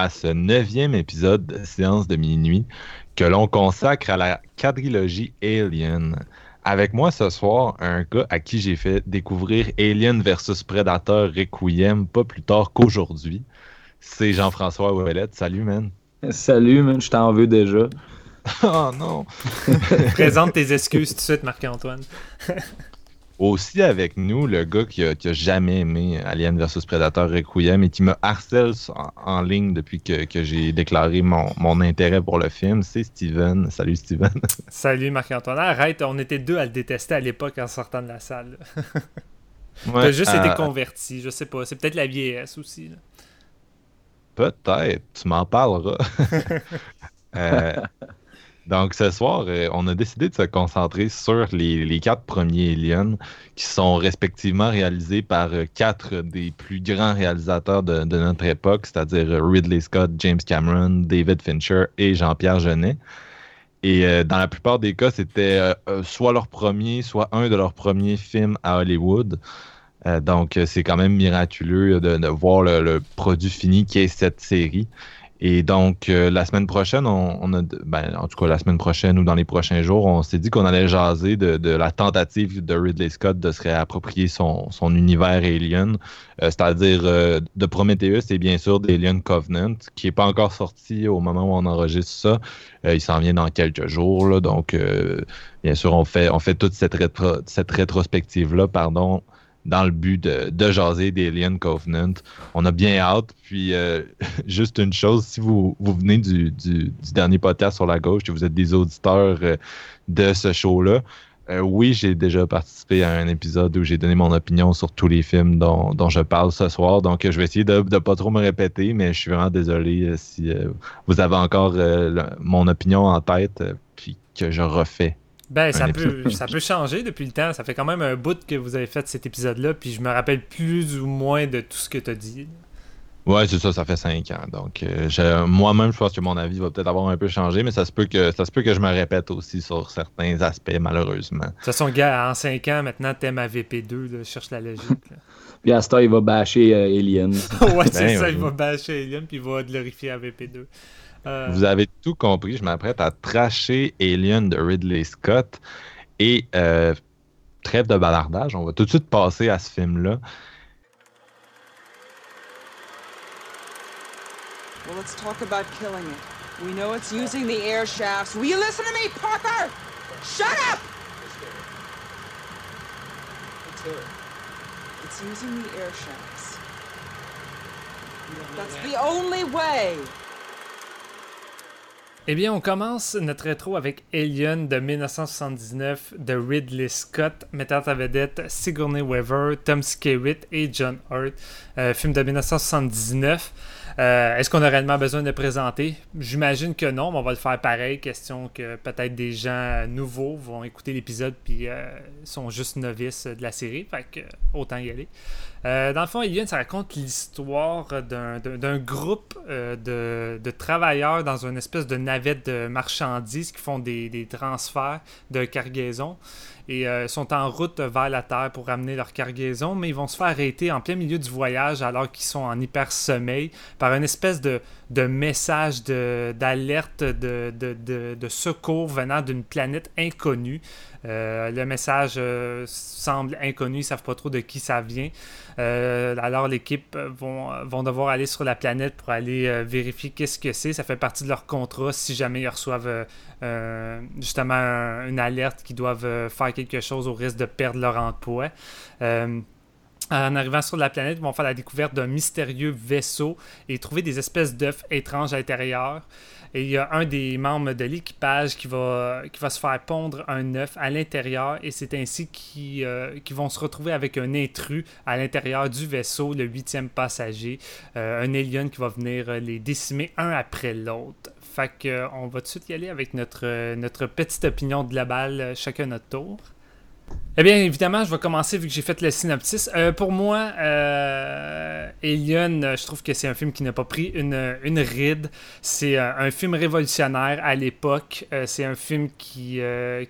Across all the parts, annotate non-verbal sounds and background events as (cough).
À ce neuvième épisode de Séance de minuit que l'on consacre à la quadrilogie Alien. Avec moi ce soir, un gars à qui j'ai fait découvrir Alien versus Predator Requiem pas plus tard qu'aujourd'hui. C'est Jean-François Ouellette. Salut, man. Salut, man, je t'en veux déjà. (laughs) oh non! (laughs) Présente tes excuses tout de suite, Marc-Antoine. (laughs) Aussi avec nous, le gars qui a, qui a jamais aimé Alien vs Predator Requiem et qui me harcèle en, en ligne depuis que, que j'ai déclaré mon, mon, intérêt pour le film, c'est Steven. Salut Steven. (laughs) Salut Marc-Antoine. Arrête, on était deux à le détester à l'époque en sortant de la salle. (laughs) Ouais, T'as juste euh, été converti, je sais pas. C'est peut-être la vieillesse aussi. là. Peut-être, tu m'en parleras. (laughs) Euh, donc ce soir, euh, on a décidé de se concentrer sur les, les quatre premiers Aliens qui sont respectivement réalisés par euh, quatre des plus grands réalisateurs de, de notre époque, c'est-à-dire euh, Ridley Scott, James Cameron, David Fincher et Jean-Pierre Jeunet. Et dans la plupart des cas, c'était soit leur premier, soit un de leurs premiers films à Hollywood. Donc, c'est quand même miraculeux de, de voir le produit fini qui est cette série. Et donc, euh, la semaine prochaine, on, on a, ben, en tout cas la semaine prochaine ou dans les prochains jours, on s'est dit qu'on allait jaser de, de la tentative de Ridley Scott de se réapproprier son, son univers Alien, euh, c'est-à-dire euh, de Prometheus et bien sûr d'Alien Covenant, qui n'est pas encore sorti au moment où on enregistre ça. Euh, il s'en vient dans quelques jours, là, donc euh, bien sûr, on fait, on fait toute cette, cette rétrospective-là, pardon, dans le but de, de jaser d'Alien Covenant. On a bien hâte. Puis, euh, (laughs) juste une chose, si vous, vous venez du, du, dernier podcast sur la gauche et vous êtes des auditeurs euh, de ce show-là, euh, oui, j'ai déjà participé à un épisode où j'ai donné mon opinion sur tous les films dont, dont je parle ce soir. Donc, je vais essayer de ne pas trop me répéter, mais je suis vraiment désolé si vous avez encore mon opinion en tête, puis que je refais Ben, ça peut, ça peut changer depuis le temps. Ça fait quand même un bout que vous avez fait cet épisode-là, puis je me rappelle plus ou moins de tout ce que t'as dit. Ouais, c'est ça, ça fait cinq ans. Donc, euh, je- moi-même, je pense que mon avis va peut-être avoir un peu changé, mais ça se peut que ça se peut que je me répète aussi sur certains aspects, malheureusement. De toute façon, gars, en 5 ans, maintenant, t'aimes AVP2, là, cherche la logique. là. (laughs) Puis à ce temps, il va bâcher euh, Alien. (laughs) ouais, c'est Ben ça, oui. il va bâcher Alien, puis il va glorifier AVP2. Euh, Vous avez tout compris. Je m'apprête à tracher Alien de Ridley Scott et euh, trêve de balardage. On va tout de suite passer à ce film-là. Well, let's talk about killing it. We know it's using the air shafts. Will you listen to me, Parker? Shut up! It's using the air shafts. That's the only way. Eh bien, on commence notre rétro avec Alien de 1979 de Ridley Scott, mettant à vedette Sigourney Weaver, Tom Skerritt et John Hurt. Euh, film de 1979. Euh, Est-ce qu'on a réellement besoin de présenter? J'imagine que non, mais on va le faire pareil. Question que peut-être des gens nouveaux vont écouter l'épisode puis euh, sont juste novices de la série. Fait que autant y aller. Euh, dans le fond, Alien, ça raconte l'histoire d'un- groupe euh, de, travailleurs dans une espèce de navette de marchandises qui font des, transferts de cargaison et euh, sont en route vers la Terre pour ramener leur cargaison, mais ils vont se faire arrêter en plein milieu du voyage alors qu'ils sont en hyper sommeil par une espèce de, message d'alerte de secours venant d'une planète inconnue. Euh, le message euh, semble inconnu, ils savent pas trop de qui ça vient. Euh, alors l'équipe vont, vont devoir aller sur la planète pour aller vérifier qu'est-ce que c'est. Ça fait partie de leur contrat si jamais ils reçoivent justement une alerte qu'ils doivent faire quelque chose au risque de perdre leur emploi. En arrivant sur la planète, ils vont faire la découverte d'un mystérieux vaisseau et trouver des espèces d'œufs étranges à l'intérieur. Et il y a un des membres de l'équipage qui va, se faire pondre un œuf à l'intérieur et c'est ainsi qu'ils euh, vont se retrouver avec un intrus à l'intérieur du vaisseau, le huitième passager, euh, un alien qui va venir les décimer un après l'autre. Fait qu'on va tout de suite y aller avec notre, notre petite opinion globale, chacun notre tour. Eh bien, évidemment, je vais commencer vu que j'ai fait le synopsis. Euh, pour moi, euh, Alien, euh, je trouve que c'est un film qui n'a pas pris une, ride. C'est un film révolutionnaire à l'époque. c'est un film qui,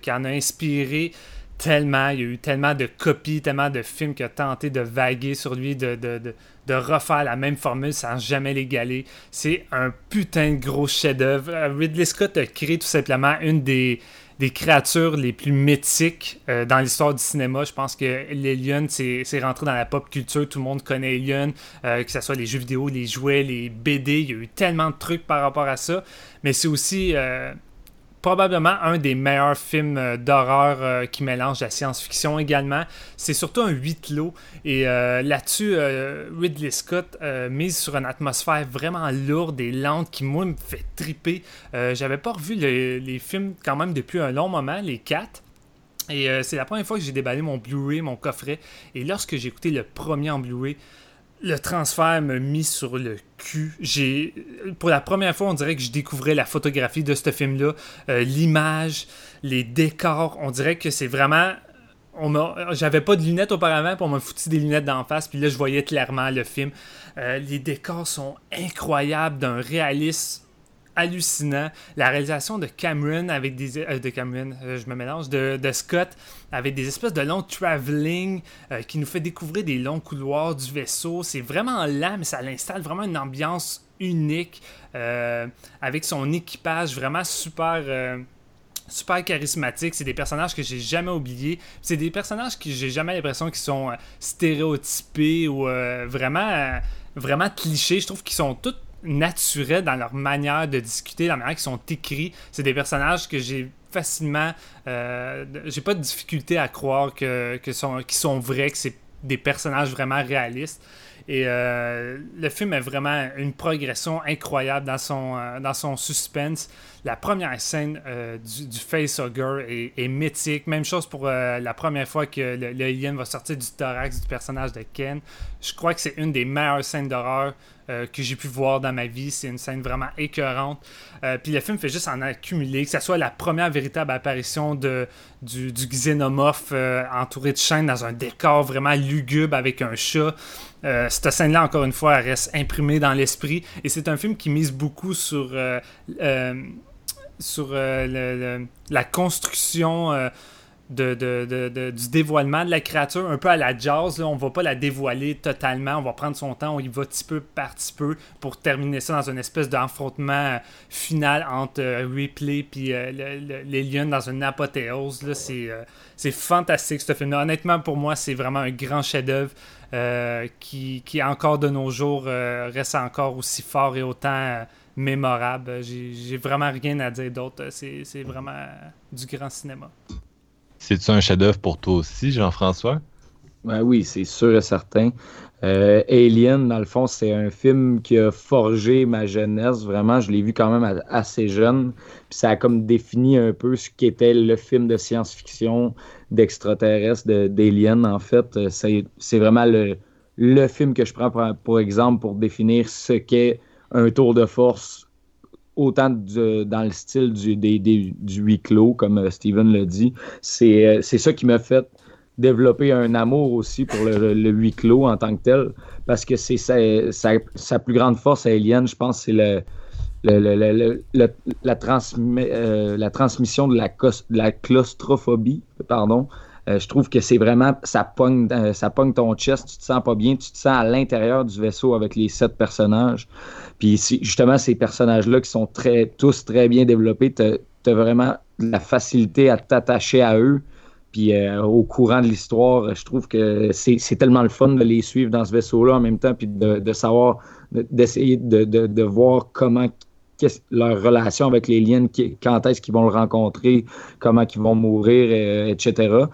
qui en a inspiré tellement. Il y a eu tellement de copies, tellement de films qui ont tenté de vaguer sur lui, de, de, de, de refaire la même formule sans jamais l'égaler. C'est un putain de gros chef-d'œuvre. Ridley Scott a créé tout simplement une des des créatures les plus mythiques euh, dans l'histoire du cinéma. Je pense que l'Alien, c'est rentré dans la pop culture. Tout le monde connaît Alien, euh, que ce soit les jeux vidéo, les jouets, les BD. Il y a eu tellement de trucs par rapport à ça. Mais c'est aussi euh, probablement un des meilleurs films euh, d'horreur euh, qui mélange la science-fiction également. C'est surtout un huis clos. Et euh, là-dessus, Ridley Scott mise sur une atmosphère vraiment lourde et lente qui, moi, me fait triper. J'avais pas revu les films quand même depuis un long moment, les quatre. Et c'est la première fois que j'ai déballé mon Blu-ray, mon coffret. Et lorsque j'ai écouté le premier en Blu-ray, le transfert m'a mis sur le cul. J'ai, pour la première fois, on dirait que je découvrais la photographie de ce film-là, euh, l'image, les décors. On dirait que c'est vraiment. J'avais pas de lunettes auparavant, puis on m'a foutu des lunettes d'en face, puis là je voyais clairement le film. Euh, les décors sont incroyables, d'un réalisme hallucinant. La réalisation de Cameron avec des. Euh, de Cameron, euh, je me mélange, de, Scott avec des espèces de longs travelling euh, qui nous fait découvrir des longs couloirs du vaisseau. C'est vraiment lent, mais ça installe vraiment une ambiance unique avec son équipage vraiment super super charismatique. C'est des personnages que j'ai jamais oubliés. C'est des personnages que j'ai jamais l'impression qu'ils sont stéréotypés ou vraiment, vraiment clichés. Je trouve qu'ils sont tous naturels dans leur manière de discuter, la manière qu'ils sont écrits. C'est des personnages que j'ai facilement. Euh, j'ai pas de difficulté à croire que, que sont, qu'ils sont vrais, que c'est des personnages vraiment réalistes. Et euh, le film est vraiment une progression incroyable dans son, euh, dans son suspense. La première scène euh, du, du facehugger est, mythique. Même chose pour la première fois que le, le, va sortir du thorax du personnage de Ken. Je crois que c'est une des meilleures scènes d'horreur que j'ai pu voir dans ma vie. C'est une scène vraiment écœurante. puis le film fait juste en accumuler, que ce soit la première véritable apparition de, du, du xénomorphe entouré de chaînes dans un décor vraiment lugubre avec un chat. Euh, cette scène-là, encore une fois, reste imprimée dans l'esprit. Et c'est un film qui mise beaucoup sur, euh, euh, sur la construction de, du dévoilement de la créature, un peu à la jazz. Là. On va pas la dévoiler totalement, on va prendre son temps, on y va petit peu par petit peu pour terminer ça dans une espèce d'affrontement final entre Ripley et les lions dans une apothéose. C'est fantastique ce film-là. Honnêtement, pour moi, c'est vraiment un grand chef-d'œuvre. Euh, qui, qui, encore de nos jours, euh, reste encore aussi fort et autant euh, mémorable. J'ai vraiment rien à dire d'autre. C'est vraiment du grand cinéma. C'est-tu un chef-d'œuvre pour toi aussi, Jean-François? Ben oui, c'est sûr et certain. Euh, Alien, dans le fond, c'est un film qui a forgé ma jeunesse. Vraiment, je l'ai vu quand même assez jeune. Puis ça a comme défini un peu ce qu'était le film de science-fiction d'extraterrestres, d'Alien, en fait. C'est vraiment le, le, film que je prends pour, exemple pour définir ce qu'est un tour de force, autant dans le style du, du huis clos, comme Steven l'a dit. C'est ça qui m'a fait développer un amour aussi pour le, huis clos en tant que tel, parce que c'est sa, plus grande force à Alien, je pense, c'est le, la, euh, la, transmission de la, la claustrophobie, pardon. Euh, je trouve que c'est vraiment, ça pogne, euh, ça pogne ton chest, tu te sens pas bien, tu te sens à l'intérieur du vaisseau avec les sept personnages. Puis justement, ces personnages-là qui sont très, tous très bien développés, tu as, vraiment la facilité à t'attacher à eux puis euh, au courant de l'histoire, je trouve que c'est tellement le fun de les suivre dans ce vaisseau-là en même temps, puis de, savoir, d'essayer de, voir comment leur relation avec les liens, quand est-ce qu'ils vont le rencontrer, comment ils vont mourir, euh, etc.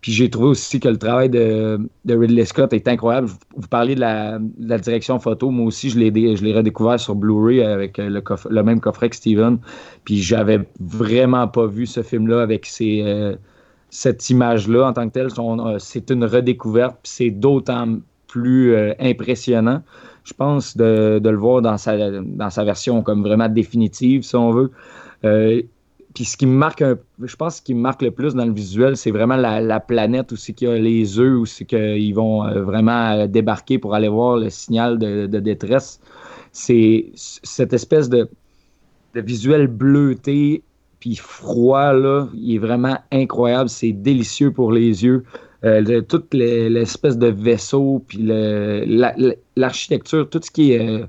Puis j'ai trouvé aussi que le travail de, Ridley Scott est incroyable. Vous, parliez de la, direction photo. Moi aussi, je l'ai redécouvert sur Blu-ray avec le, le, même coffret que Steven. Puis j'avais vraiment pas vu ce film-là avec ces cette image-là en tant que telle, euh, c'est une redécouverte, c'est d'autant plus euh, impressionnant, je pense, de, le voir dans sa, version comme vraiment définitive, si on veut. Euh, puis ce qui me marque, je pense, ce qui me marque le plus dans le visuel, c'est vraiment la, planète où c'est qu'il y a les œufs, où c'est qu'ils vont vraiment débarquer pour aller voir le signal de, détresse. C'est cette espèce de, de visuel bleuté puis froid, là, il est vraiment incroyable. C'est délicieux pour les yeux. Euh, toute l'espèce de vaisseau, puis l'architecture, tout ce qui est. Euh,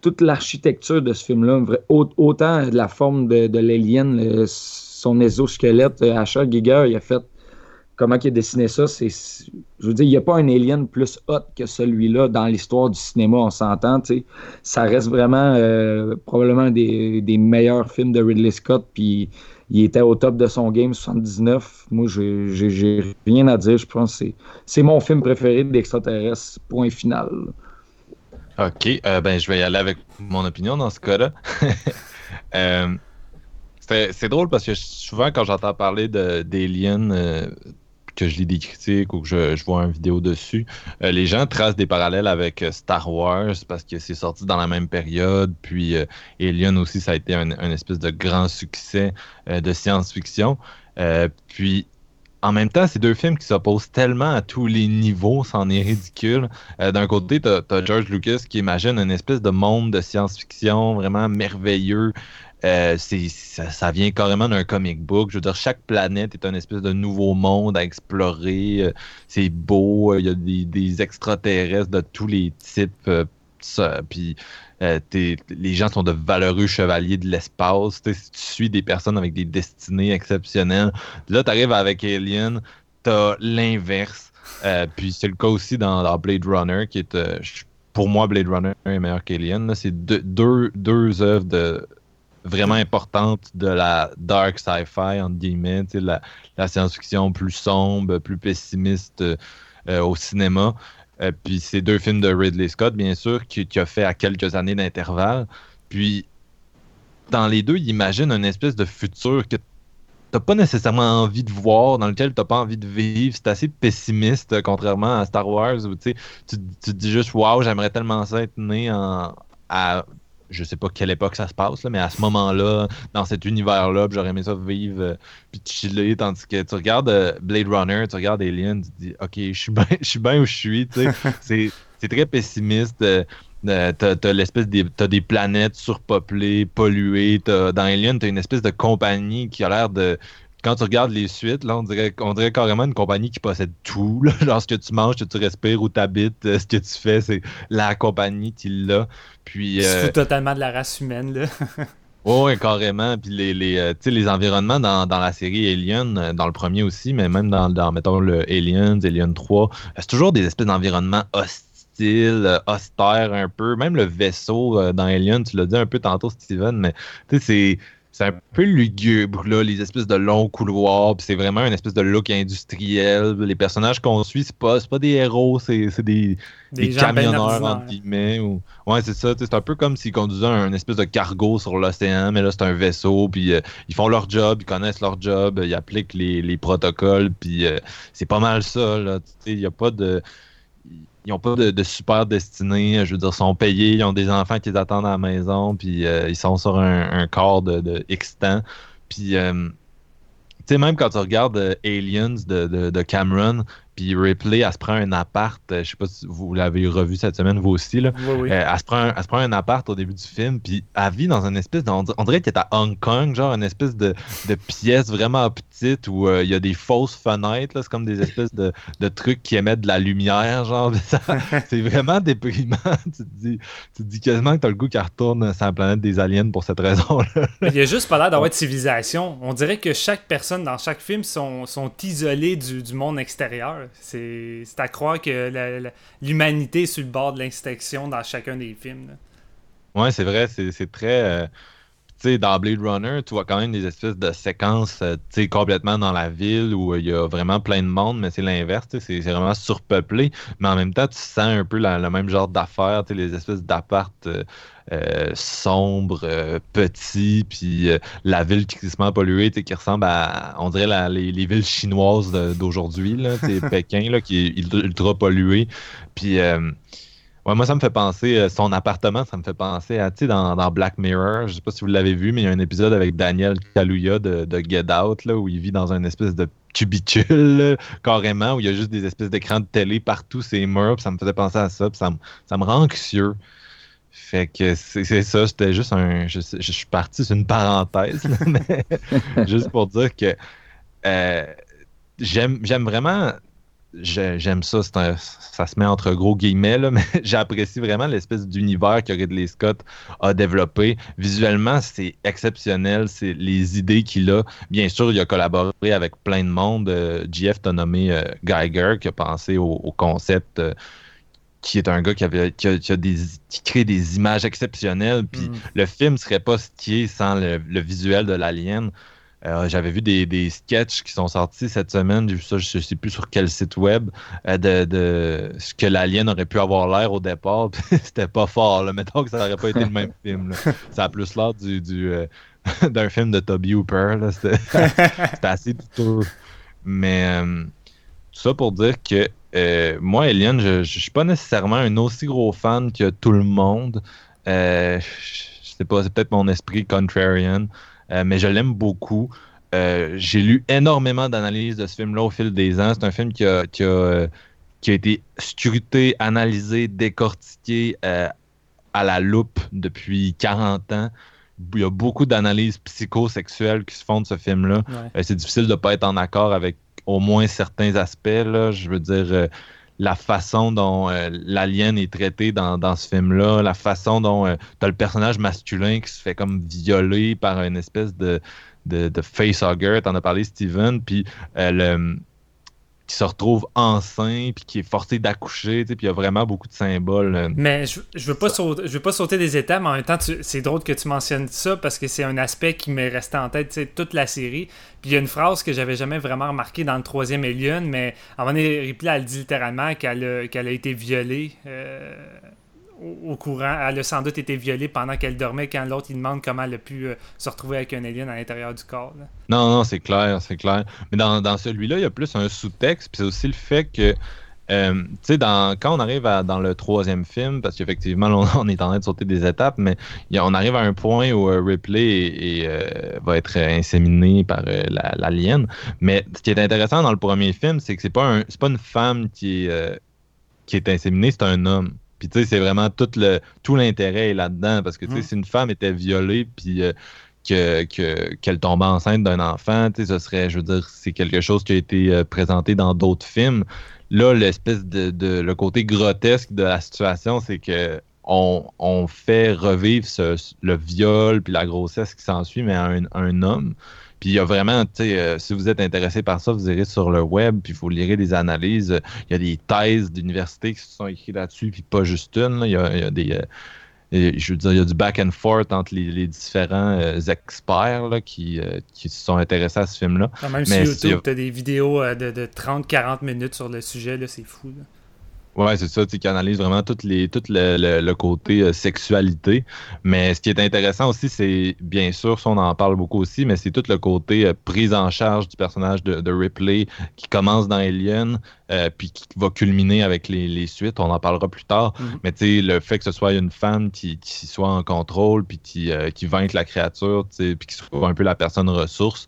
toute l'architecture de ce film-là, autant de la forme de, de l'alien, son exosquelette, Asher euh, Giger, il a fait comment il a dessiné ça. Je veux dire, il n'y a pas un alien plus hot que celui-là dans l'histoire du cinéma, on s'entend. Ça reste vraiment probablement des, des, meilleurs films de Ridley Scott. Puis il était au top de son game 79. Moi, j'ai rien à dire. Je pense que c'est mon film préféré d'extraterrestre. Point final. Ok, euh, ben je vais y aller avec mon opinion dans ce cas-là. (laughs) euh, c'est drôle parce que souvent, quand j'entends parler d'Alien, euh, que je lis des critiques ou que je, vois une vidéo dessus, euh, les gens tracent des parallèles avec euh, Star Wars parce que c'est sorti dans la même période. Puis euh, Alien aussi, ça a été un, espèce de grand succès de science-fiction. puis en même temps, c'est deux films qui s'opposent tellement à tous les niveaux, c'en est ridicule. D'un côté, tu as, George Lucas qui imagine une espèce de monde de science-fiction vraiment merveilleux, euh, ça, vient carrément d'un comic book. Je veux dire, chaque planète est un espèce de nouveau monde à explorer. Euh, c'est beau. Euh, il y a des, extraterrestres de tous les types. puis les gens sont de valeureux chevaliers de l'espace. Si tu suis des personnes avec des destinées exceptionnelles, là, tu arrives avec Alien, tu as l'inverse. puis c'est le cas aussi dans, Blade Runner, qui est pour moi, Blade Runner est meilleur qu'Alien. C'est deux, deux œuvres de, vraiment importante de la dark sci-fi, entre guillemets, la, la science-fiction plus sombre, plus pessimiste euh, au cinéma. Euh, puis c'est deux films de Ridley Scott, bien sûr, qui, a fait à quelques années d'intervalle. Puis dans les deux, il imagine une espèce de futur que t'as pas nécessairement envie de voir, dans lequel t'as pas envie de vivre. C'est assez pessimiste, contrairement à Star Wars, où tu, tu te dis juste, waouh, j'aimerais tellement ça être né en, à je sais pas quelle époque ça se passe, mais à ce moment-là, dans cet univers-là, j'aurais aimé ça vivre euh, puis chiller, tandis que tu regardes euh, Blade Runner, tu regardes Alien, tu te dis OK, je suis (laughs) bien je suis bien où je suis, (laughs) c'est très pessimiste. Euh, t'as l'espèce des t'as des planètes surpeuplées, polluées. dans Alien, t'as une espèce de compagnie qui a l'air de quand tu regardes les suites, là, on dirait, on dirait carrément une compagnie qui possède tout. Là. (laughs) Genre, ce que tu manges, ce que tu respires, où tu habites, euh, ce que tu fais, c'est la compagnie qui l'a. Puis. Euh... totalement de la race humaine, là. (laughs) oui, carrément. Puis les, les, euh, les environnements dans, dans, la série Alien, euh, dans le premier aussi, mais même dans, dans mettons, le Aliens, Alien 3, c'est toujours des espèces d'environnements hostiles, austères un peu. Même le vaisseau dans Alien, tu l'as dit un peu tantôt, Steven, mais tu sais, c'est c'est un peu lugubre, là, les espèces de longs couloirs, puis c'est vraiment une espèce de look industriel. Les personnages qu'on suit, c'est pas, pas des héros, c'est des, des, camionneurs, entre guillemets. Ou... Ouais, c'est ça. C'est un peu comme s'ils conduisaient un espèce de cargo sur l'océan, mais là, c'est un vaisseau, puis euh, ils font leur job, ils connaissent leur job, ils appliquent les, les protocoles, puis euh, c'est pas mal ça, là. Il n'y a pas de ils n'ont pas de, super destinée. Je veux dire, ils sont payés, ils ont des enfants qui les attendent à la maison, puis euh, ils sont sur un, corps de. Puis, euh, tu sais, même quand tu regardes euh, Aliens de, Cameron, puis Ripley, elle se prend un appart. Euh, je sais pas si vous l'avez revu cette semaine, vous aussi. Là. Oui, euh, elle, se prend un, elle, se prend un, appart au début du film, puis elle vit dans une espèce de. On dirait qu'elle est à Hong Kong, genre une espèce de, de pièce vraiment petite où euh, il y a des fausses fenêtres. C'est comme des espèces de, de, trucs qui émettent de la lumière, genre. (laughs) C'est vraiment déprimant. (laughs) tu, te dis, tu te dis quasiment que tu as le goût qu'elle retourne sur la planète des aliens pour cette raison-là. (laughs) il y a juste pas l'air d'avoir de civilisation. On dirait que chaque personne dans chaque film sont, sont isolées du, du monde extérieur. C'est à croire que l'humanité est sur le bord de l'extinction dans chacun des films. Ouais, c'est vrai, c'est très sais, dans Blade Runner, tu vois quand même des espèces de séquences euh, complètement dans la ville où il y a vraiment plein de monde, mais c'est l'inverse, c'est vraiment surpeuplé. Mais en même temps, tu sens un peu le même genre d'affaires, les espèces d'appart euh, euh, sombres, petits, puis la ville qui se polluée, qui ressemble à, on dirait, les, villes chinoises d'aujourd'hui, (laughs) Pékin, là, qui est ultra pollué. Puis moi, ça me fait penser, euh, son appartement, ça me fait penser à, tu sais, dans, Black Mirror, je sais pas si vous l'avez vu, mais il y a un épisode avec Daniel Kaluuya de, Get Out, là, où il vit dans une espèce de cubicule, carrément, où il y a juste des espèces d'écrans de télé partout, ces murs, ça me faisait penser à ça, ça, me, ça me rend anxieux. Fait que c'est ça, c'était juste un. Je, suis parti, c'est une parenthèse, (laughs) mais juste pour dire que euh, j'aime vraiment j'aime ça, ça se met entre gros guillemets, là, (laughs) mais j'apprécie vraiment l'espèce d'univers que Ridley Scott a développé. Visuellement, c'est exceptionnel, c'est les idées qu'il a. Bien sûr, il a collaboré avec plein de monde. Euh, GF t'a nommé euh, Geiger, qui a pensé au, concept. Qui est un gars qui, avait, qui, a, des, qui crée des images exceptionnelles. Puis mm. le film serait pas qui est sans le, le visuel de l'alien. Euh, j'avais vu des, des, sketchs qui sont sortis cette semaine, j'ai vu ça, je ne sais plus sur quel site web, euh, de, de, ce que l'alien aurait pu avoir l'air au départ. (laughs) C'était pas fort, là. mettons que ça n'aurait pas été le même film. (laughs) Ça a plus l'air du, du euh, (laughs) d'un film de Toby Hooper. C'était assez douteux. Mais tout ça pour dire que moi, Alien, je ne suis pas nécessairement un aussi gros fan que tout le monde. je sais pas, c'est peut-être mon esprit contrarian. Euh, mais je l'aime beaucoup. Euh, j'ai lu énormément d'analyses de ce film-là au fil des ans. C'est un film qui a, qui a, euh, été scruté, analysé, décortiqué à la loupe depuis 40 ans. Il y a beaucoup d'analyses psychosexuelles qui se font de ce film-là. c'est difficile de ne pas être en accord avec au moins certains aspects. Là. Je veux dire, la façon dont euh, l'alien est traité dans, ce film-là, la façon dont euh, tu as le personnage masculin qui se fait comme violer par une espèce de, de, de facehugger, t'en as parlé Steven, puis euh, le qui se retrouve enceinte puis qui est forcé d'accoucher, puis il y a vraiment beaucoup de symboles. Mais je, je veux pas sauter, je veux pas sauter des étapes, mais en même temps, c'est drôle que tu mentionnes ça parce que c'est un aspect qui m'est resté en tête toute la série. Puis il y a une phrase que j'avais jamais vraiment remarquée dans le troisième Alien, mais à un moment donné, Ripley, elle dit littéralement qu'elle a, qu'elle a été violée. Euh, au, courant. Elle a sans doute été violée pendant qu'elle dormait quand l'autre il demande comment elle a pu euh, se retrouver avec un alien à l'intérieur du corps. Non, non, c'est clair, c'est clair. Mais dans, celui-là, il y a plus un sous-texte, puis c'est aussi le fait que. Euh, tu sais, quand on arrive dans le troisième film, parce qu'effectivement, (laughs) on, est en train de sauter des étapes, mais on arrive à un point où euh, Ripley va être inséminé par l'alien. mais ce qui est intéressant dans le premier film, c'est que c'est pas, pas une femme qui qui est inséminée, c'est un homme. Puis tu sais, c'est vraiment tout le tout l'intérêt est là-dedans parce que tu sais, mm. si une femme était violée puis euh, que, qu'elle tombait enceinte d'un enfant, tu sais, ce serait, je veux dire, c'est quelque chose qui a été euh, présenté dans d'autres films. Là, l'espèce de, de, le côté grotesque de la situation, c'est que on, on fait revivre ce, le viol puis la grossesse qui s'ensuit, mais à un, un homme. Puis il y a vraiment, tu sais, euh, si vous êtes intéressé par ça, vous irez sur le web, puis vous lirez des analyses. Il y a des thèses d'université qui se sont écrites là-dessus, puis pas juste une. Il, y a, des. Euh, je veux dire, il y a du back and forth entre les, différents euh, experts là, qui, qui se sont intéressés à ce film-là. même sur YouTube, tu as des vidéos de, de 30-40 minutes sur le sujet, c'est fou. Là. Ouais, c'est ça, qui analyse vraiment tout, les, tout le, côté euh, sexualité. Mais ce qui est intéressant aussi, c'est bien sûr, ça on en parle beaucoup aussi, mais c'est tout le côté euh, prise en charge du personnage de, Ripley qui commence dans Alien, euh, puis qui va culminer avec les, suites. On en parlera plus tard. Mm-hmm. Mais tu sais, le fait que ce soit une femme qui, qui soit en contrôle, puis qui, qui vainque la créature, puis qui soit un peu la personne ressource.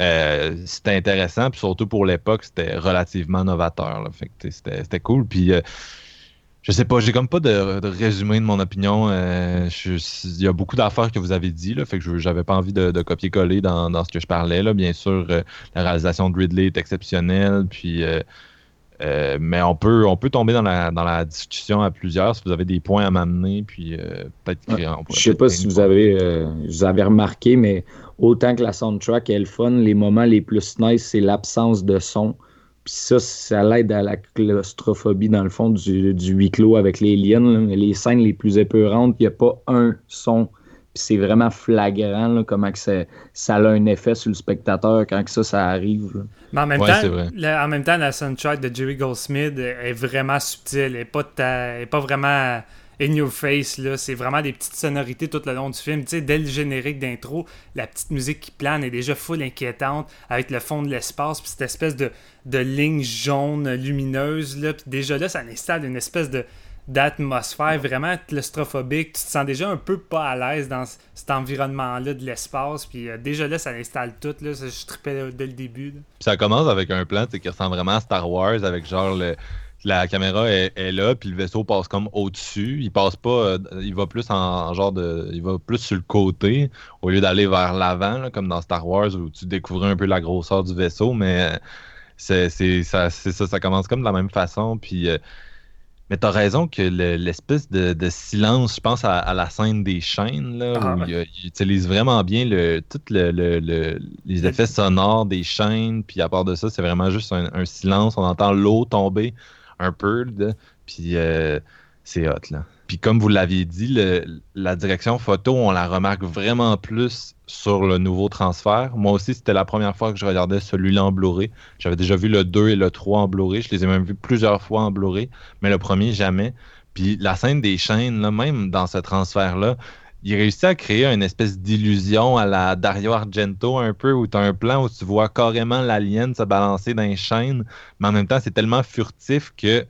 Euh, c'était intéressant, puis surtout pour l'époque, c'était relativement novateur. c'était cool. Puis euh, je sais pas, j'ai comme pas de, résumé de mon opinion. Euh, il y a beaucoup d'affaires que vous avez dit, là, fait que j'avais pas envie de, copier-coller dans, ce que je parlais. Là. Bien sûr, la réalisation de Ridley est exceptionnelle, puis mais on peut, on peut tomber dans la, dans la discussion à plusieurs si vous avez des points à m'amener, puis peut-être Je sais pas si vous avez, vous avez remarqué, mais autant que la soundtrack est le fun, les moments les plus nice, c'est l'absence de son. Puis ça, ça l'aide à la claustrophobie, dans le fond, du, du huis clos avec les liens. Les scènes les plus épeurantes, il n'y a pas un son. Puis c'est vraiment flagrant là, comment que ça, ça, a un effet sur le spectateur quand que ça, ça arrive. Mais en même, temps, la, en même temps, la soundtrack de Jerry Goldsmith est vraiment subtile. Elle n'est pas, pas vraiment in your face. Là. C'est vraiment des petites sonorités tout le long du film. Tu sais, dès le générique d'intro, la petite musique qui plane est déjà full inquiétante avec le fond de l'espace, puis cette espèce de, de ligne jaune lumineuse. Là. Puis déjà là, ça installe une espèce de d'atmosphère vraiment claustrophobique. Tu te sens déjà un peu pas à l'aise dans cet environnement-là de l'espace. Puis euh, déjà là, ça installe tout. Là. Je trippais dès le début. ça commence avec un plan qui ressemble vraiment à Star Wars, avec genre le, la caméra est, là, puis le vaisseau passe comme au-dessus. Il passe pas, euh, il va plus en, genre de, il va plus sur le côté au lieu d'aller vers l'avant, comme dans Star Wars où tu découvrais un peu la grosseur du vaisseau, mais c'est ça, ça, ça commence comme de la même façon, puis. Euh, mais t'as raison que l'espèce de, silence, je pense à, la scène des chaînes, là, ah, où il, utilise vraiment bien le, tout le, les effets sonores des chaînes, puis à part de ça, c'est vraiment juste un, silence. On entend l'eau tomber un peu, puis euh, c'est hot, là. Puis comme vous l'aviez dit, la direction photo, on la remarque vraiment plus sur le nouveau transfert. Moi aussi, c'était la première fois que je regardais celui-là en Blu-ray. J'avais déjà vu le 2 et le 3 en Blu-ray. Je les ai même vus plusieurs fois en Blu-ray, mais le premier, jamais. Puis la scène des chaînes, là, même dans ce transfert-là, il réussit à créer une espèce d'illusion à la Dario Argento un peu, où tu as un plan où tu vois carrément l'alien se balancer dans les chaînes, mais en même temps, c'est tellement furtif que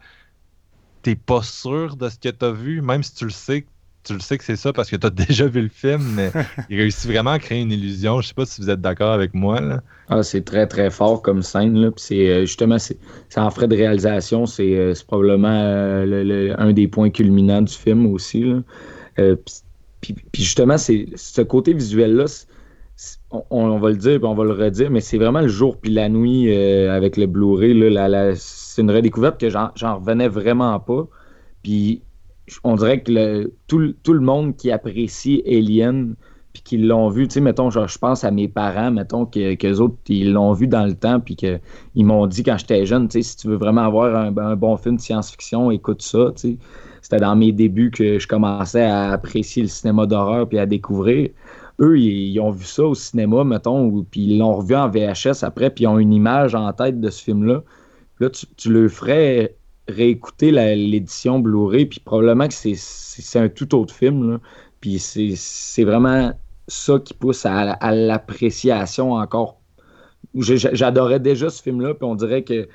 t'es pas sûr de ce que tu as vu, même si tu le sais, tu le sais que c'est ça parce que tu as (laughs) déjà vu le film, mais (laughs) il réussit vraiment à créer une illusion. Je sais pas si vous êtes d'accord avec moi. Là. Ah, c'est très très fort comme scène. Là. c'est euh, justement, c'est, en frais de réalisation, c'est, euh, probablement euh, un des points culminants du film aussi. puis, justement, c'est ce côté visuel-là, on, va le dire, puis on va le redire, mais c'est vraiment le jour puis la nuit avec le Blu-ray. c'est une redécouverte que j'en, revenais vraiment pas. Puis on dirait que tout, le monde qui apprécie Alien puis qui l'ont vu, tu sais, mettons, genre, je pense à mes parents, mettons, que, autres, ils l'ont vu dans le temps, puis qu'ils m'ont dit quand j'étais jeune, tu sais, si tu veux vraiment avoir un, bon film de science-fiction, écoute ça, tu sais. C'était dans mes débuts que je commençais à apprécier le cinéma d'horreur puis à découvrir. Eux, ils, ont vu ça au cinéma, mettons, puis ils l'ont revu en VHS après, puis ils ont une image en tête de ce film-là. Là, tu, le ferais réécouter l'édition Blu-ray, puis probablement que c'est un tout autre film. Puis c'est vraiment ça qui pousse à, l'appréciation encore. J'adorais déjà ce film-là, puis on dirait que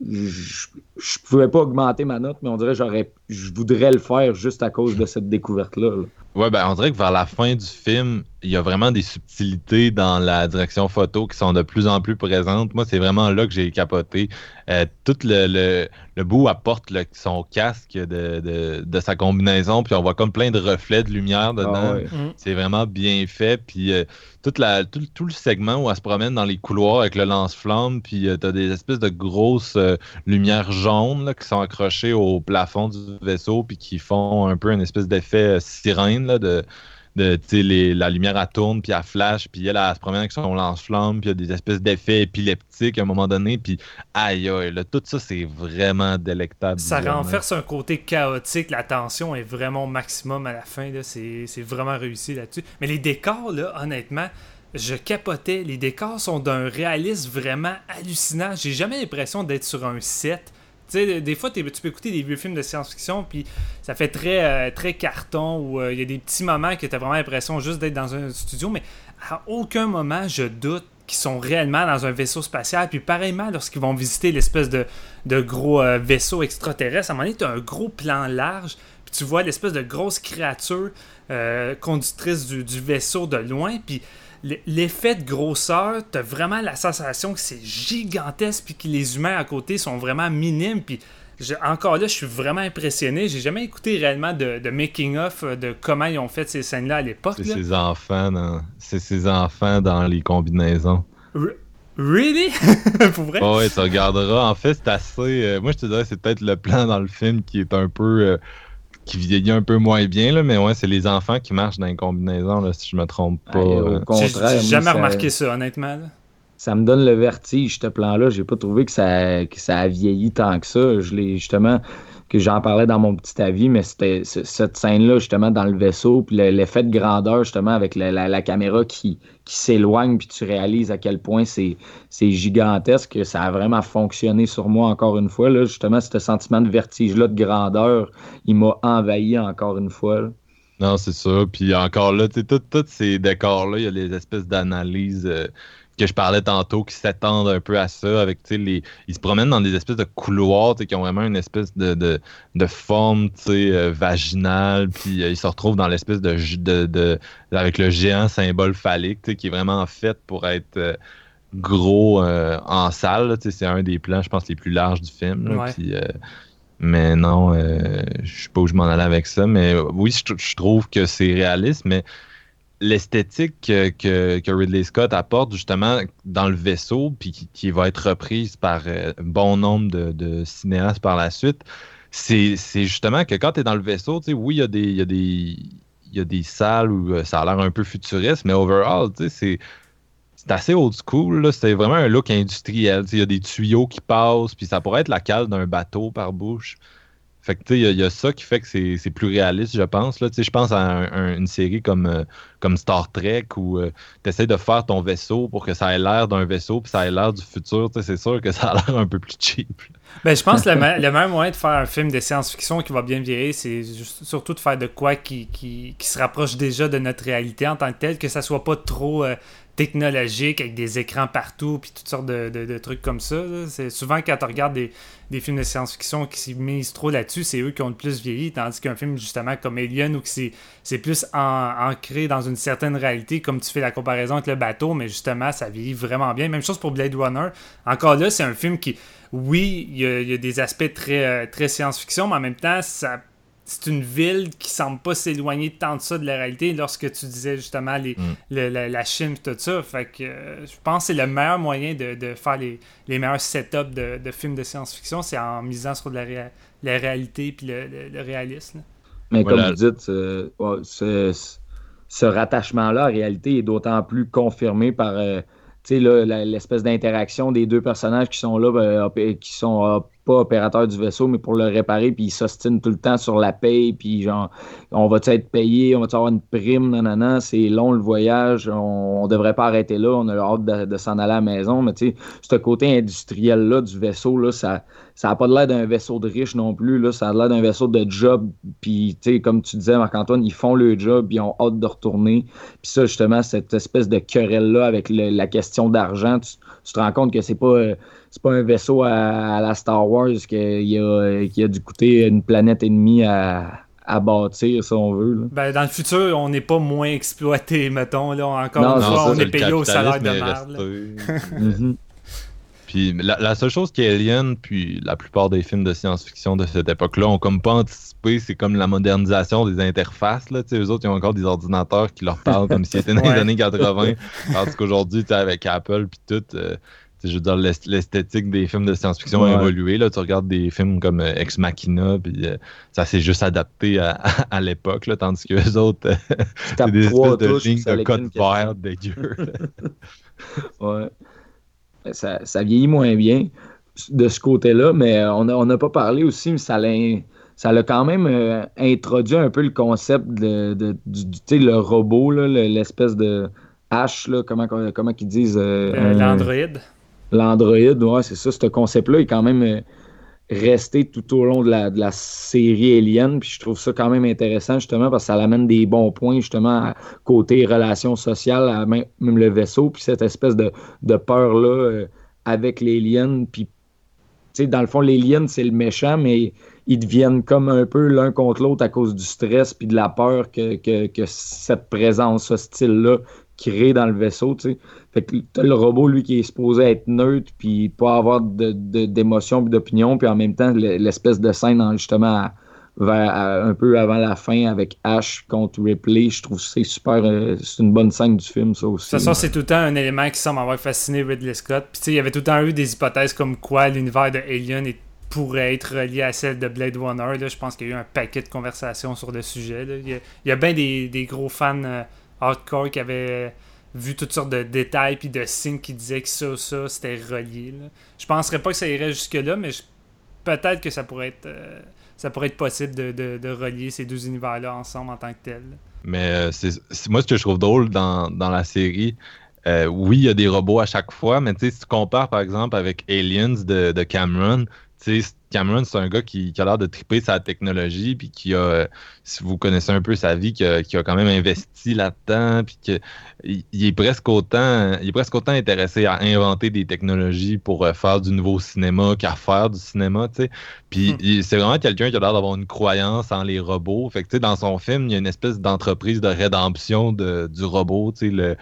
je, je pouvais pas augmenter ma note, mais on dirait que je voudrais le faire juste à cause de cette découverte-là. là Ouais, ben on dirait que vers la fin du film, il y a vraiment des subtilités dans la direction photo qui sont de plus en plus présentes. Moi, c'est vraiment là que j'ai capoté. Euh, tout le, le, le bout apporte son casque de, de, de, sa combinaison, puis on voit comme plein de reflets de lumière dedans. Ah mm. C'est vraiment bien fait. Puis euh, toute la, tout, tout, le segment où elle se promène dans les couloirs avec le lance-flamme, puis euh, t'as des espèces de grosses euh, lumières jaunes là, qui sont accrochées au plafond du vaisseau, puis qui font un peu une espèce d'effet sirène de, de la lumière à tourne, puis elle flash, puis elle, elle, se promène avec son lance-flamme, puis il y a des espèces d'effets épileptiques à un moment donné, puis aïe aïe, tout ça c'est vraiment délectable. Ça renforce un côté chaotique, la tension est vraiment au maximum à la fin, c'est vraiment réussi là-dessus. Mais les décors, là, honnêtement, je capotais. Les décors sont d'un réalisme vraiment hallucinant. J'ai jamais l'impression d'être sur un set. Sais, des fois, tu peux écouter des vieux films de science-fiction, puis ça fait très, euh, très carton, où euh, il y a des petits moments que tu as vraiment l'impression juste d'être dans un studio, mais à aucun moment, je doute qu'ils sont réellement dans un vaisseau spatial. Puis pareillement, lorsqu'ils vont visiter l'espèce de, de gros euh, vaisseau extraterrestre, à un moment donné, tu as un gros plan large, puis tu vois l'espèce de grosse créature conductrice du, du, vaisseau de loin, puis l'effet de grosseur, t'as vraiment la sensation que c'est gigantesque puis que les humains à côté sont vraiment minimes puis encore là, je suis vraiment impressionné. J'ai jamais écouté réellement de, making of euh, de comment ils ont fait ces scènes-là à l'époque. C'est ces enfants dans, c'est ces enfants dans les combinaisons. really? (laughs) Pour vrai? Oh, ouais, tu regarderas. En fait, c'est assez. Euh, moi, je te dirais, c'est peut-être le plan dans le film qui est un peu. Euh, qui vieillit un peu moins bien, là, mais ouais, c'est les enfants qui marchent dans les combinaisons, là, si je me trompe pas. au contraire. J'ai jamais remarqué ça, honnêtement. ça me donne le vertige, ce plan-là. J'ai pas trouvé que ça, que ça a vieilli tant que ça. Je l'ai justement que j'en parlais dans mon petit avis, mais c'était cette scène-là, justement, dans le vaisseau, puis l'effet de grandeur, justement, avec la, caméra qui, qui s'éloigne, puis tu réalises à quel point c'est gigantesque, ça a vraiment fonctionné sur moi encore une fois. Là. Justement, ce sentiment de vertige-là, de grandeur, il m'a envahi encore une fois. Non, c'est ça. Puis encore là, tu sais, tous ces décors-là, il y a les espèces d'analyses. Euh, que je parlais tantôt qui s'attendent un peu à ça avec les ils se promènent dans des espèces de couloirs qui ont vraiment une espèce de, de, de forme euh, vaginale puis euh, ils se retrouvent dans l'espèce de, de, avec le géant symbole phallique qui est vraiment fait pour être euh, gros en salle c'est un des plans je pense les plus larges du film mais non je sais pas où je m'en allais avec ça mais oui je trouve que c'est réaliste mais l'esthétique que, Ridley Scott apporte justement dans le vaisseau, puis qui, va être reprise par euh, bon nombre de, cinéastes par la suite, c'est justement que quand tu es dans le vaisseau, oui, il y, a des, y, a des, y a des salles où euh, ça a l'air un peu futuriste, mais overall, c'est assez old school. C'est vraiment un look industriel. Il y a des tuyaux qui passent, puis ça pourrait être la cale d'un bateau par bouche. Fait que, tu sais, il y, a ça qui fait que c'est plus réaliste, je pense. Là. Je pense à une série comme, euh, comme Star Trek où euh, tu essaies de faire ton vaisseau pour que ça ait l'air d'un vaisseau puis ça ait l'air du futur. C'est sûr que ça a l'air un peu plus cheap. Ben, je pense que le, (laughs) le, meilleur moyen de faire un film de science-fiction qui va bien virer, c'est surtout de faire de quoi qui, qui, qui, se rapproche déjà de notre réalité en tant que tel, que ça soit pas trop euh, technologique avec des écrans partout puis toutes sortes de, trucs comme ça. C'est souvent quand tu regardes des, films de science-fiction qui misent trop là-dessus, c'est eux qui ont le plus vieilli, tandis qu'un film justement comme Alien où c'est plus ancré dans une certaine réalité, comme tu fais la comparaison avec le bateau, mais justement ça vieillit vraiment bien. Même chose pour Blade Runner. Encore là, c'est un film qui, oui, il y, a, des aspects très, euh, très science-fiction, mais en même temps, ça c'est une ville qui semble pas s'éloigner tant de ça de la réalité lorsque tu disais justement les, mm. la, Chine et tout ça. Fait que euh, je pense que c'est le meilleur moyen de, faire les, meilleurs setups de, de films de science-fiction, c'est en misant sur la, la réalité et le, réalisme. Mais comme vous dites, euh, ce, rattachement-là en réalité est d'autant plus confirmé par euh, l'espèce d'interaction des deux personnages qui sont là, qui sont pas opérateur du vaisseau, mais pour le réparer, puis il s'ostine tout le temps sur la paye, puis genre, on va être payé, on va avoir une prime, nanana, c'est long le voyage, on, on, devrait pas arrêter là, on a hâte de, s'en aller à la maison, mais tu sais, ce côté industriel-là du vaisseau, là, ça ça n'a pas l'air d'un vaisseau de riche non plus, là, ça a l'air d'un vaisseau de job, puis tu sais, comme tu disais, Marc-Antoine, ils font le job, puis ils ont hâte de retourner, puis ça, justement, cette espèce de querelle-là avec la question d'argent, tu, te rends compte que c'est pas... Euh, c'est pas un vaisseau à, la Star Wars qui a, qui a dû coûter une planète ennemie à, à bâtir, si on veut. Ben, dans le futur, on n'est pas moins exploité, mettons. Là. Encore une fois, on est payé au salaire de merde. (laughs) Mhm. Puis la, seule chose qu'Alien, puis la plupart des films de science-fiction de cette époque-là ont comme pas anticipé, c'est comme la modernisation des interfaces. Là. Eux autres, ils ont encore des ordinateurs qui leur parlent comme si c'était dans les années 80. Parce qu'aujourd'hui, avec Apple, puis tout... Euh, je veux dire, l'esthétique des films de science-fiction a évolué. Là. Tu regardes des films comme euh, Ex Machina, puis euh, ça s'est juste adapté à, à, l'époque, tandis que les autres, (laughs) c'est des espèces de lignes de code vert dégueu. (laughs) ouais. Ça, ça, vieillit moins bien de ce côté-là, mais on n'a pas parlé aussi, mais ça l'a ça a quand même euh, introduit un peu le concept de, de du, le robot, l'espèce de H, là, comment, comment ils disent L'androïde l'Android, ouais, c'est ça, ce concept-là est quand même euh, resté tout au long de la, série Alien, puis je trouve ça quand même intéressant justement parce que ça amène des bons points justement à côté relations sociales, même, le vaisseau, puis cette espèce de, peur-là euh, avec l'Alien, puis tu sais, dans le fond, l'Alien, c'est le méchant, mais ils deviennent comme un peu l'un contre l'autre à cause du stress puis de la peur que cette présence hostile-là crée dans le vaisseau, tu sais. Fait que le robot, lui, qui est supposé être neutre, puis pas avoir d'émotion de, d'opinion, puis en même temps, l'espèce de scène, justement, vers, un peu avant la fin, avec Ash contre Ripley, je trouve que c'est super, euh, c'est une bonne scène du film, ça aussi. De toute façon, c'est tout le temps un élément qui semble avoir fasciné Ridley Scott. Puis tu sais, il y avait tout le temps eu des hypothèses comme quoi l'univers de Alien pourrait être relié à celle de Blade Runner. Là. Je pense qu'il y a eu un paquet de conversations sur le sujet. Il, y a, bien des, gros fans... Euh, hardcore qui avait vu toutes sortes de détails puis de signes qui disaient que ça, ça, c'était relié. Là. Je penserais pas que ça irait jusque-là, mais peut-être que ça pourrait être euh, ça pourrait être possible de, de, relier ces deux univers-là ensemble en tant que tel. Mais euh, c'est moi ce que je trouve drôle dans, dans la série. Euh, oui, il y a des robots à chaque fois, mais si tu compares par exemple avec Aliens de, de Cameron, Cameron, c'est un gars qui, a l'air de triper sa technologie, puis qui a, euh, si vous connaissez un peu sa vie, qui a, quand même investi là-dedans, puis qu'il il est presque autant, il est presque autant intéressé à inventer des technologies pour euh, faire du nouveau cinéma qu'à faire du cinéma, tu sais. Puis hmm. c'est vraiment quelqu'un qui a l'air d'avoir une croyance en les robots. Fait que, tu sais, dans son film, il y a une espèce d'entreprise de rédemption du robot, tu sais, le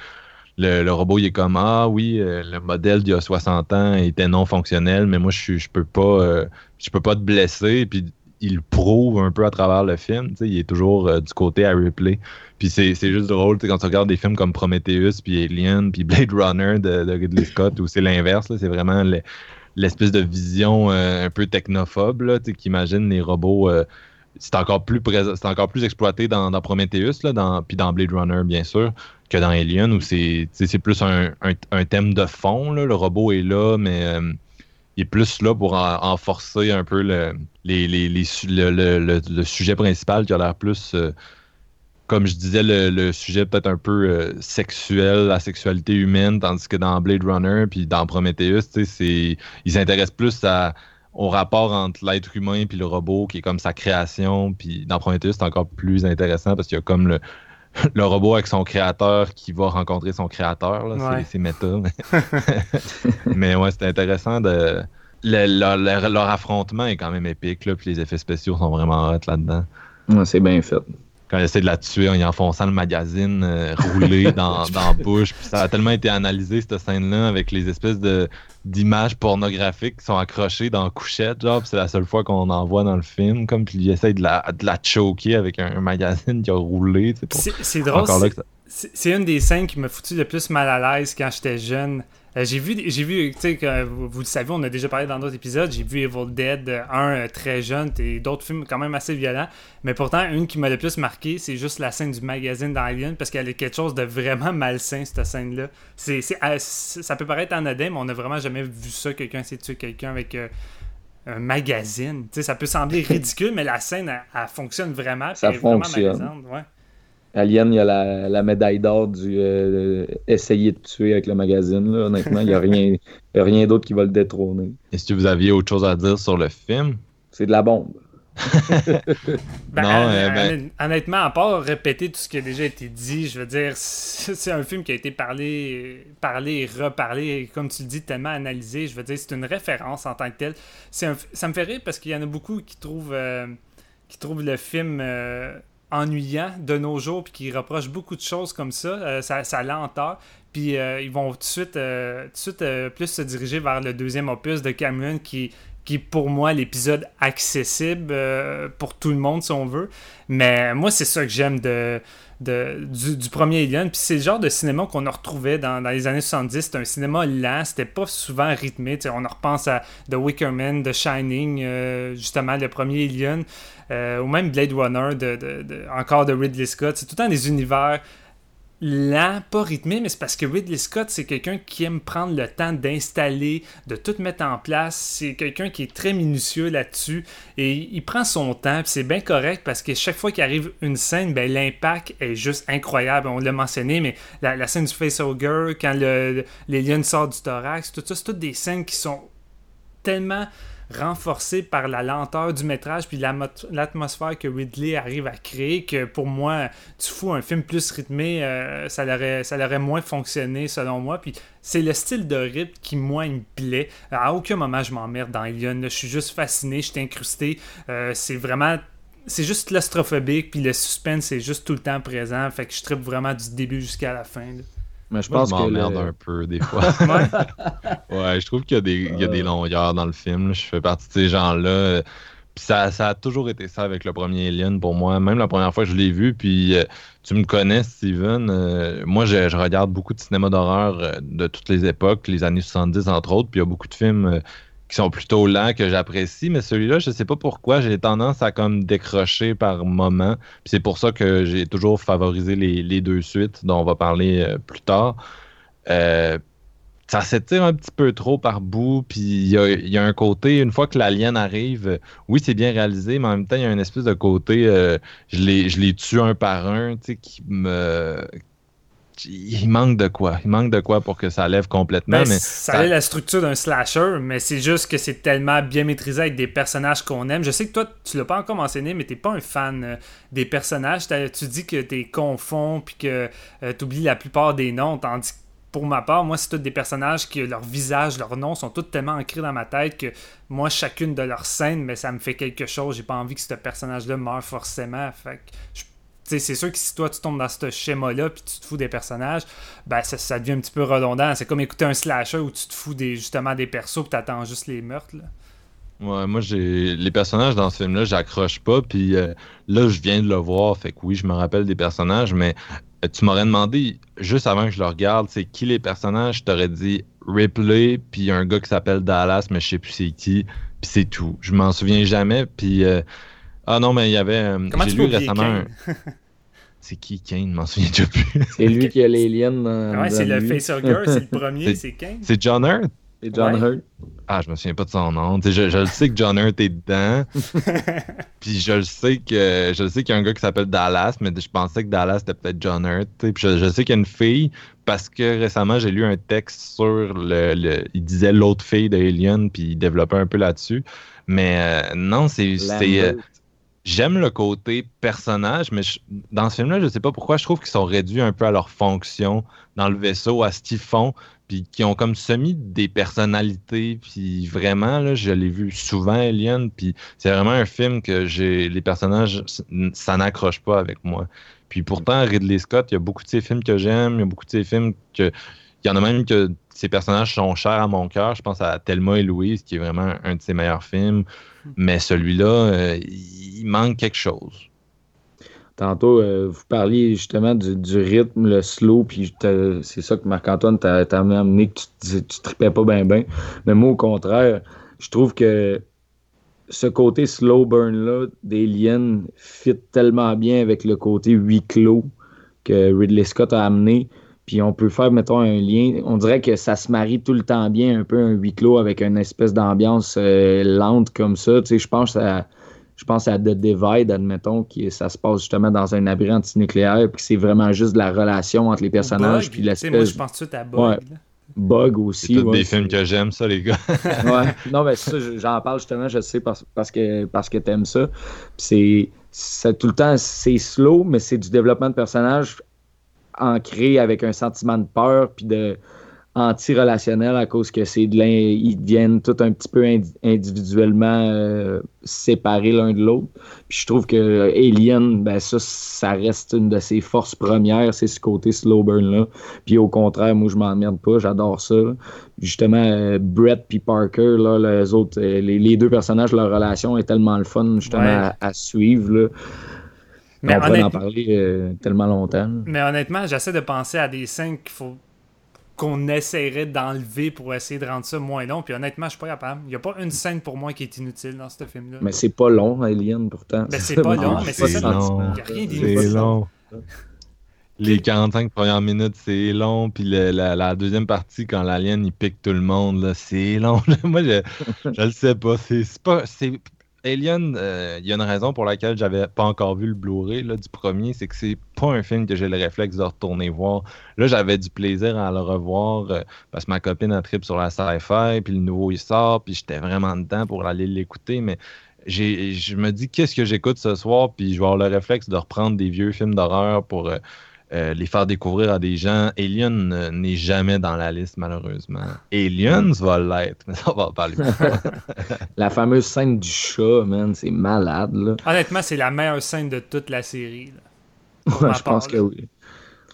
le, robot, il est comme Ah oui, euh, le modèle d'il y a 60 ans était non fonctionnel, mais moi, je, je peux pas euh, je peux pas te blesser. Puis il prouve un peu à travers le film. Il est toujours euh, du côté à replay. Puis c'est juste drôle quand tu regardes des films comme Prometheus, puis Alien, puis (laughs) Blade Runner de, Ridley Scott, où c'est l'inverse. C'est vraiment l'espèce de vision un peu technophobe qui imagine les robots c'est encore plus c'est encore plus exploité dans, Prometheus là, dans, puis dans Blade Runner bien sûr que dans Alien où c'est plus un, thème de fond le robot est là mais euh, il est plus là pour enforcer un peu le, les, le, sujet principal qui a l'air plus euh, comme je disais le, sujet peut-être un peu euh, sexuel la sexualité humaine tandis que dans Blade Runner puis dans Prometheus ils s'intéressent plus à au rapport entre l'être humain puis le robot, qui est comme sa création. Puis dans Prometheus, c'est encore plus intéressant parce qu'il y a comme le, (laughs) le robot avec son créateur qui va rencontrer son créateur. C'est méta. (laughs) Mais, ouais, c'est intéressant de. leur affrontement est quand même épique, là, puis les effets spéciaux sont vraiment hot là-dedans. c'est bien fait quand il essaie de la tuer en y enfonçant le magazine euh, roulé dans, (laughs) dans, la bouche. Puis ça a tellement été analysé, cette scène-là, avec les espèces de d'images pornographiques qui sont accrochées dans la couchette, genre, c'est la seule fois qu'on en voit dans le film, comme puis il essaie de la, de la choquer avec un, magazine qui a roulé. C'est drôle. C'est une des scènes qui m'a foutu le plus mal à l'aise quand j'étais jeune. Euh, j'ai vu, j'ai vu, tu sais, vous, le savez, on a déjà parlé dans d'autres épisodes. J'ai vu Evil Dead 1 euh, très jeune et d'autres films quand même assez violents. Mais pourtant, une qui m'a le plus marqué, c'est juste la scène du magazine d'Alien parce qu'elle est quelque chose de vraiment malsain, cette scène-là. C'est, euh, ça peut paraître anodin, mais on n'a vraiment jamais vu ça, quelqu'un de tuer quelqu'un avec. un magazine. Tu sais, ça peut sembler (laughs) ridicule, mais la scène, elle, fonctionne vraiment. Ça fonctionne. Vraiment Alien, il y a la, médaille d'or du euh, essayer de tuer avec le magazine. Là. Honnêtement, il n'y a rien, rien d'autre qui va le détrôner. Est-ce que vous aviez autre chose à dire sur le film? C'est de la bombe. (laughs) Ben, non, euh, ben- honnêtement, à part répéter tout ce qui a déjà été dit, je veux dire, c'est un film qui a été parlé, parlé et reparlé, comme tu le dis, tellement analysé. Je veux dire, c'est une référence en tant que telle. Un, ça me fait rire parce qu'il y en a beaucoup qui trouvent, euh, qui trouvent le film ennuyant de nos jours, puis qui reproche beaucoup de choses comme ça, euh, ça, ça lenteur. Puis euh, ils vont tout de suite, euh, plus se diriger vers le deuxième opus de Cameron qui qui est pour moi l'épisode accessible pour tout le monde si on veut. Mais moi, c'est ça que j'aime de, du, premier Alien. Puis c'est le genre de cinéma qu'on a retrouvé dans, les années 70. C'était un cinéma lent, c'était pas souvent rythmé. on en repense à The Wicker Man, The Shining, euh, justement, le premier Alien, euh, ou même Blade Runner, de, encore de Ridley Scott. C'est tout le temps des univers lent, pas rythmé, mais c'est parce que Ridley Scott, c'est quelqu'un qui aime prendre le temps d'installer, de tout mettre en place. C'est quelqu'un qui est très minutieux là-dessus et il prend son temps. C'est bien correct parce que chaque fois qu'il arrive une scène, ben, l'impact est juste incroyable. On l'a mentionné, mais la, scène du facehugger, quand le, les sort du thorax, tout ça, c'est toutes des scènes qui sont tellement renforcé par la lenteur du métrage puis l'atmosphère que Ridley arrive à créer que pour moi tu fous un film plus rythmé euh, ça l'aurait ça moins fonctionné selon moi. Puis c'est le style de rythme qui moi me plaît. À aucun moment je m'emmerde dans Alien je suis juste fasciné je suis incrusté. Euh, c'est vraiment c'est juste claustrophobique puis le suspense c'est juste tout le temps présent. Fait que je tripe vraiment du début jusqu'à la fin mais je pense m'emmerde un peu des (laughs) fois. ouais. je trouve qu'il y, a des, il y a des longueurs dans le film. Je fais partie de ces gens-là. Puis ça, ça, a toujours été ça avec le premier Alien pour moi. Même la première fois que je l'ai vu, puis euh, tu me connais, Steven. Euh, moi, je, regarde beaucoup de cinéma d'horreur euh, de toutes les époques, les années 70 entre autres. Puis il y a beaucoup de films qui sont plutôt lents que j'apprécie, mais celui-là, je sais pas pourquoi, j'ai tendance à comme décrocher par moment. C'est pour ça que j'ai toujours favorisé les, deux suites dont on va parler euh, plus tard. Euh, ça s'étire un petit peu trop par bout, puis il y a, un côté, une fois que l'alien arrive, oui, c'est bien réalisé, mais en même temps, il y a une espèce de côté, euh, je, les, je les tue un par un, tu sais, qui me il manque de quoi. Il manque de quoi pour que ça lève complètement. Ben, mais ça, a la structure d'un slasher, mais c'est juste que c'est tellement bien maîtrisé avec des personnages qu'on aime. Je sais que toi, tu l'as pas encore mentionné, mais t'es pas un fan euh, des personnages. Tu dis que t'es confond puis que euh, tu oublies la plupart des noms, tandis que pour ma part, moi, c'est tous des personnages qui, leur visage, leurs noms sont tous tellement ancrés dans ma tête que moi, chacune de leurs scènes, mais ça me fait quelque chose. J'ai pas envie que ce personnage-là meure forcément. Fait que je c'est sûr que si toi tu tombes dans ce schéma-là puis tu te fous des personnages, ben ça, devient un petit peu redondant. C'est comme écouter un slasher où tu te fous des, justement des persos puis t'attends juste les meurtres. Là. Ouais, moi j'ai les personnages dans ce film-là, j'accroche pas. Puis euh, là, je viens de le voir, fait que oui, je me rappelle des personnages, mais euh, tu m'aurais demandé juste avant que je le regarde, c'est qui les personnages. Je t'aurais dit Ripley, puis un gars qui s'appelle Dallas, mais je sais plus c'est qui, puis c'est tout. Je m'en souviens jamais. Puis euh, ah non, mais il y avait. Euh, j'ai lu récemment. (laughs) C'est qui Kane? Je m'en souviens déjà plus. (laughs) c'est lui qui a l'alien dans. Ouais, c'est le facehugger, c'est le premier, c'est Kane? C'est John Hurt? C'est John Hurt. Ah, je me souviens pas de son nom. Je, je, le sais que John Hurt est dedans. (laughs) puis je le sais que je sais qu'il y a un gars qui s'appelle Dallas, mais je pensais que Dallas c'était peut-être John Hurt. Puis je, je, sais qu'il y a une fille parce que récemment j'ai lu un texte sur le, le il disait l'autre fille d'Alien puis il développait un peu là-dessus. Mais euh, non, c'est j'aime le côté personnage, mais dans ce film-là, je sais pas pourquoi, je trouve qu'ils sont réduits un peu à leur fonction dans le vaisseau, à ce qu'ils font, puis qui ont comme semi des personnalités, puis vraiment, là, je l'ai vu souvent, Alien, puis c'est vraiment un film que j'ai les personnages, ça n'accroche pas avec moi. Puis pourtant, Ridley Scott, il y a beaucoup de ses films que j'aime, il y a beaucoup de ses films que... Il y en a même que ces personnages sont chers à mon cœur. Je pense à Thelma et Louise, qui est vraiment un de ses meilleurs films. Mais celui-là, euh, il manque quelque chose. Tantôt, euh, vous parliez justement du, rythme, le slow, puis c'est ça que Marc-Antoine t'a amené que tu, tu tripais pas bien, bien. Mais moi, au contraire, je trouve que ce côté slow burn-là d'Alien fit tellement bien avec le côté huis clos que Ridley Scott a amené. Puis on peut faire, mettons, un lien. On dirait que ça se marie tout le temps bien, un peu un huis clos avec une espèce d'ambiance euh, lente comme ça. Tu sais, je pense à. Je pense à The Divide, admettons, qui ça se passe justement dans un abri antinucléaire, puis c'est vraiment juste la relation entre les personnages, puis l'espèce. Moi, je pense tout à Bug. Bug aussi. C'est des films que j'aime, ça, les gars. (laughs) ouais. Non, mais ça, j'en parle justement, je sais, parce, parce que, parce que t'aimes ça. c'est tout le temps, c'est slow, mais c'est du développement de personnages ancré avec un sentiment de peur puis de anti-relationnel à cause que c'est de ils deviennent tout un petit peu individuellement euh, séparés l'un de l'autre. Puis je trouve que Alien, ben ça, ça reste une de ses forces premières, c'est ce côté slow burn là. Puis au contraire, moi je m'emmerde pas, j'adore ça. Justement, euh, Brett puis Parker, là, les autres, euh, les, deux personnages, leur relation est tellement le fun justement à, suivre. Là. Mais on en parler euh, tellement longtemps. Mais honnêtement, j'essaie de penser à des scènes qu'il faut qu'on essaierait d'enlever pour essayer de rendre ça moins long. Puis honnêtement, je suis pas capable. Il n'y a pas une scène pour moi qui est inutile dans ce film-là. Mais c'est pas long, Alien, pourtant. (laughs) Mais c'est pas long, mais c'est ça. Il n'y a rien d'inutile. C'est long. Les 45 premières minutes, c'est long. Puis la, deuxième partie, quand l'alien il pique tout le monde, c'est long. (laughs) Moi, je, je le sais pas. C'est pas. Alien, euh, il y a une raison pour laquelle j'avais pas encore vu le Blu-ray du premier, c'est que c'est pas un film que j'ai le réflexe de retourner voir. Là, j'avais du plaisir à le revoir euh, parce que ma copine a trip sur la sci-fi, puis le nouveau il sort, puis j'étais vraiment dedans pour aller l'écouter, mais je me dis qu'est-ce que j'écoute ce soir, puis je vais avoir le réflexe de reprendre des vieux films d'horreur pour euh, euh, les faire découvrir à des gens. Alien n'est jamais dans la liste, malheureusement. Aliens va l'être, (laughs) mais ça va parler. (laughs) la fameuse scène du chat, man, c'est malade. Là. Honnêtement, c'est la meilleure scène de toute la série. (laughs) je pense que oui.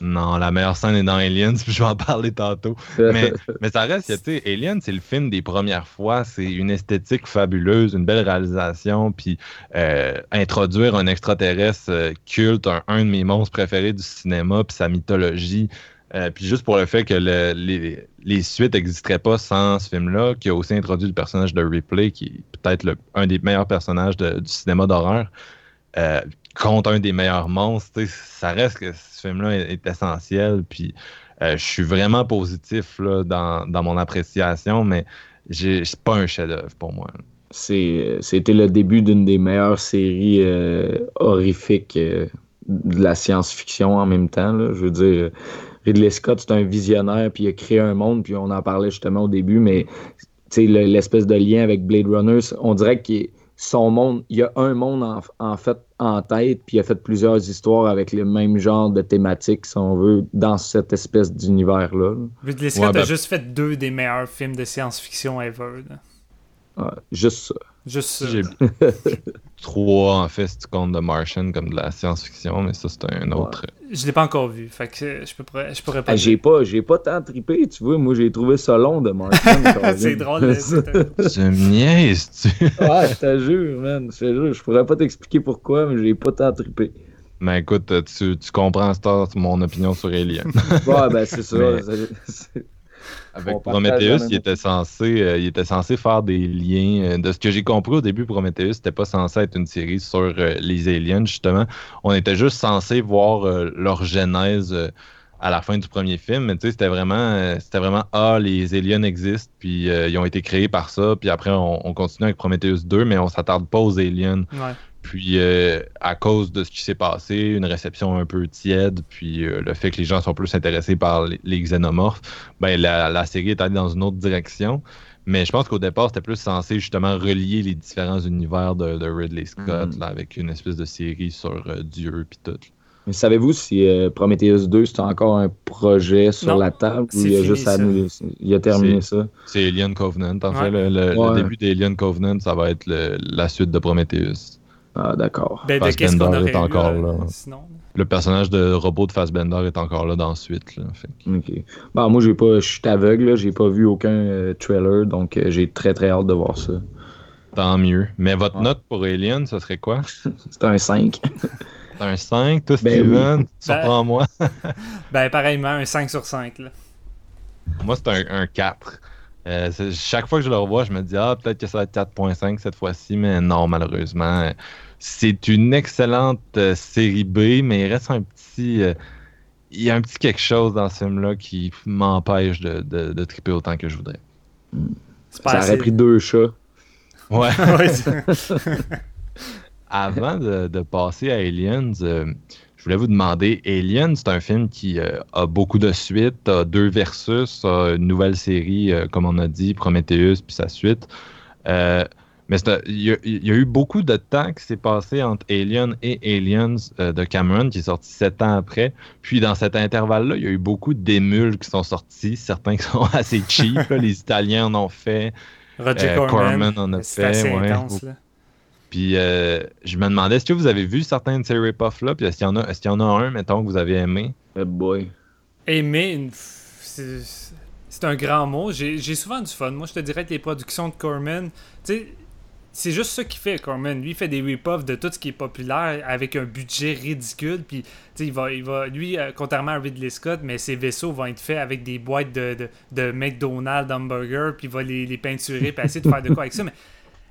Non, la meilleure scène est dans Aliens, puis je vais en parler tantôt. (laughs) Mais, mais ça reste, tu sais, Aliens, c'est le film des premières fois. C'est une esthétique fabuleuse, une belle réalisation, puis euh, introduire un extraterrestre euh, culte, un, de mes monstres préférés du cinéma, puis sa mythologie. Euh, puis juste pour le fait que le- les, les suites n'existeraient pas sans ce film-là, qui a aussi introduit le personnage de Ripley, qui est peut-être un des meilleurs personnages de- du cinéma d'horreur, euh, contre un des meilleurs monstres, ça reste que ce film-là est, est essentiel. Puis euh, je suis vraiment positif là, dans, dans mon appréciation, mais c'est pas un chef-d'œuvre pour moi. C'était le début d'une des meilleures séries euh, horrifiques euh, de la science-fiction en même temps. Je veux dire, Ridley Scott, c'est un visionnaire, puis il a créé un monde, puis on en parlait justement au début, mais l'espèce de lien avec Blade Runner, on dirait que son monde, il y a un monde en, en fait en tête, puis il a fait plusieurs histoires avec le même genre de thématique, si on veut, dans cette espèce d'univers-là. là. Ridley Scott Ouais, ben- a juste fait deux des meilleurs films de science-fiction ever. là. Ouais, juste ça. Juste ça. J'ai (laughs) trois, en fait, si tu comptes The Martian comme de la science-fiction, mais ça, c'est un autre. Je l'ai pas encore vu, fait que je, peux, je pourrais pas. Ah, j'ai pas, j'ai pas tant trippé, tu vois. Moi, j'ai trouvé ça long de Martian. (laughs) c'est drôle. c'est (laughs) Tu me niaises-tu? ouais, je te jure, man. Je te jure, je pourrais pas t'expliquer pourquoi, mais j'ai pas tant trippé. Mais écoute, tu, tu comprends, Star, mon opinion sur Alien. Ouais, ben c'est ça. Mais- Avec Prometheus, il était, censé, euh, il était censé faire des liens. euh, de ce que j'ai compris au début, Prometheus, c'était pas censé être une série sur euh, les aliens, justement. On était juste censé voir euh, leur genèse euh, à la fin du premier film. Mais tu sais, c'était vraiment, euh, c'était vraiment Ah, les aliens existent, puis euh, ils ont été créés par ça. Puis après, on, on continue avec Prometheus 2, mais on s'attarde pas aux aliens. Ouais. Puis euh, à cause de ce qui s'est passé, une réception un peu tiède, puis euh, le fait que les gens sont plus intéressés par les, les xénomorphes, ben la, la série est allée dans une autre direction. Mais je pense qu'au départ, c'était plus censé justement relier les différents univers de, de Ridley Scott, là, avec une espèce de série sur euh, Dieu puis tout. Mais savez-vous si euh, Prometheus 2, c'est encore un projet sur Non, la table ou il a fini, juste ça. annulé Il a terminé ça? C'est Alien Covenant. En Ouais. fait, le, le- le Ouais. début d'Alien Covenant, ça va être le- la suite de Prometheus. Ah, d'accord. Ben, de Fassbender qu'est-ce qu'on aurait est encore euh, là. Sinon. Le personnage de robot de Fassbender est encore là dans la suite. Là, fait que- Ok. Bon, moi, j'ai pas, je suis aveugle, j'ai pas vu aucun euh, trailer, donc euh, j'ai très très hâte de voir ça. Tant mieux. Mais votre Ouais. note pour Alien, ce serait quoi? (laughs) C'est un 5. (laughs) C'est un 5, toi, Ben Steven? (laughs) Surprends-moi. Ben, pareillement, un 5 sur 5. Là. Moi, c'est un, un 4. Euh, chaque fois que je le revois, je me dis, ah, peut-être que ça va être 4.5 cette fois-ci, mais non, malheureusement. Euh, C'est une excellente euh, série B, mais il reste un petit. euh, il y a un petit quelque chose dans ce film-là qui m'empêche de, de, de triper autant que je voudrais. C'est pas Ça assez. aurait pris deux chats. Ouais. (laughs) Ouais, c'est- (laughs) Avant de, de passer à Aliens, euh, je voulais vous demander, Aliens, c'est un film qui euh, a beaucoup de suites, a deux versus, a une nouvelle série, euh, comme on a dit, Prometheus, puis sa suite. Euh, mais il y, a- il y a eu beaucoup de temps qui s'est passé entre Alien et Aliens de Cameron, qui est sorti sept ans après. Puis dans cet intervalle-là, il y a eu beaucoup d'émules qui sont sortis, certains qui sont assez cheap. là. (laughs) les Italiens en ont fait. Roger Corman. En a C'est fait, assez ouais. intense. Là. Puis euh, je me demandais, est-ce que vous avez vu certains de ces rip-offs là Puis est-ce qu'il y en a, est-ce qu'il y en a un, mettons, que vous avez aimé? Eh boy. Une... f- c'est c'est un grand mot. J'ai j'ai souvent du fun. Moi, je te dirais que les productions de Corman, tu sais, c'est juste ça qu'il fait, Corman. Lui, il fait des rip-offs de tout ce qui est populaire avec un budget ridicule. Puis, tu sais, il va, il va, lui, euh, contrairement à Ridley Scott, mais ses vaisseaux vont être faits avec des boîtes de, de, de McDonald's hamburger, puis il va les, les peinturer, puis essayer de faire de quoi avec ça. Mais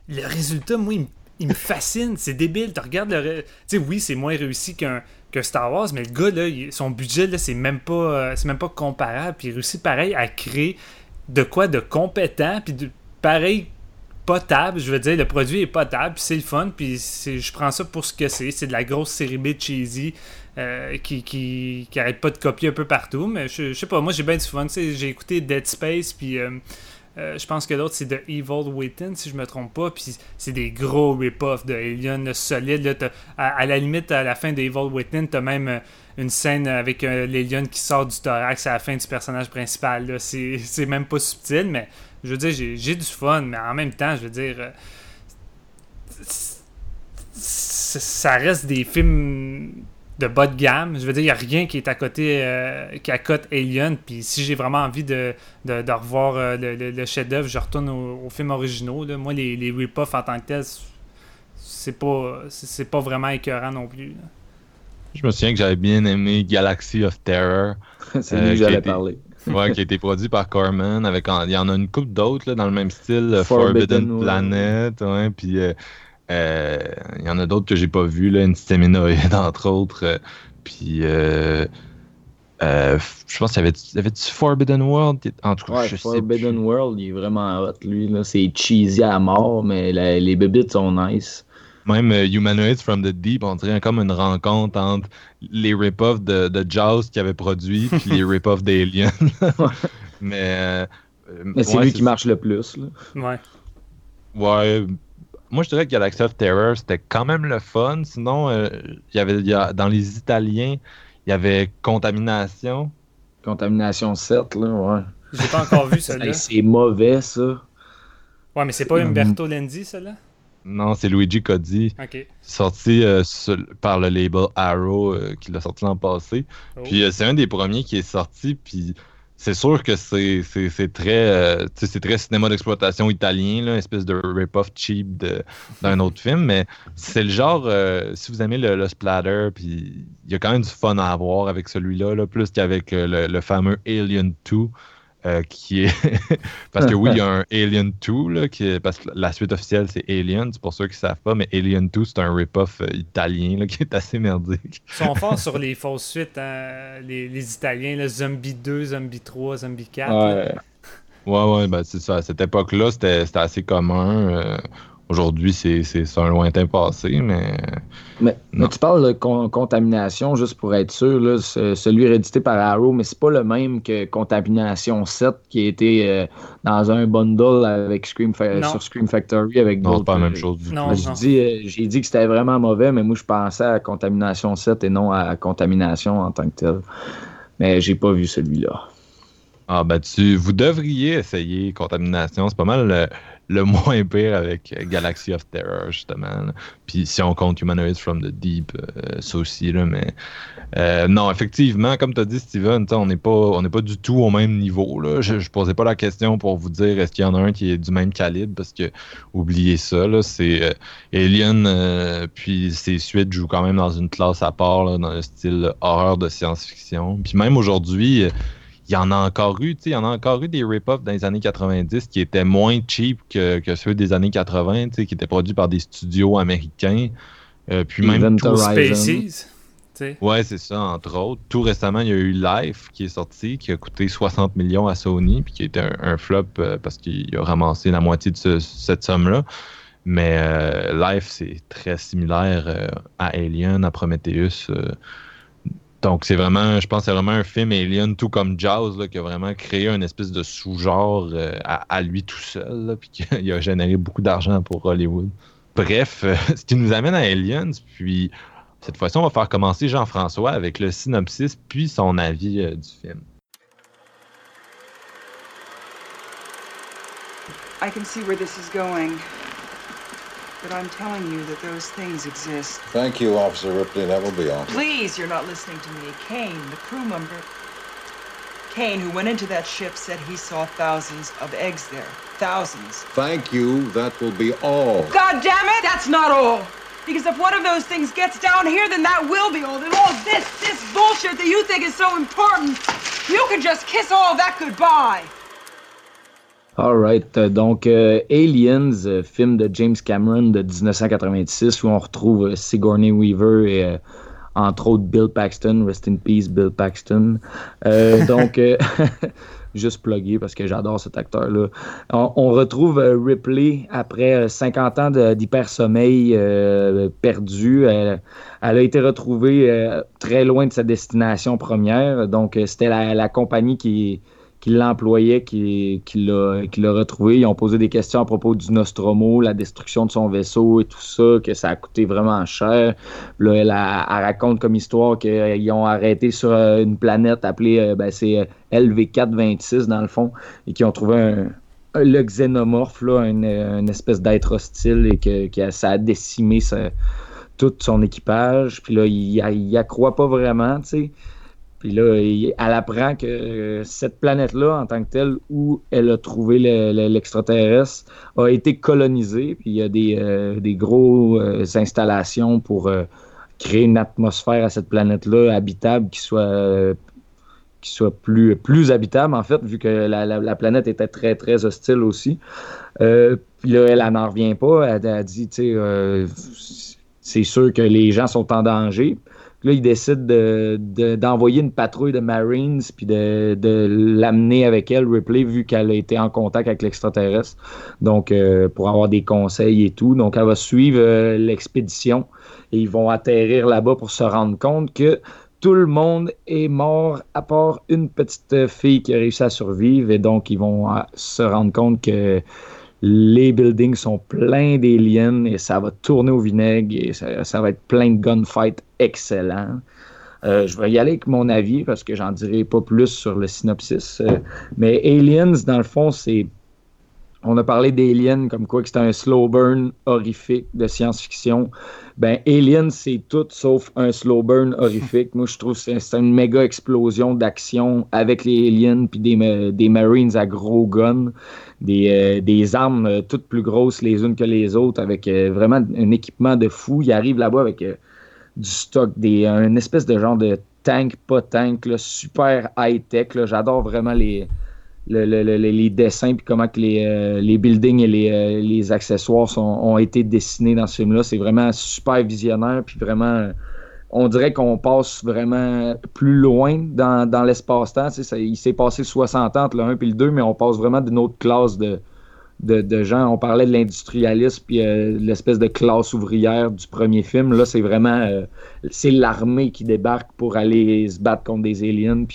le résultat, moi, il, me- il me fascine. C'est débile. Tu regardes le. Tu sais, oui, c'est moins réussi qu'un que Star Wars, mais le gars, là, son budget, là, c'est même pas euh, c'est même pas comparable. Puis il réussit pareil à créer de quoi de compétent, puis de pareil potable. Je veux dire, le produit est potable, puis c'est le fun, puis je prends ça pour ce que c'est. C'est de la grosse série B cheesy euh, qui, qui, qui arrête pas de copier un peu partout. Mais je, je sais pas, moi j'ai bien du fun. J'ai écouté Dead Space, puis euh, euh, je pense que l'autre c'est The Evil Within, si je me trompe pas. Puis c'est des gros rip-offs de Alien là, solides. là. À, la limite, à la fin de Evil Within, t'as même euh, une scène avec euh, l'Alien qui sort du thorax à la fin du personnage principal. C'est même pas subtil, mais je veux dire, j'ai du fun, mais en même temps, je veux dire. euh, ça reste des films de bas de gamme. Je veux dire, il n'y a rien qui est à côté, euh, qui accote Alien. Puis si j'ai vraiment envie de, de, de revoir euh, le, le- le chef-d'œuvre, je retourne aux, aux films originaux. là. Moi, les, les rip-offs en tant que tels, c'est pas, c'est pas vraiment écœurant non plus. là. Je me souviens que j'avais bien aimé Galaxy of Terror. (laughs) C'est lui que j'allais parler. (laughs) ouais, qui a été produit par Corman. Avec, il y en a une couple d'autres dans le même style, Forbidden, Forbidden Planet, ouais, puis il y en a d'autres que j'ai pas vu, là, Instaminoid (laughs) entre autres. puis euh, je pense qu'il y avait, du Forbidden World? En tout cas, Forbidden World, il est vraiment hot, lui. C'est cheesy à mort, mais les bébites sont nice. Même uh, Humanoids from the Deep, on dirait comme une rencontre entre les rip-offs de, de Jaws qu'il avait produit puis les (laughs) rip-offs d'Alien. (laughs) mais euh, mais c'est lui qui marche le plus. Là. Ouais. Ouais. Moi, je dirais que Galaxy of Terror, c'était quand même le fun. Sinon, il y avait dans les Italiens, il y avait Contamination. Contamination 7, là, ouais. J'ai pas encore vu (laughs) celui-là. c'est mauvais, ça. Ouais, mais c'est pas Umberto Lenzi, celui-là? Non, c'est Luigi Coddi. OK. Sorti euh, par le label Arrow, euh, qui l'a sorti l'an passé. Oh. Puis euh, c'est un des premiers qui est sorti, puis c'est sûr que c'est très euh, c'est très cinéma d'exploitation italien, là, une espèce de rip-off cheap d'un (laughs) autre film, mais c'est le genre, euh, si vous aimez le, splatter, puis il y a quand même du fun à avoir avec celui-là, là, plus qu'avec euh, le, le, fameux Alien 2. Euh, qui est. (laughs) parce que oui, il y a un Alien 2, là, qui est... parce que la suite officielle, c'est Alien, c'est pour ceux qui ne savent pas, mais Alien 2, c'est un rip-off euh, italien là, (laughs) qui est assez merdique. Ils sont forts sur les fausses suites, hein, les, les, Italiens, le Zombie 2, Zombie 3, Zombie 4. Ouais, ouais, ouais ben, c'est ça. À cette époque-là, c'était assez commun. Euh, Aujourd'hui, c'est un lointain passé, mais. Mais, tu parles de contamination, juste pour être sûr, là, celui réédité par Arrow, mais c'est pas le même que Contamination 7 qui a été euh, dans un bundle avec Scream sur Scream Factory avec Non, c'est pas la même chose du tout. Euh, j'ai dit, que c'était vraiment mauvais, mais moi je pensais à Contamination 7 et non à Contamination en tant que tel. Mais j'ai pas vu celui-là. Ah ben tu vous devriez essayer Contamination, c'est pas mal le moins pire avec Galaxy of Terror, justement. Puis si on compte Humanoids from the Deep, euh, ça aussi, là, mais euh, non, effectivement, comme tu as dit, Steven, on n'est pas, pas du tout au même niveau. Là. Je, ne posais pas la question pour vous dire est-ce qu'il y en a un qui est du même calibre, parce que oubliez ça, c'est euh, Alien, puis ses suites jouent quand même dans une classe à part, dans le style horreur de science-fiction. Puis même aujourd'hui, il y en a encore eu, il y en a encore eu des rip-offs dans les années 90 qui étaient moins cheap que, ceux des années 80, qui étaient produits par des studios américains. Euh, puis même tout... Spaces. Ouais, c'est ça, entre autres. Tout récemment, il y a eu Life qui est sorti, qui a coûté 60 millions à Sony, puis qui était un, flop euh, parce qu'il a ramassé la moitié de cette somme-là. Mais euh, Life, c'est très similaire à Alien, à Prometheus. Donc, c'est vraiment, je pense, c'est vraiment un film Alien, tout comme Jaws, là, qui a vraiment créé une espèce de sous-genre euh, à, lui tout seul, puis (laughs) qui a généré beaucoup d'argent pour Hollywood. Bref, (laughs) ce qui nous amène à Aliens, puis cette fois-ci, on va faire commencer Jean-François avec le synopsis, puis son avis euh, du film. But I'm telling you that those things exist. Thank you, Officer Ripley. That will be all. Please, you're not listening to me. Kane, the crew member. Kane, who went into that ship, said he saw thousands of eggs there. Thousands. Thank you. That will be all. God damn it! That's not all! Because if one of those things gets down here, then that will be all. Then all this, this bullshit that you think is so important, you can just kiss all that goodbye. Alright, donc euh, Aliens, euh, film de James Cameron de 1986 où on retrouve euh, Sigourney Weaver et entre autres Bill Paxton, rest in peace Bill Paxton. (laughs) donc (laughs) juste plugué parce que j'adore cet acteur-là. On, retrouve Ripley après 50 ans d'hypersommeil perdu. Elle, a été retrouvée très loin de sa destination première. Donc c'était la, la, compagnie qui qui l'employait, qui, qui l'a retrouvé. Ils ont posé des questions à propos du Nostromo, la destruction de son vaisseau et tout ça, que ça a coûté vraiment cher. Là, elle, raconte comme histoire qu'ils ont arrêté sur euh, une planète appelée, euh, ben, c'est euh, LV426 dans le fond, et qu'ils ont trouvé un, le xénomorphe, là, une, espèce d'être hostile et que, ça a décimé tout son équipage. Puis là, il, il, accroît pas vraiment, tu sais. Puis là, elle apprend que euh, cette planète-là, en tant que telle, où elle a trouvé l'extraterrestre, a été colonisée. Puis il y a des, euh, des grosses euh, installations pour créer une atmosphère à cette planète-là habitable qui soit qui soit plus, plus habitable, en fait, vu que la, la, planète était très, très hostile aussi. Puis là, elle, n'en revient pas. Elle, a dit, tu sais, c'est sûr que les gens sont en danger. Là, il décide d'envoyer de, une patrouille de Marines puis de, de l'amener avec elle, Ripley, vu qu'elle a été en contact avec l'extraterrestre. Donc, euh, pour avoir des conseils et tout. Donc, elle va suivre l'expédition et ils vont atterrir là-bas pour se rendre compte que tout le monde est mort à part une petite fille qui a réussi à survivre et donc ils vont euh, se rendre compte que les buildings sont pleins d'aliens et ça va tourner au vinaigre et ça, va être plein de gunfights excellents. Euh, je vais y aller avec mon avis parce que j'en dirai pas plus sur le synopsis. Euh, mais Aliens, dans le fond, c'est on a parlé d'Alien comme quoi que c'était un slow burn horrifique de science-fiction. Ben, Alien, c'est tout sauf un slow burn horrifique. Moi, je trouve que c'est une méga explosion d'action avec les aliens puis des, des Marines à gros guns, des, euh, des armes euh, toutes plus grosses les unes que les autres, avec euh, vraiment un équipement de fou. Ils arrivent là-bas avec du stock, des, un espèce de genre de tank, pas tank, super high-tech. J'adore vraiment les les dessins puis comment que les, les buildings et les, accessoires ont été dessinés dans ce film-là. C'est vraiment super visionnaire puis vraiment on dirait qu'on passe vraiment plus loin dans, l'espace-temps. il s'est passé 60 ans entre le 1 et le 2, mais on passe vraiment d'une autre classe de, gens. On parlait de l'industrialisme puis euh, l'espèce de classe ouvrière du premier film. Là, c'est vraiment c'est l'armée qui débarque pour aller se battre contre des aliens.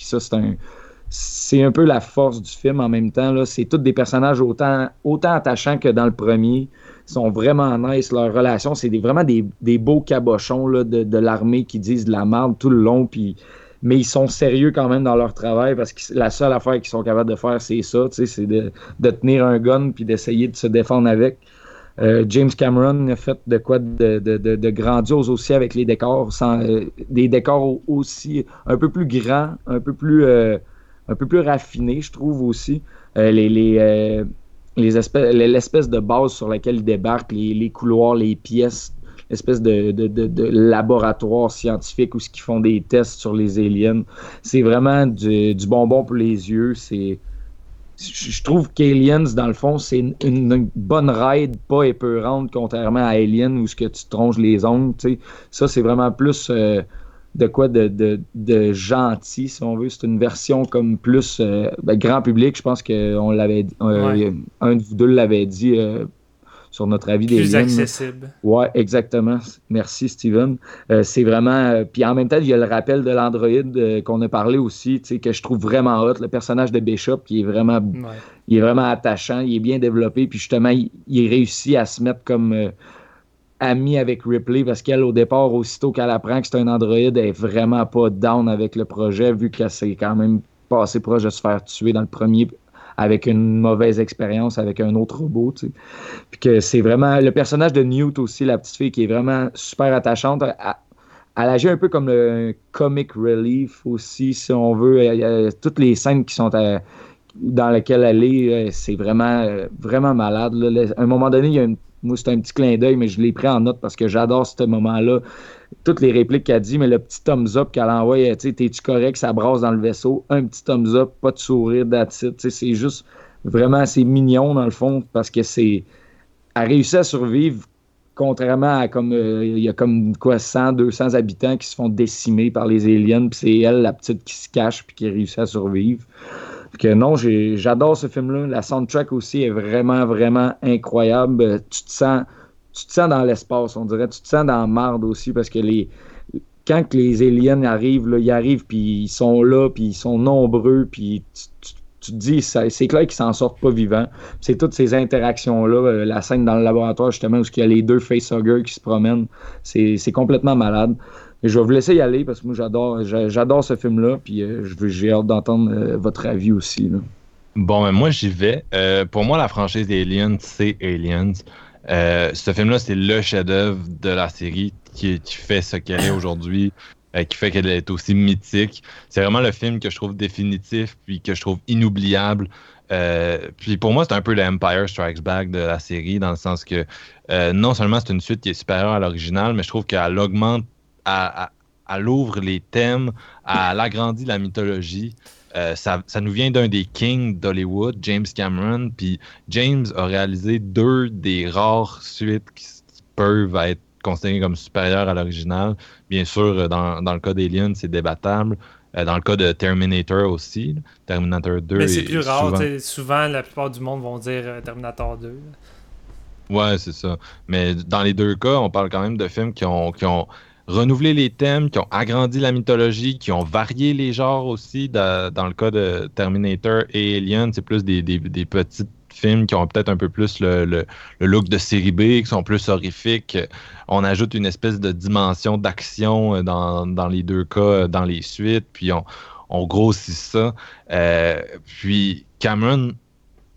C'est un peu la force du film en même temps. C'est tous des personnages autant attachants que dans le premier. Sont vraiment nice. Leur relation, c'est vraiment des, beaux cabochons de, l'armée qui disent de la merde tout le long. Puis, mais ils sont sérieux quand même dans leur travail parce que la seule affaire qu'ils sont capables de faire, c'est ça. C'est de, tenir un gun puis d'essayer de se défendre avec. Euh, James Cameron a fait de quoi de, grandiose aussi avec les décors, sans, euh, des décors aussi un peu plus grands, un peu plus euh, un peu plus raffiné, je trouve aussi. Les, l'espèce de base sur laquelle il débarque, les, couloirs, les pièces, l'espèce de, laboratoire scientifique où ils font des tests sur les aliens. C'est vraiment du, bonbon pour les yeux. C'est, je trouve qu'Aliens, dans le fond, c'est une, bonne ride, pas épeurante, contrairement à Alien où ce que tu tronches les ongles. Ça, c'est vraiment plus. Euh, de quoi de, de, gentil, si on veut. C'est une version comme plus euh, ben, grand public. Je pense qu'on l'avait euh, un de vous deux l'avait dit euh, sur notre avis des Plus accessible. Ouais, exactement. Merci, Steven. c'est vraiment. puis en même temps, il y a le rappel de l'Android qu'on a parlé aussi, que je trouve vraiment hot. Le personnage de Bishop qui est vraiment. Il est vraiment attachant, il est bien développé, puis justement, il, il réussit à se mettre comme amie avec Ripley parce qu'elle, au départ, aussitôt qu'elle apprend que c'est un Android, elle est vraiment pas down avec le projet vu qu'elle s'est quand même passé proche de se faire tuer dans le premier avec une mauvaise expérience avec un autre robot. Puis que c'est vraiment. Le personnage de Newt aussi, la petite fille, qui est vraiment super attachante. Elle, agit un peu comme le comic relief aussi, si on veut. toutes les scènes qui sont dans lesquelles elle est, c'est vraiment, vraiment malade. À un moment donné, il y a une moi, c'est un petit clin d'œil, mais je l'ai pris en note parce que j'adore ce moment-là. Toutes les répliques qu'elle dit, mais le petit thumbs up qu'elle envoie, tu sais, t'es-tu correct, ça brasse dans le vaisseau, un petit thumbs up, pas de sourire, that's c'est juste vraiment, c'est mignon dans le fond parce que c'est. Elle réussit à survivre contrairement à comme euh, il y a comme quoi 100 200 habitants qui se font décimer par les aliens puis c'est elle la petite qui se cache puis qui réussit à survivre que non, j'adore ce film-là. La soundtrack aussi est vraiment, vraiment incroyable. Tu te sens, tu te dans l'espace, on dirait. Tu te sens dans la marde aussi parce que les, quand les aliens arrivent, là, ils arrivent, puis ils sont là, puis ils sont nombreux, puis tu, te dis, c'est clair qu'ils s'en sortent pas vivants. C'est toutes ces interactions-là, euh, la scène dans le laboratoire, justement, où il y a les deux facehuggers qui se promènent, c'est complètement malade je vais vous laisser y aller parce que moi j'adore j'adore ce film-là, puis euh, j'ai hâte d'entendre euh, votre avis aussi. Bon, ben moi j'y vais. Euh, pour moi, la franchise Aliens, c'est Aliens. ce film-là, c'est le chef-d'œuvre de la série qui, fait ce qu'elle est aujourd'hui, qui fait qu'elle est aussi mythique. C'est vraiment le film que je trouve définitif, puis que je trouve inoubliable. puis pour moi, c'est un peu l'Empire Strikes Back de la série, dans le sens que non seulement c'est une suite qui est supérieure à l'original, mais je trouve qu'elle augmente elle, elle ouvre les thèmes, elle (laughs) agrandit la mythologie. Euh, ça, ça, nous vient d'un des kings d'Hollywood, James Cameron. Puis James a réalisé deux des rares suites qui, peuvent être considérées comme supérieures à l'original. Bien sûr, euh, dans, dans le cas d'Alien, c'est débattable. Euh, dans le cas de Terminator aussi, Terminator 2. Mais c'est plus rare. Souvent... souvent... la plupart du monde vont dire Terminator 2. Ouais, c'est ça. Mais dans les deux cas, on parle quand même de films qui ont, qui ont renouvelé les thèmes, qui ont agrandi la mythologie, qui ont varié les genres aussi. dans le cas de Terminator et Alien, c'est plus des, des, petits films qui ont peut-être un peu plus le, look de série B, qui sont plus horrifiques. On ajoute une espèce de dimension d'action dans, dans, les deux cas, dans les suites, puis on, on grossit ça. Euh, puis Cameron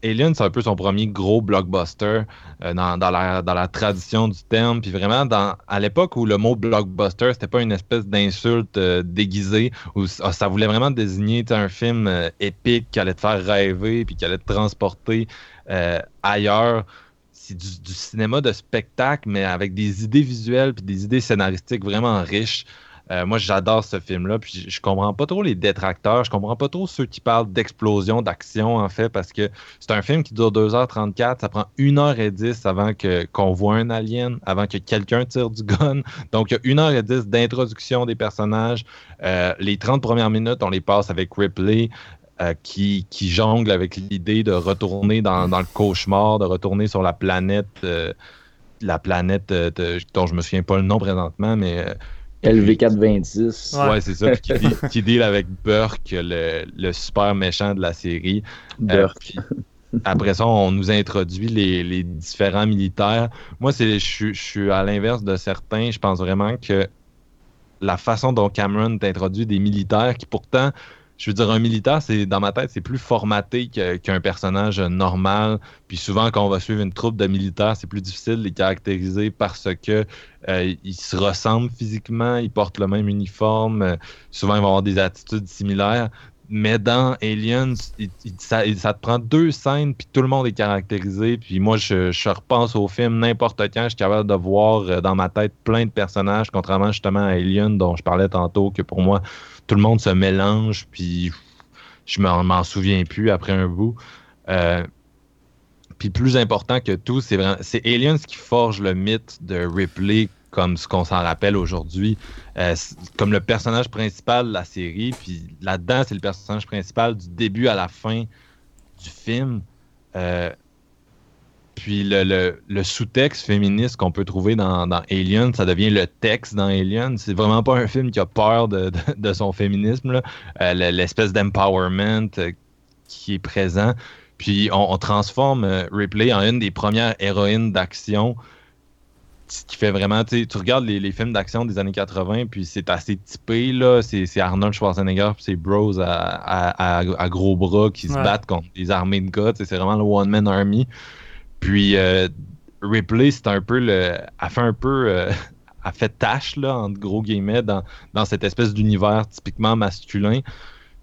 Alien, c'est un peu son premier gros blockbuster euh, dans, la, dans, la, tradition du terme. Puis vraiment, dans, à l'époque où le mot blockbuster, c'était pas une espèce d'insulte euh, déguisée, où ah, ça voulait vraiment désigner un film euh, épique qui allait te faire rêver, puis qui allait te transporter ailleurs. C'est du, du, cinéma de spectacle, mais avec des idées visuelles puis des idées scénaristiques vraiment riches. Euh, moi, j'adore ce film-là. Puis je, comprends pas trop les détracteurs. Je comprends pas trop ceux qui parlent d'explosion, d'action, en fait, parce que c'est un film qui dure 2h34. Ça prend 1h10 avant que, qu'on voit un alien, avant que quelqu'un tire du gun. (laughs) Donc, il y a 1h10 d'introduction des personnages. Euh, les 30 premières minutes, on les passe avec Ripley. Euh, qui, jongle avec l'idée de retourner dans, dans, le cauchemar, de retourner sur la planète, la planète dont je me souviens pas le nom présentement, mais LV426. Ouais, c'est ça. Qui, qui, deal avec Burke, le, le, super méchant de la série. Euh, Burke. après ça, on nous introduit les, les différents militaires. Moi, je, je suis à l'inverse de certains. Je pense vraiment que la façon dont Cameron t'introduit des militaires qui pourtant je veux dire, un militaire, c'est dans ma tête, c'est plus formaté qu'un personnage normal. Puis souvent, quand on va suivre une troupe de militaires, c'est plus difficile de les caractériser parce que euh, ils se ressemblent physiquement, ils portent le même uniforme. Euh, souvent, ils vont avoir des attitudes similaires. Mais dans Aliens, ça, te prend deux scènes, puis tout le monde est caractérisé. Puis moi, je, je repense au film n'importe quand. Je suis capable de voir euh, dans ma tête plein de personnages, contrairement justement à Alien, dont je parlais tantôt, que pour moi, tout le monde se mélange, puis je m'en souviens plus après un bout. Euh, puis plus important que tout, c'est c'est Aliens qui forge le mythe de Ripley comme ce qu'on s'en rappelle aujourd'hui, euh, comme le personnage principal de la série. Puis là-dedans, c'est le personnage principal du début à la fin du film. Euh, puis le, sous-texte féministe qu'on peut trouver dans, Alien, ça devient le texte dans Alien. C'est vraiment pas un film qui a peur de, son féminisme. Euh, l'espèce d'empowerment euh, qui est présent. Puis on, transforme euh, Ripley en une des premières héroïnes d'action. Ce qui fait vraiment, tu regardes les, films d'action des années 80, puis c'est assez typé, là. C'est Arnold Schwarzenegger, puis c'est Bros à, gros bras qui se battent contre des armées de gars. C'est vraiment le One-Man Army. Puis euh, Ripley, c'est un peu le. a fait un peu. Euh, (laughs) a fait tâche, là, entre gros guillemets, dans, dans cette espèce d'univers typiquement masculin.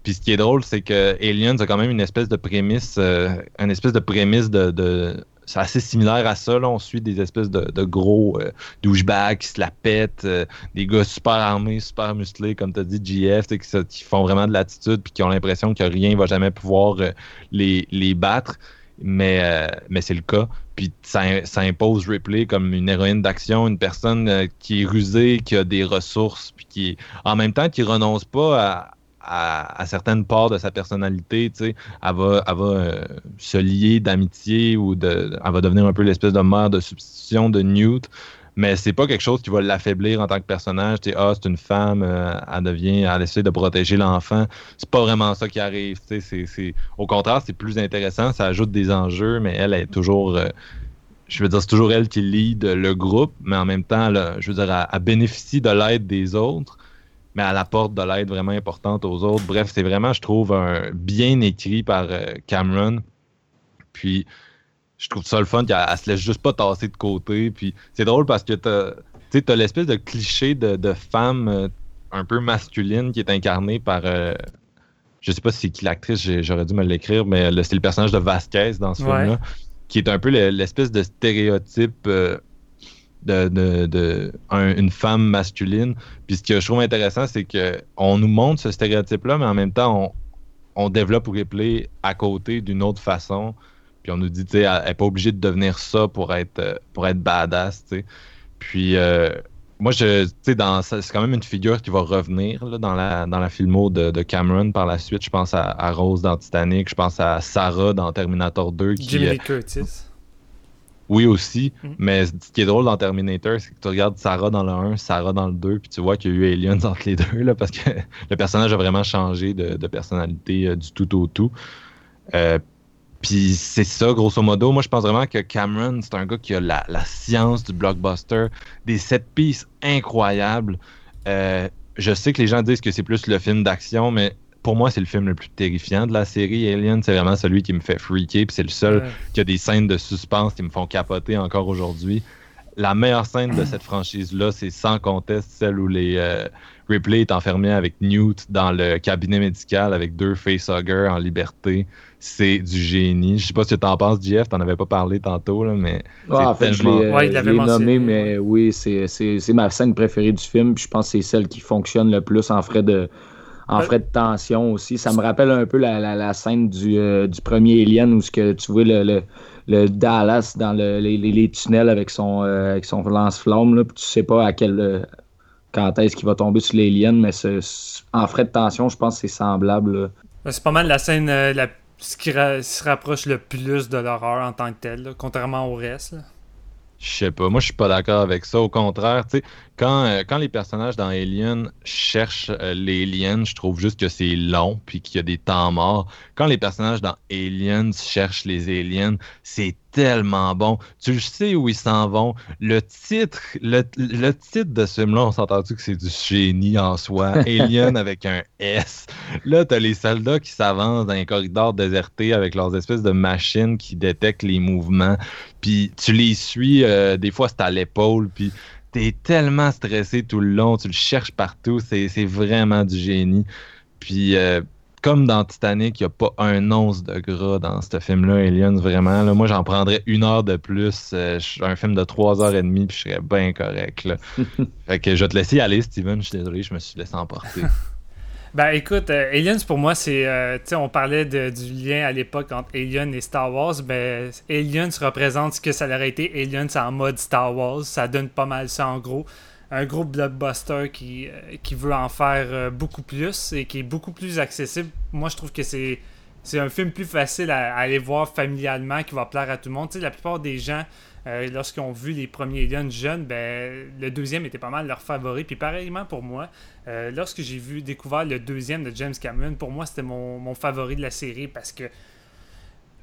Puis ce qui est drôle, c'est que Aliens a quand même une espèce de prémisse, euh, une espèce de prémisse de, c'est assez similaire à ça. Là. On suit des espèces de, de gros euh, douchebags qui se la pètent, des gars super armés, super musclés, comme tu as dit, GF, qui, qui, font vraiment de l'attitude puis qui ont l'impression que rien va jamais pouvoir les, les battre mais, euh, mais c'est le cas. Puis ça, impose Ripley comme une héroïne d'action, une personne euh, qui est rusée, qui a des ressources, puis qui, en même temps, qui renonce pas à, à, certaines parts de sa personnalité. Tu sais, elle va, elle va euh, se lier d'amitié ou de, elle va devenir un peu l'espèce de mère de substitution de Newt mais c'est pas quelque chose qui va l'affaiblir en tant que personnage. Ah, c'est une femme, euh, elle devient, elle essaie de protéger l'enfant. C'est pas vraiment ça qui arrive. Au contraire, c'est plus intéressant, ça ajoute des enjeux, mais elle est toujours. Euh, je veux dire, c'est toujours elle qui lead le groupe, mais en même temps, je veux dire, elle, bénéficie de l'aide des autres, mais elle apporte de l'aide vraiment importante aux autres. Bref, c'est vraiment, je trouve, un, bien écrit par euh, Cameron. Puis, je trouve ça le fun qu'elle se laisse juste pas tasser de côté. Puis c'est drôle parce que t'as, as l'espèce de cliché de, femme euh, un peu masculine qui est incarnée par. Euh, je sais pas si c'est qui l'actrice, j'aurais dû me l'écrire, mais c'est le personnage de Vasquez dans ce film-là, qui est un peu l'espèce de stéréotype euh, de, de, de un- une femme masculine. Puis ce que je trouve intéressant, c'est que on nous montre ce stéréotype-là, mais en même temps, on, on développe Ripley à côté d'une autre façon. Puis on nous dit, tu sais, elle n'est pas obligée de devenir ça pour être, euh, pour être badass, tu sais. Puis euh, moi, je, tu sais, dans, c'est quand même une figure qui va revenir là, dans, la, dans la filmo de, de Cameron par la suite. Je pense à, à Rose dans Titanic, je pense à Sarah dans Terminator 2. Qui, Jimmy euh, Curtis. oui aussi, Mm. mais ce qui est drôle dans Terminator, c'est que tu regardes Sarah dans le 1, Sarah dans le 2, puis tu vois qu'il y a eu Aliens (laughs) entre les deux, là, parce que (laughs) le personnage a vraiment changé de, de personnalité euh, du tout au tout. Euh, puis c'est ça, grosso modo. Moi, je pense vraiment que Cameron, c'est un gars qui a la, la science du blockbuster, des set pieces incroyables. Euh, je sais que les gens disent que c'est plus le film d'action, mais pour moi, c'est le film le plus terrifiant de la série. Alien, c'est vraiment celui qui me fait freaker, puis c'est le seul Ouais. qui a des scènes de suspense qui me font capoter encore aujourd'hui. La meilleure scène de cette franchise-là, c'est sans conteste celle où les euh, Ripley est enfermé avec Newt dans le cabinet médical avec deux facehuggers en liberté. C'est du génie. Je sais pas ce que t'en penses, Jeff, t'en avais pas parlé tantôt, là, mais Ouais, en fait, je tellement- l'ai euh, Ouais, il je l'avait l'ai mentionné, nommé, mais oui, c'est c'est- c'est ma scène préférée du film. Puis je pense que c'est celle qui fonctionne le plus en frais de, en frais de tension aussi. Ça me rappelle un peu la, la, la scène du, euh, du premier Alien où ce que tu vois le, le, le Dallas dans le- les, les- les tunnels avec son, euh, avec son lance-flamme. tu sais pas à quel, euh, quand est-ce qu'il va tomber sur l'Alien, mais en frais de tension, je pense que c'est semblable. C'est pas mal la scène euh, la, ce qui ra- se rapproche le plus de l'horreur en tant que telle, là, contrairement au reste. là. Je sais pas, moi je suis pas d'accord avec ça. Au contraire, tu sais, quand, euh, quand les personnages dans Alien cherchent euh, les je trouve juste que c'est long puis qu'il y a des temps morts. Quand les personnages dans Aliens cherchent les aliens, c'est tellement bon. Tu le sais où ils s'en vont. Le titre, le, le titre de ce film-là, on s'entend-tu que c'est du génie en soi? (laughs) Alien avec un S. Là, t'as les soldats qui s'avancent dans un corridor déserté avec leurs espèces de machines qui détectent les mouvements puis tu les suis, euh, des fois c'est à l'épaule, puis t'es tellement stressé tout le long, tu le cherches partout, c'est vraiment du génie. Puis euh, comme dans Titanic, il n'y a pas un once de gras dans ce film-là, Aliens, vraiment. Là, moi, j'en prendrais une heure de plus. euh, un film de trois heures et demie, puis je serais bien correct. Là. (laughs) fait que je vais te laisser aller, Steven. Je suis désolé, je me suis laissé emporter. (laughs) Ben écoute, euh, Aliens pour moi c'est, euh, tu sais, on parlait de- du lien à l'époque entre Alien et Star Wars, ben Aliens représente ce que ça aurait été Aliens en mode Star Wars, ça donne pas mal ça en gros. Un gros blockbuster qui, euh, qui veut en faire euh, beaucoup plus et qui est beaucoup plus accessible. Moi je trouve que c'est c'est un film plus facile à, à aller voir familialement qui va plaire à tout le monde. Tu sais, la plupart des gens, euh, lorsqu'ils ont vu les premiers Aliens jeunes, ben, le deuxième était pas mal leur favori. Puis pareillement pour moi, euh, lorsque j'ai vu découvert le deuxième de James Cameron, pour moi c'était mon, mon favori de la série parce que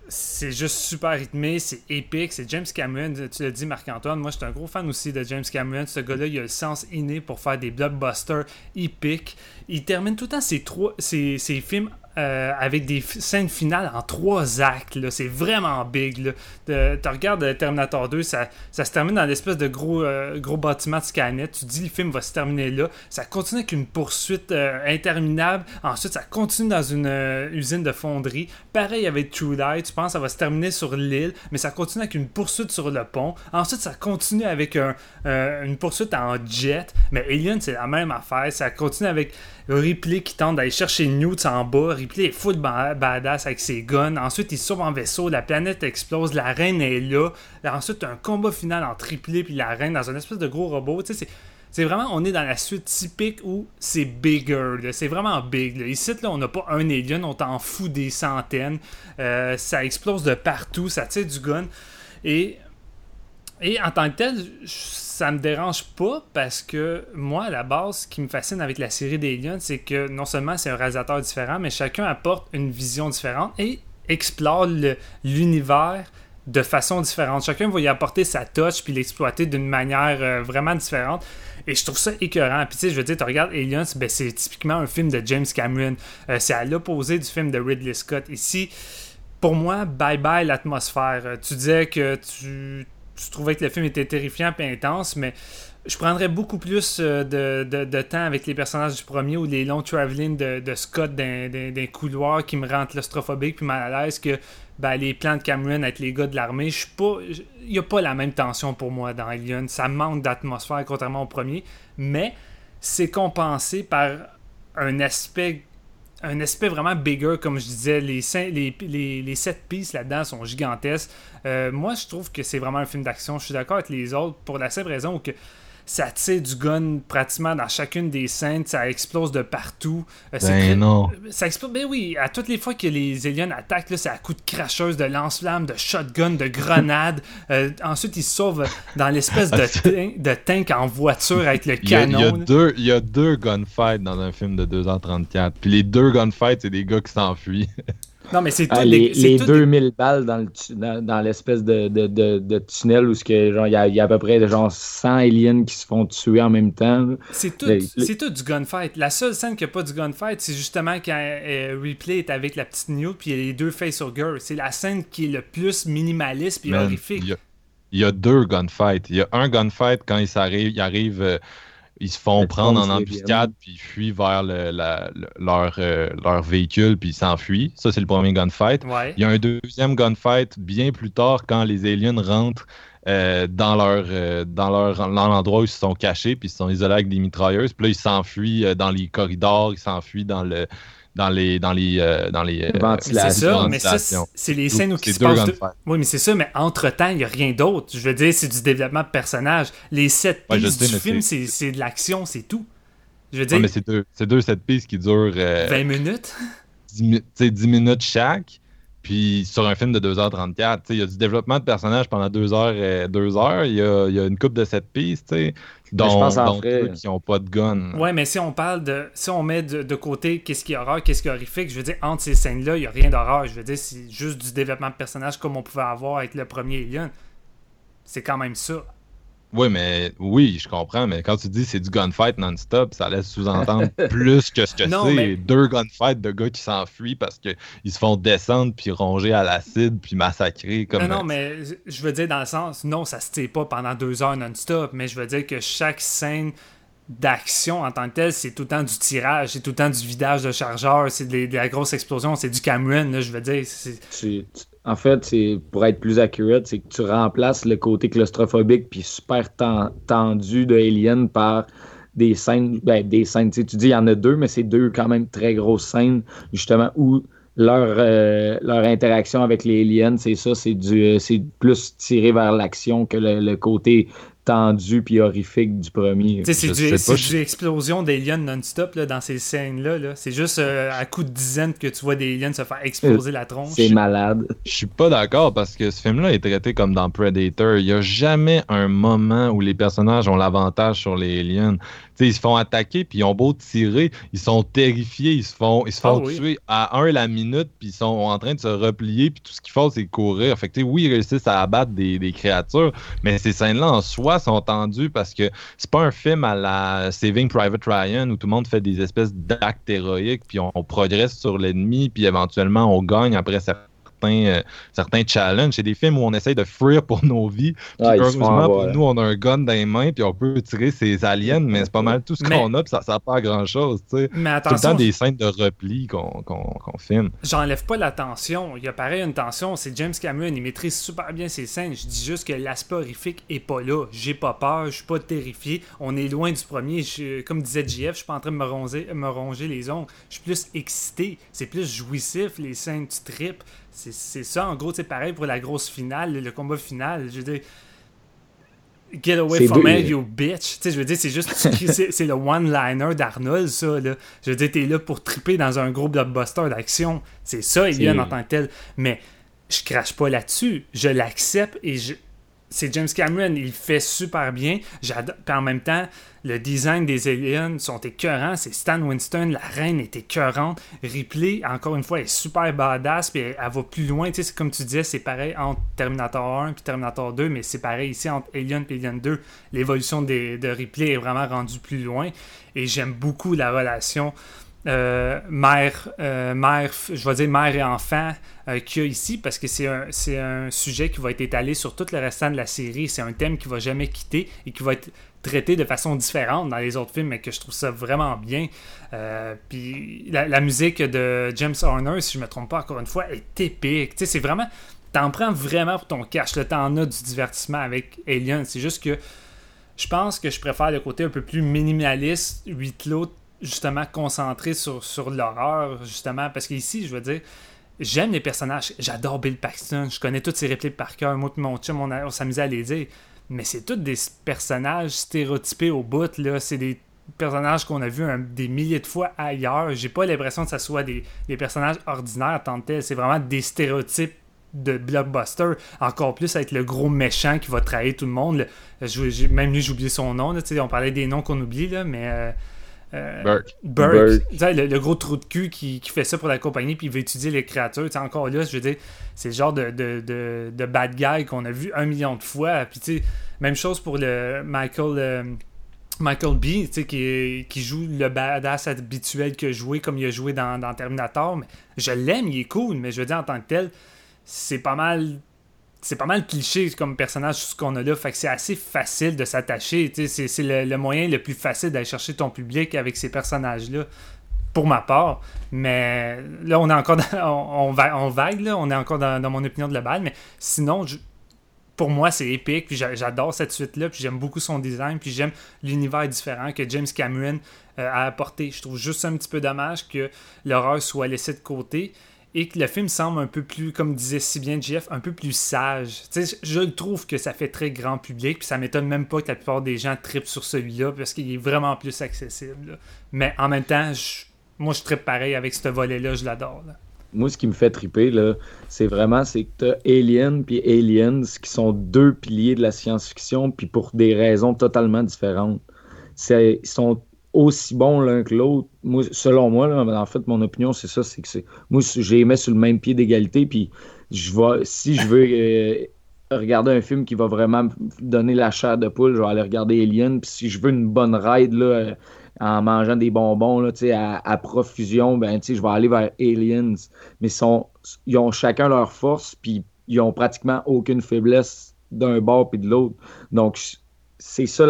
c'est juste super rythmé, c'est épique, c'est James Cameron, tu l'as dit Marc-Antoine, moi je suis un gros fan aussi de James Cameron, ce gars-là il a le sens inné pour faire des blockbusters épiques, il termine tout le temps ses, trois, ses, ses films euh, avec des scènes finales en trois actes. C'est vraiment big. Tu regardes euh, Terminator 2, ça, se termine dans l'espèce de gros, euh, gros bâtiment de Skynet. Tu dis le film va se terminer là. Ça continue avec une poursuite interminable. Ensuite, ça continue dans une usine de fonderie. Pareil avec True Light. Tu penses que ça va se terminer sur l'île, mais ça continue avec une poursuite sur le pont. Ensuite, ça continue avec un, une poursuite en jet. Mais Alien, c'est la même affaire. Ça continue avec Ripley qui tente d'aller chercher Newt en bas. Ripley est full ba- badass avec ses guns. Ensuite, il sauve en vaisseau. La planète explose. La reine est là. Ensuite, un combat final entre Ripley et la reine dans un espèce de gros robot. Tu sais, c'est. Vraiment, on est dans la suite typique où c'est bigger, c'est vraiment big. Là. Ici, là, on n'a pas un alien, on t'en fout des centaines. Euh, ça explose de partout, ça tire du gun. Et et en tant que tel, ça me dérange pas parce que moi, à la base, ce qui me fascine avec la série d'Alien, c'est que non seulement c'est un réalisateur différent, mais chacun apporte une vision différente et explore l'univers de façon différente. Chacun va y apporter sa touch puis l'exploiter d'une manière euh, vraiment différente. Et je trouve ça écœurant. Puis tu sais, je veux dire, tu regardes Aliens, ben, c'est typiquement un film de James Cameron. Euh, c'est à l'opposé du film de Ridley Scott. Ici, pour moi, bye bye l'atmosphère. Euh, Tu disais que tu, tu trouvais que le film était terrifiant et intense, mais je prendrais beaucoup plus euh, de, de- temps avec les personnages du premier ou les longs travelling de, de Scott les couloirs qui me rendent claustrophobique puis mal à l'aise que ben, les plans de Cameron avec les gars de l'armée, je suis pas. Il n'y a pas la même tension pour moi dans Alien. Ça manque d'atmosphère contrairement au premier, mais c'est compensé par un aspect un aspect vraiment bigger, comme je disais. Les, les, sept pistes là-dedans sont gigantesques. Euh, moi, je trouve que c'est vraiment un film d'action. Je suis d'accord avec les autres pour la simple raison que ça tire du gun pratiquement dans chacune des scènes, ça explose de partout. Euh, ben non. Ça explose, ben oui, à toutes les fois que les aliens attaquent, là, c'est à coups de cracheuse, de lance-flammes, de shotgun, de grenades. Euh, ensuite, ils se sauvent dans l'espèce de, (laughs) de tank en voiture avec le canon. Il y, a, deux, il y a deux gunfights dans un film de 2h34. Puis les deux gunfights, c'est des gars qui s'enfuient. (laughs) Non, mais c'est ah, les, les 2000 balles dans, le, dans, l'espèce de, de, de, tunnel où il y, a, y a à peu près genre 100 aliens qui se font tuer en même temps. C'est tout, tout, du gunfight. La seule scène qui n'a pas du gunfight, c'est justement quand euh, Ripley est avec la petite Newt puis les deux girl C'est la scène qui est le plus minimaliste puis horrifique. Il y, a, deux gunfights. Il y a un gunfight quand il arrive, il arrive euh, ils se font prendre en embuscade, puis ils fuient vers leur, euh, leur véhicule, puis ils s'enfuient. Ça, c'est le premier gunfight. Il y a un deuxième gunfight bien plus tard quand les aliens rentrent euh, dans leur euh, dans leur l'endroit où ils se sont cachés, puis ils se sont isolés avec des mitrailleuses. Puis là, ils s'enfuient dans les corridors, ils s'enfuient dans le dans les dans les euh, dans les euh, c'est ça mais ça c'est les scènes où qui se passent oui mais c'est ça mais entre temps il y a rien d'autre. Je veux dire c'est du développement de personnage. Les sept pistes du film c'est de l'action c'est tout. Je veux dire mais c'est deux c'est deux sept pistes qui durent 20 euh, minutes. 10, 10 minutes chaque puis sur un film de 2h34, il y a du développement de personnages pendant 2 heures, 2 heures. Il y a, y a, une coupe de cette piste, dont, dont ceux qui n'ont pas de gun. Ouais, mais si on parle de. Si on met de, côté qu'est-ce qui est horreur, qu'est-ce qui est horrifique, je veux dire, entre ces scènes-là, il n'y a rien d'horreur. Je veux dire, c'est juste du développement de personnages comme on pouvait avoir avec le premier Alien. C'est quand même ça. Oui, mais oui, je comprends, mais quand tu dis c'est du gunfight non-stop, ça laisse sous-entendre (laughs) plus que ce que c'est. Deux gunfights de gars qui s'enfuient parce qu'ils se font descendre puis ronger à l'acide puis massacrer. Comme... Non, non, mais je veux dire dans le sens, non, ça se tire pas pendant deux heures non-stop, mais je veux dire que chaque scène d'action en tant que telle, c'est tout le temps du tirage, c'est tout le temps du vidage de chargeur, c'est de, la grosse explosion, c'est du Cameron, là, je veux dire. En fait, c'est pour être plus accurate, c'est que tu remplaces le côté claustrophobique puis super tendu de Alien par des scènes, ben, des scènes, tu dis il y en a deux, mais c'est deux quand même très grosses scènes, justement, où leur, euh, leur interaction avec les aliens, c'est ça, c'est du euh, c'est plus tiré vers l'action que le, côté tendu puis horrifique du premier. C'est du, du, explosion d'aliens non-stop dans ces scènes-là. c'est juste euh, à coup de dizaines que tu vois des aliens se faire exploser la tronche. C'est malade. Je suis pas d'accord parce que ce film-là est traité comme dans Predator. Il y a jamais un moment où les personnages ont l'avantage sur les aliens ils se font attaquer, puis ils ont beau tirer, ils sont terrifiés, ils se font, ils se font ah tuer à un la minute, puis ils sont en train de se replier, puis tout ce qu'ils font, c'est courir. Fait que, oui, ils réussissent à abattre des, créatures, mais ces scènes-là en soi sont tendues parce que c'est pas un film à la Saving Private Ryan où tout le monde fait des espèces d'actes héroïques, puis on, on progresse sur l'ennemi, puis éventuellement on gagne après certains euh, certains, challenges. C'est des films où on essaye de fuir pour nos vies. heureusement, pour nous, on a un gun dans les mains puis on peut tirer ces aliens, mais c'est pas mal tout ce qu'on a puis ça sert pas à grand chose. Mais attention. Tout le temps des scènes de repli qu'on filme. J'enlève pas la tension. Il y a pareil une tension. C'est James Cameron. Il maîtrise super bien ses scènes. Je dis juste que l'aspect horrifique est pas là. J'ai pas peur. Je suis pas terrifié. On est loin du premier. comme disait JF, je suis pas en train de me ronger, me ronger les ongles. Je suis plus excité. C'est plus jouissif les scènes. Tu tripes. C'est ça, en gros, c'est pareil pour la grosse finale, le combat final. Je veux dire, Get away from me, you bitch. je veux dire, c'est juste, (laughs) c'est le one-liner d'Arnold, ça. Là. Je veux dire, t'es là pour triper dans un gros blockbuster d'action. C'est ça, il en tant que tel. Mais je crache pas là-dessus. Je l'accepte et je, c'est James Cameron, il fait super bien. J'adore. en même temps, le design des aliens sont écœurants. C'est Stan Winston, la reine est écœurante. Ripley, encore une fois, est super badass. Puis elle, va plus loin. Tu sais, comme tu disais, c'est pareil entre Terminator 1 et Terminator 2, mais c'est pareil ici entre Alien et Alien 2. L'évolution de Ripley est vraiment rendue plus loin. Et j'aime beaucoup la relation euh, mère, euh, mère, je vais dire mère et enfant euh, qu'il y a ici parce que c'est un, sujet qui va être étalé sur tout le restant de la série. C'est un thème qui va jamais quitter et qui va être traité de façon différente dans les autres films, mais que je trouve ça vraiment bien. Puis la, musique de James Horner, si je me trompe pas encore une fois, est épique. Tu sais, c'est vraiment. T'en prends vraiment pour ton cash. Le temps as du divertissement avec Alien. C'est juste que je pense que je préfère le côté un peu plus minimaliste, huit clos, justement concentré sur, l'horreur, justement. Parce qu'ici, je veux dire, j'aime les personnages. J'adore Bill Paxton. Je connais toutes ses répliques par cœur. Moi mon chum, on, on s'amusait à les dire mais c'est tous des personnages stéréotypés au bout. Là. C'est des personnages qu'on a vus des milliers de fois ailleurs. J'ai pas l'impression que ce soit des, personnages ordinaires tant tel. C'est vraiment des stéréotypes de blockbuster. Encore plus avec le gros méchant qui va trahir tout le monde. même lui, j'ai oublié son nom. on parlait des noms qu'on oublie, là, mais. Euh, euh, Burke. Burke. Le, gros trou de cul qui, fait ça pour la compagnie puis il veut étudier les créatures. encore là, je veux dire, c'est le genre de, de, bad guy qu'on a vu un million de fois. Puis même chose pour le Michael. Euh, Michael B, qui, qui joue le badass habituel a joué comme il a joué dans, dans Terminator. Mais je l'aime, il est cool, mais je veux dire, en tant que tel, c'est pas mal c'est pas mal cliché comme personnage ce qu'on a là. Fait que c'est assez facile de s'attacher. C'est le, moyen le plus facile d'aller chercher ton public avec ces personnages-là. Pour ma part. Mais là, on est encore (laughs) on, on, vague, là. On est encore dans, mon opinion de la balle. Mais sinon, pour moi, c'est épique. Puis j'adore cette suite-là. Puis j'aime beaucoup son design. Puis j'aime l'univers différent que James Cameron euh, a apporté. Je trouve juste un petit peu dommage que l'horreur soit laissée de côté et que le film semble un peu plus, comme disait si bien Jeff, un peu plus sage. je trouve que ça fait très grand public, puis ça m'étonne même pas que la plupart des gens tripent sur celui-là, parce qu'il est vraiment plus accessible. Mais en même temps, moi je trippe pareil avec ce volet-là, je l'adore. Moi, ce qui me fait triper, c'est vraiment c'est que tu Alien puis Aliens qui sont deux piliers de la science-fiction, puis pour des raisons totalement différentes. Ils sont aussi bons l'un que l'autre. Moi, selon moi, en fait, mon opinion, c'est ça, c'est que c'est. Moi, j'ai les mets sur le même pied d'égalité, puis je vais, si je veux euh, regarder un film qui va vraiment donner la chair de poule, je vais aller regarder Alien. Puis si je veux une bonne ride là, euh, en mangeant des bonbons là, à, à profusion, ben je vais aller vers Aliens. Mais ils ont chacun leur force, puis ils ont pratiquement aucune faiblesse d'un bord puis de l'autre. Donc c'est ça,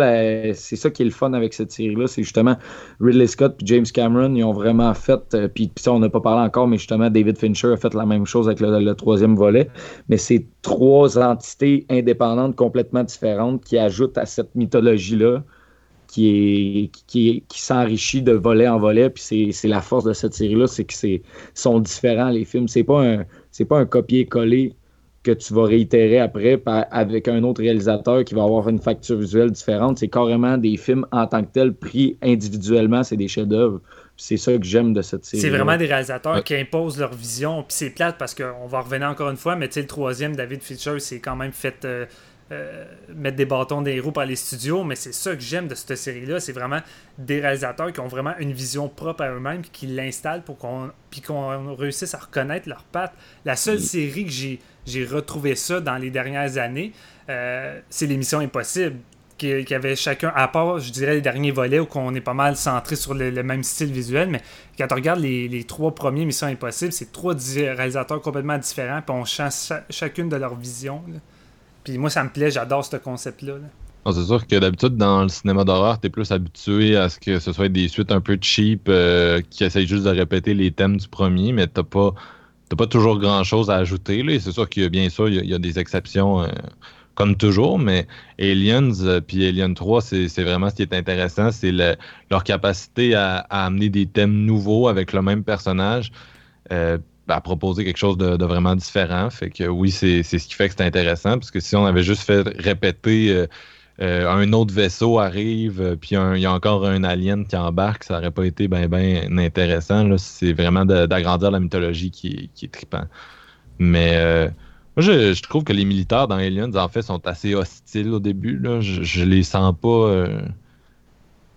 c'est ça qui est le fun avec cette série-là. C'est justement Ridley Scott et James Cameron, ils ont vraiment fait. Euh, puis, ça, on n'a pas parlé encore, mais justement, David Fincher a fait la même chose avec le, troisième volet. Mais c'est trois entités indépendantes complètement différentes qui ajoutent à cette mythologie-là. Qui, s'enrichit de volet en volet, puis c'est la force de cette série-là, c'est qu'ils sont différents, les films. C'est pas un, pas un copier-coller que tu vas réitérer après avec un autre réalisateur qui va avoir une facture visuelle différente. C'est carrément des films en tant que tels pris individuellement, c'est des chefs-d'œuvre. C'est ça que j'aime de cette série. C'est vraiment des réalisateurs qui imposent leur vision. Puis c'est plate parce qu'on va revenir encore une fois, mais tu sais, le troisième, David Fincher, c'est quand même fait. Euh, euh, mettre des bâtons des roues par les studios, mais c'est ça que j'aime de cette série-là. C'est vraiment des réalisateurs qui ont vraiment une vision propre à eux-mêmes, qui l'installent pour qu'on puis qu'on réussisse à reconnaître leurs pattes. La seule série que j'ai, j'ai retrouvé ça dans les dernières années, euh, c'est l'émission Impossible. Qui, avait chacun, à part, je dirais, les derniers volets où on est pas mal centré sur le, même style visuel, mais quand on regarde les, trois premiers Missions Impossibles, c'est trois réalisateurs complètement différents, puis on change chacune de leur vision. Puis moi, ça me plaît, j'adore ce concept-là. c'est sûr que d'habitude, dans le cinéma d'horreur, tu es plus habitué à ce que ce soit des suites un peu cheap euh, qui essayent juste de répéter les thèmes du premier, mais t'as pas pas toujours grand chose à ajouter. C'est sûr qu'il y a bien sûr, il y a, des exceptions euh, comme toujours, mais Aliens euh, puis Alien 3, c'est vraiment ce qui est intéressant, c'est leur capacité à, amener des thèmes nouveaux avec le même personnage à proposer quelque chose de, vraiment différent. Fait que oui, c'est ce qui fait que c'est intéressant, parce que si on avait juste fait répéter euh, euh, un autre vaisseau arrive, euh, puis il y a encore un alien qui embarque, ça n'aurait pas été bien ben intéressant. C'est vraiment d'agrandir la mythologie qui, est trippant. Mais moi, je, trouve que les militaires dans Aliens, en fait, sont assez hostiles au début. Je, je les sens pas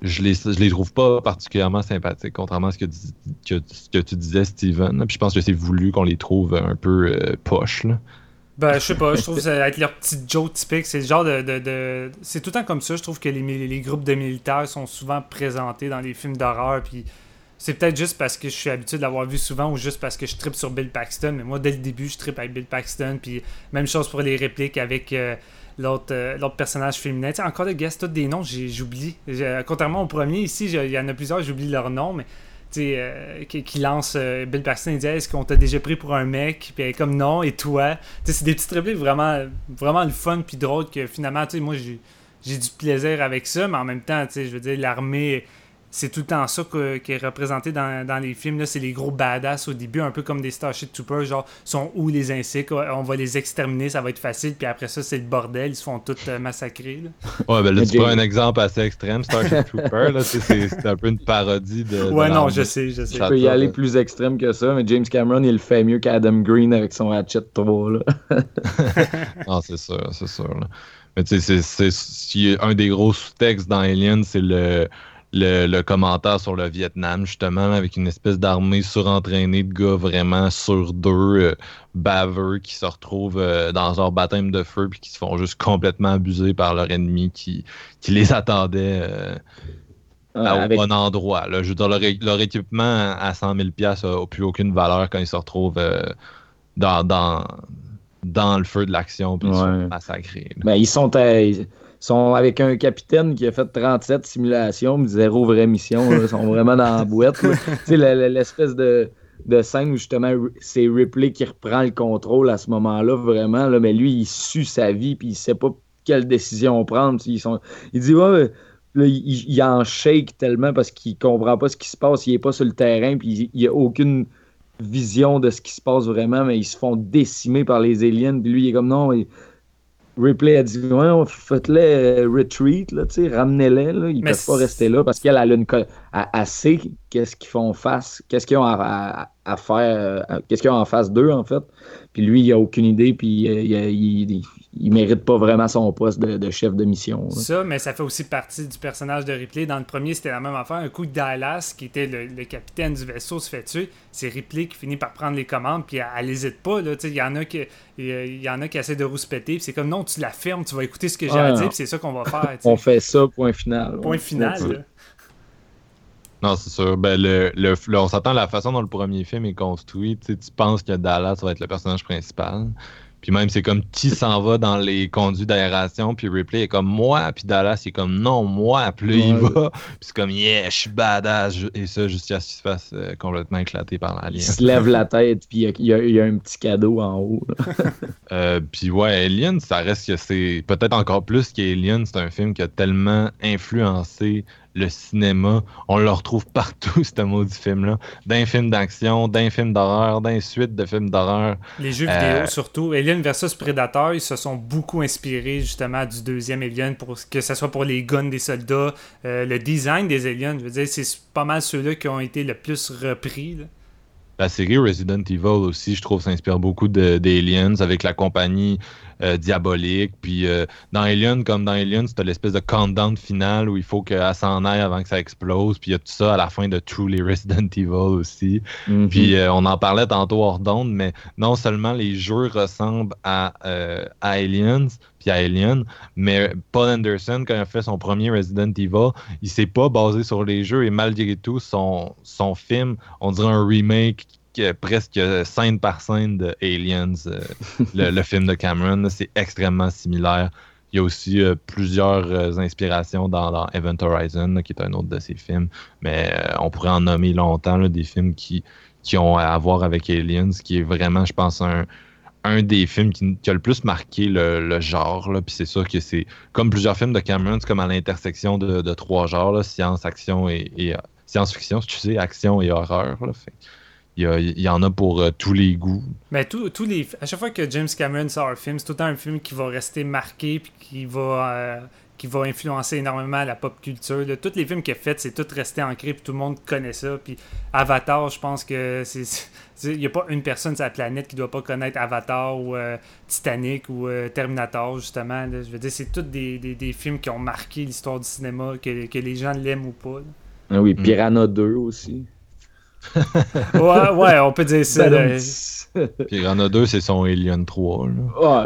je les, trouve pas particulièrement sympathiques, contrairement à ce que, tu disais, Steven. Puis je pense que c'est voulu qu'on les trouve un peu euh, poches. Ben, je sais pas, je trouve ça être leur petit Joe typique. C'est le genre de. de, C'est tout le temps comme ça. Je trouve que les, groupes de militaires sont souvent présentés dans les films d'horreur. Puis c'est peut-être juste parce que je suis habitué de l'avoir vu souvent ou juste parce que je tripe sur Bill Paxton. Mais moi, dès le début, je tripe avec Bill Paxton. Puis même chose pour les répliques avec. Euh, l'autre euh, l'autre personnage féminin. Tu encore des guests, tous des noms, j'oublie. J'ai- Contrairement au premier, ici, il y en a plusieurs, j'oublie leur nom, mais euh, qui, lance euh, Bill Paxton, il dit Est-ce qu'on t'a déjà pris pour un mec? Puis elle comme non, et toi? C'est des petites répliques vraiment, vraiment le fun, puis drôle que finalement, moi, j'ai du plaisir avec ça, mais en même temps, je veux dire, l'armée c'est tout le temps ça que- qui est représenté dans, dans les films. là. C'est les gros badass au début, un peu comme des Starship Troopers, genre, sont où les insectes, on va les exterminer, ça va être facile, puis après ça, c'est le bordel, ils se font tous euh, massacrer. là. Ouais, ben là, tu prends un exemple assez extrême, Starship (laughs) Trooper, là, tu c'est c'est un peu une parodie de. de Ouais, non, je sais, je sais. Je peux y aller plus extrême que ça, mais James Cameron, il le fait mieux qu'Adam Green avec son Hatchet 3. Là. (laughs) Non, c'est sûr, c'est sûr. là. Mais tu sais, c'est- un des gros sous-textes dans Alien, c'est le, le, le commentaire sur le Vietnam, justement, avec une espèce d'armée surentraînée de gars vraiment sur deux, euh, baveux, qui se retrouvent euh, dans leur baptême de feu, puis qui se font juste complètement abuser par leur ennemi qui, qui les attendait euh, à- Avec- au bon endroit. Là. Je veux dire, leur, équipement à 100 000 n'a plus aucune valeur quand ils se retrouvent dans, dans, dans le feu de l'action puis ils sont massacrés. Ben, ils sont, à- sont avec un capitaine qui a fait 37 simulations, mais zéro vraie mission. là. Ils sont vraiment dans la boîte. (laughs) l'espèce de, de scène où justement c'est Ripley qui reprend le contrôle à ce moment-là, vraiment. Là, mais lui, il sue sa vie, puis il sait pas quelle décision prendre. Ils sont, il dit, ouais, là, il, il en shake tellement parce qu'il comprend pas ce qui se passe. Il est pas sur le terrain, puis il, il a aucune vision de ce qui se passe vraiment, mais ils se font décimer par les aliens. Puis lui, il est comme non. il- Ripley a dit ouais, on- faites-les euh, retreat, là, tu sais, ramenez-les, là, ils peuvent pas rester là parce qu'elle elle a une sait qu'est-ce qu'ils font face, qu'est-ce qu'ils ont à, à- à faire, euh, qu'est-ce qu'ils ont en face d'eux en fait. Puis lui, il a aucune idée, puis euh, il, il, il- il mérite pas vraiment son poste de, de chef de mission. là. Ça, mais ça fait aussi partie du personnage de Ripley. Dans le premier, c'était la même affaire. Un coup de Dallas, qui était le, le capitaine du vaisseau, se fait tuer. C'est Ripley qui finit par prendre les commandes, puis elle, elle hésite pas. là. Tu sais, Il y, en a qui- il y en a qui essaient de rouspéter, puis c'est comme non, tu la fermes, tu vas écouter ce que j'ai à non. dire, puis c'est ça qu'on va faire. (laughs) On fait ça, point final. Point final. Ouais. là. Non, c'est sûr. Ben, le, le, le- on s'attend à la façon dont le premier film est construit. Tu penses que Dallas va être le personnage principal. Puis même, c'est comme qui s'en va dans les conduits d'aération. Puis Ripley est comme moi. Puis Dallas, il est comme non, moi. Puis là, il Ouais. va. Puis c'est comme yeah, je suis badass. Et ça, jusqu'à ce qu'il se fasse euh, complètement éclaté par Il l'alien. se lève la tête, puis il y a, il y a- il y a un petit cadeau en haut. (laughs) Euh, puis ouais, Alien, ça reste que c'est peut-être encore plus qu'Alien, c'est un film qui a tellement influencé le cinéma. On le retrouve partout, (laughs) ce maudit film-là. D'un film d'action, d'un film d'horreur, d'un suite de films d'horreur. Les jeux Euh, vidéo, surtout. Alien versus Predator, ils se sont beaucoup inspirés justement du deuxième Alien, pour que ce soit pour les guns des soldats, euh, le design des aliens. Je veux dire, c'est pas mal ceux-là qui ont été le plus repris. là. La série Resident Evil aussi, je trouve, s'inspire beaucoup d'Aliens avec la compagnie euh, diabolique. Puis euh, dans Alien, comme dans Aliens, t'as l'espèce de countdown final où il faut qu'elle s'en aille avant que ça explose. Puis il y a tout ça à la fin de les Resident Evil aussi. Mhm. Puis euh, on en parlait tantôt hors d'onde, mais non seulement les jeux ressemblent à, euh, à Aliens, puis à Alien, mais Paul Anderson, quand il a fait son premier Resident Evil, il s'est pas basé sur les jeux et malgré tout, son, son film, on dirait un remake que- presque scène par scène de Aliens, euh, (laughs) le, le film de Cameron. C'est extrêmement similaire. Il y a aussi euh, plusieurs euh, inspirations dans, dans Event Horizon, là, qui est un autre de ses films. Mais on pourrait en nommer longtemps là, des films qui, qui ont à voir avec Aliens, qui est vraiment, je pense, un, un des films qui, a le plus marqué le, genre. Là. Puis c'est sûr que c'est comme plusieurs films de Cameron, c'est comme à l'intersection de, trois genres, science, action et, euh, science-fiction, si tu sais, action et horreur. Il, y en a pour euh, tous les goûts. Mais tous les, à chaque fois que James Cameron sort un film, c'est tout le temps un film qui va rester marqué puis qui va, euh, qui va influencer énormément la pop culture. là. Tous les films qu'il a fait, c'est tout resté ancré puis tout le monde connaît ça. Puis Avatar, je pense que c'est- il n'y a pas une personne sur la planète qui doit pas connaître Avatar ou euh, Titanic ou euh, Terminator justement. là. Je veux dire, c'est tous des, des, des films qui ont marqué l'histoire du cinéma, que, que les gens l'aiment ou pas. là. Ah oui, Mm. Piranha 2 aussi. (laughs) Ouais, ouais, on peut dire ça. Ben, Puis il y en a deux, c'est son Alien 3. Là.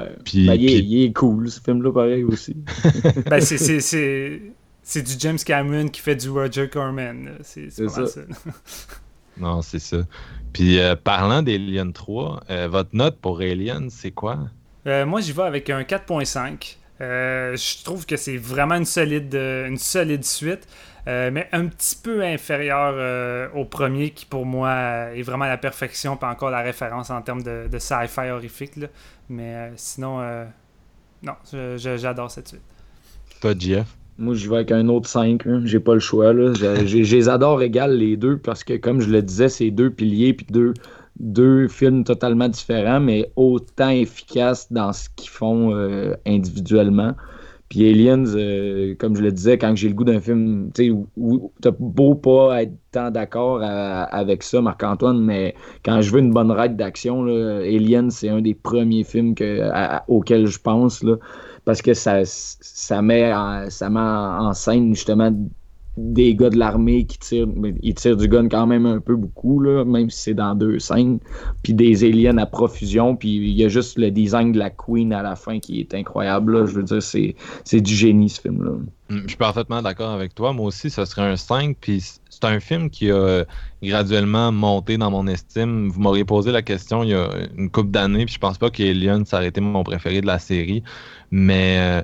ouais. Puis, Ben, il, est, puis- il est cool, ce film-là, pareil aussi. (laughs) Ben, c'est, c'est, c'est, c'est du James Cameron qui fait du Roger Corman. là. C'est, c'est C'est pas mal ça. ça. (laughs) Non, c'est ça. Puis euh, parlant d'Alien 3, euh, votre note pour Alien, c'est quoi? Euh, moi, j'y vais avec un 4.5. Euh, je trouve que c'est vraiment une solide, une solide suite, mais un petit peu inférieure au premier, qui pour moi est vraiment la perfection, pas encore la référence en termes de, de sci-fi horrifique. Là. Mais sinon, non, j'adore cette suite. Toi, Jeff? Moi, je vais avec un autre 5. J'ai pas le choix. Là. Je (laughs) les adore égal, les deux, parce que, comme je le disais, c'est deux piliers puis deux, deux films totalement différents, mais autant efficaces dans ce qu'ils font euh, individuellement. Puis Aliens, euh, comme je le disais, quand j'ai le goût d'un film, tu sais, t'as beau pas être tant d'accord avec ça, Marc-Antoine, mais quand je veux une bonne ride d'action, Aliens, c'est un des premiers films que, auxquels je pense. Là parce que ça, ça, met en, ça met en scène justement des gars de l'armée qui tirent, ils tirent du gun quand même un peu beaucoup, là, même si c'est dans deux scènes. Puis des aliens à profusion, puis il y a juste le design de la Queen à la fin qui est incroyable. Je veux dire, c'est, c'est du génie ce film-là. Mm, je suis parfaitement d'accord avec toi. Moi aussi, ce serait un 5. Puis c'est un film qui a graduellement monté dans mon estime. Vous m'auriez posé la question il y a une couple d'années, puis je pense pas qu'Alien, ça aurait été mon préféré de la série. Mais euh,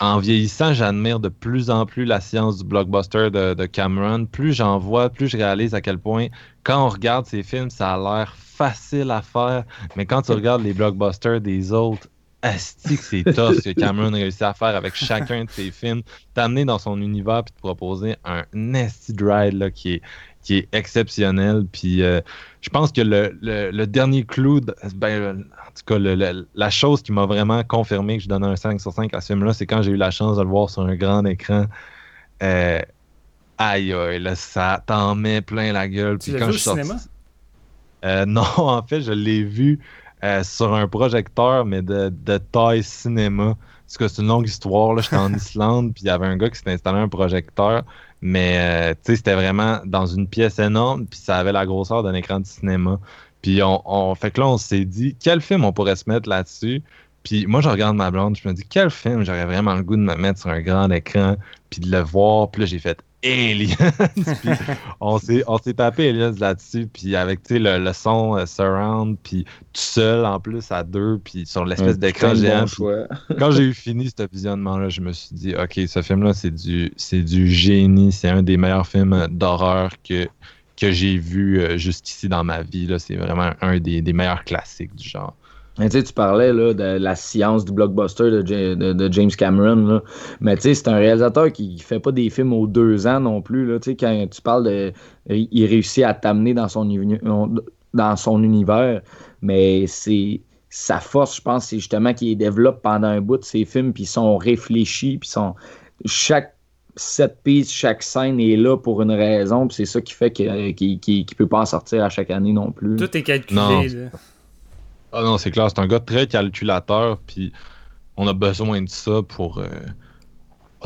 en vieillissant, j'admire de plus en plus la science du blockbuster de, Cameron. Plus j'en vois, plus je réalise à quel point, quand on regarde ces films, ça a l'air facile à faire. Mais quand tu regardes les blockbusters des autres, asti c'est tough ce que Cameron réussit à faire avec chacun de ses films, t'amener dans son univers puis te proposer un nasty ride là, qui est qui est exceptionnel. Puis euh, je pense que le, dernier clou, ben, en tout cas, la chose qui m'a vraiment confirmé que je donnais un 5 sur 5 à ce film-là, c'est quand j'ai eu la chance de le voir sur un grand écran. Euh, aïe, aïe, là, ça t'en met plein la gueule. Puis quand je suis cinéma? Euh, non, (laughs) en fait, je l'ai vu sur un projecteur, mais de, de taille cinéma. Parce que c'est une longue histoire. J'étais en (laughs) Islande, puis il y avait un gars qui s'était installé un projecteur. Mais euh, c'était vraiment dans une pièce énorme, puis ça avait la grosseur d'un écran de cinéma. Puis on, fait que là, on s'est dit, quel film on pourrait se mettre là-dessus? Puis moi, je regarde ma blonde, je me dis, quel film? J'aurais vraiment le goût de me mettre sur un grand écran, puis de le voir. Puis là, j'ai fait, Aliens. on s'est tapé Aliens là-dessus, puis avec le, le son euh, surround, puis tout seul en plus à deux, puis sur l'espèce d'écran géant. (laughs) quand j'ai eu fini ce visionnement-là, je me suis dit, ok, ce film-là, c'est du, du génie, c'est un des meilleurs films d'horreur que, que j'ai vu euh, jusqu'ici dans ma vie. C'est vraiment un des, des meilleurs classiques du genre tu parlais là, de la science du blockbuster de, James Cameron. Mais c'est un réalisateur qui fait pas des films aux deux ans non plus. Là. Quand tu parles de. Il réussit à t'amener dans son, dans son univers. Mais c'est. Sa force, je pense, c'est justement qu'il développe pendant un bout de ses films, puis ils sont réfléchis, puis sont. Chaque cette piste, chaque scène est là pour une raison, puis c'est ça qui fait qu'il ne peut pas en sortir à chaque année non plus. Tout est calculé. Ah non, c'est clair, c'est un gars très calculateur, puis on a besoin de ça pour. Euh,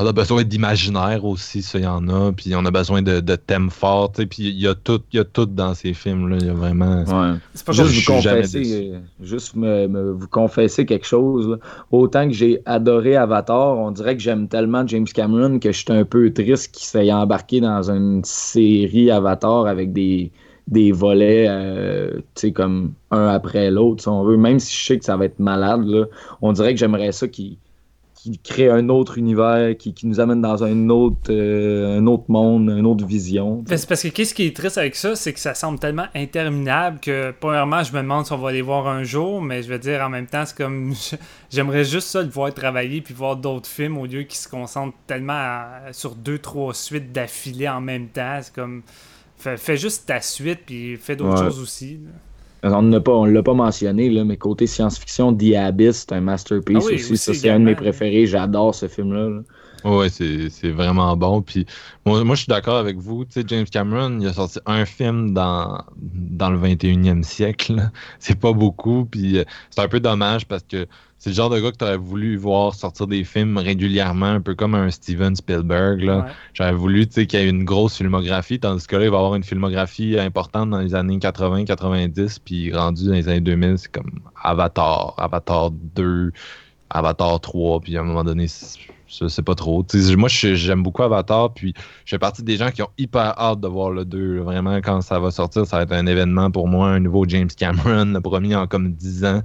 on a besoin d'imaginaire aussi, ça, y en a, puis on a besoin de, thèmes forts, puis il y, a tout, y a tout dans ces films-là, il y a vraiment. C'est pas juste vous confesser, juste me, vous confesser quelque chose. Autant que j'ai adoré Avatar, on dirait que j'aime tellement James Cameron que je suis un peu triste qu'il se fait embarquer dans une série Avatar avec des des volets, euh, tu sais, comme un après l'autre, si on veut. Même si je sais que ça va être malade, on dirait que j'aimerais ça qui qui crée un autre univers, qui, nous amène dans un autre, euh, un autre monde, une autre vision. C'est parce que qu'est-ce qui est triste avec ça, c'est que ça semble tellement interminable que, premièrement, je me demande si on va les voir un jour, mais je veux dire, en même temps, c'est comme. (laughs) J'aimerais juste ça, le voir travailler puis voir d'autres films au lieu qu'ils se concentrent tellement sur deux, trois suites d'affilée en même temps. C'est comme. Fais, juste ta suite, puis fais d'autres choses aussi. On ne l'a pas mentionné, là, mais côté science-fiction, The Abyss, c'est un masterpiece ah aussi. Ça, c'est un de mes préférés. J'adore ce film-là. Oui, c'est vraiment bon. Puis moi, moi je suis d'accord avec vous. Tu sais, James Cameron, il a sorti un film dans, dans le 21e siècle. (laughs) C'est pas beaucoup. Puis euh, c'est un peu dommage parce que c'est le genre de gars que tu aurais voulu voir sortir des films régulièrement, un peu comme un Steven Spielberg. J'aurais voulu qu'il y ait une grosse filmographie, tandis que là, il va avoir une filmographie importante dans les années 80-90, puis rendu dans les années 2000, c'est comme Avatar, Avatar 2, Avatar 3, puis à un moment donné, c'est pas trop. moi, j'aime beaucoup Avatar, puis je fais partie des gens qui ont hyper hâte de voir le 2. Vraiment, quand ça va sortir, ça va être un événement pour moi, un nouveau James Cameron, le premier en comme 10 ans.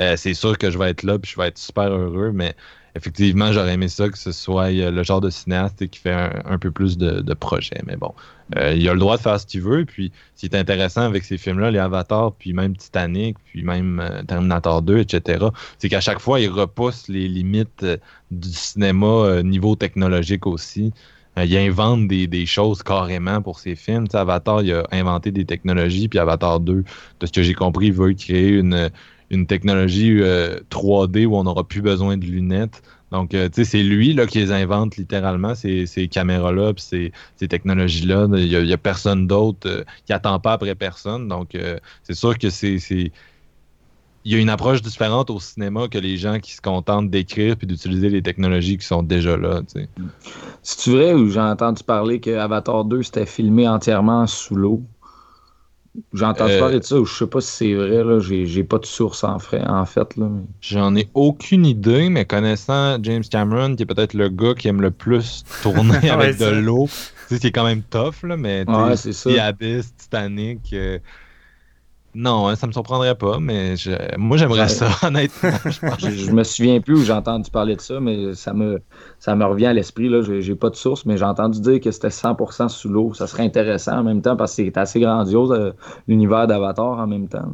Euh, c'est sûr que je vais être là, puis je vais être super heureux, mais effectivement, j'aurais aimé ça que ce soit le genre de cinéaste qui fait un, peu plus de, projets. Mais bon, euh, il a le droit de faire ce qu'il veut. Puis, ce qui est intéressant avec ces films-là, les Avatars, puis même Titanic, puis même euh, Terminator 2, etc., c'est qu'à chaque fois, il repousse les limites du cinéma niveau technologique aussi. il invente des, des, choses carrément pour ses films. Avatar, il a inventé des technologies, puis Avatar 2, de ce que j'ai compris, il veut créer une une technologie 3D euh, où on n'aura plus besoin de lunettes. Donc, euh, tu sais, c'est lui là, qui les invente littéralement, ces, ces caméras-là, ces, ces technologies-là. Il n'y a, personne d'autre euh, qui attend pas après personne. Donc, c'est sûr que c'est. Il y a une approche différente au cinéma que les gens qui se contentent d'écrire puis d'utiliser les technologies qui sont déjà là. C'est vrai j'ai entendu parler que Avatar 2 c'était filmé entièrement sous l'eau? J'ai entendu parler de ça, ou je sais pas si c'est vrai, là. J'ai, pas de source en, fait. En fait là, J'en ai aucune idée, mais connaissant James Cameron, qui est peut-être le gars qui aime le plus tourner (laughs) avec de l'eau, c'est quand même tough, là, mais ouais, c'est ça. Abyss, Titanic, euh, non, hein, ça me surprendrait pas, mais moi j'aimerais ça, (laughs) honnêtement. je, me souviens plus où j'ai entendu parler de ça, mais ça me, ça me revient à l'esprit. Là, j'ai, pas de source, mais j'ai entendu dire que c'était 100% sous l'eau. Ça serait intéressant en même temps parce que c'est assez grandiose euh, l'univers d'Avatar en même temps.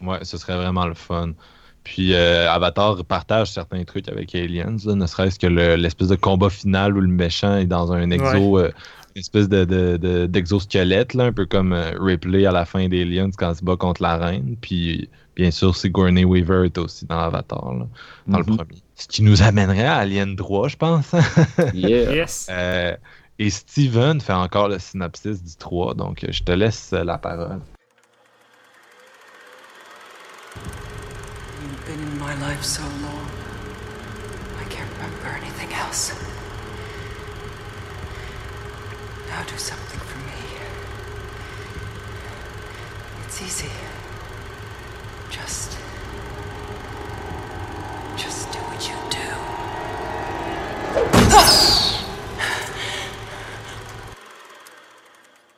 Ouais, ce serait vraiment le fun. Puis euh, Avatar partage certains trucs avec Aliens, ne serait-ce que l'espèce de combat final où le méchant est dans un exo euh, une espèce de, d'exosquelette, là, un peu comme euh, Ripley à la fin des Lions quand il se bat contre la reine. Puis, bien sûr, Sigourney Weaver est aussi dans Avatar, là, dans le mhm. premier. Ce qui nous amènerait à Alien 3, je pense. (laughs) yes. Euh, et Steven fait encore le synopsis du 3, donc je te laisse la parole. You've been in my life so long. I can't remember anything else.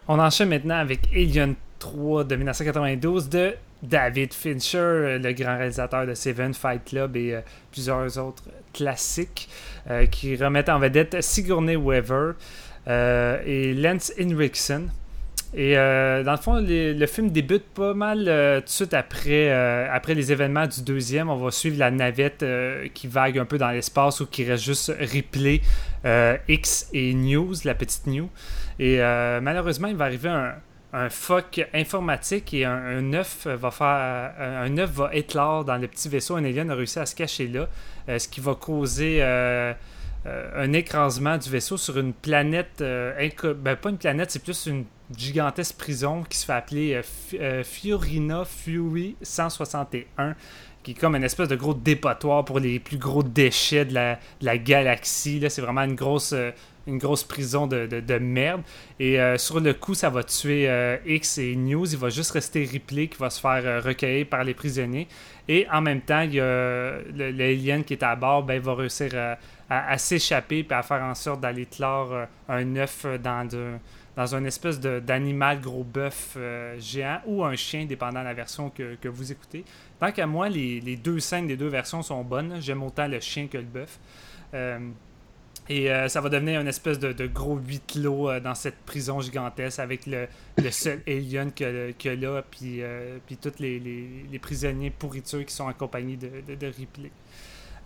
On enchaîne maintenant avec Alien 3 de 1992 de David Fincher, le grand réalisateur de Seven, Fight Club et euh, plusieurs autres classiques, euh, qui remettent en vedette Sigourney Weaver. Euh, et Lance Henriksen. Et euh, dans le fond, le film débute pas mal euh, tout de suite après, après les événements du deuxième. On va suivre la navette qui vague un peu dans l'espace ou qui reste juste Ripley, X et News, la petite New. Et malheureusement, il va arriver un, un fuck informatique et un, œuf va faire un œuf va dans le petit vaisseau. Un alien a réussi à se cacher là, ce qui va causer un écrasement du vaisseau sur une planète, euh, ben, pas une planète, c'est plus une gigantesque prison qui se fait appeler euh, Fiorina Fury 161 qui est comme une espèce de gros dépotoir pour les plus gros déchets de la, galaxie. Là, c'est vraiment une grosse, une grosse prison de, de, merde. Et sur le coup, ça va tuer X et News. Il va juste rester Ripley qui va se faire recueillir par les prisonniers. Et en même temps, il y a l'alien qui est à bord, ben, il va réussir à à, s'échapper et à faire en sorte d'aller clore euh, un œuf dans, de, dans espèce d'animal gros bœuf euh, géant ou un chien, dépendant de la version que, que vous écoutez. Tant qu'à moi, les, les, deux scènes des deux versions sont bonnes. J'aime autant le chien que le bœuf. Euh, et ça va devenir une espèce de, de gros huit clos dans cette prison gigantesque avec le, le seul (coughs) alien que, que là, puis, puis tous les, les, les, prisonniers pourritures qui sont accompagnés de, de, de Ripley.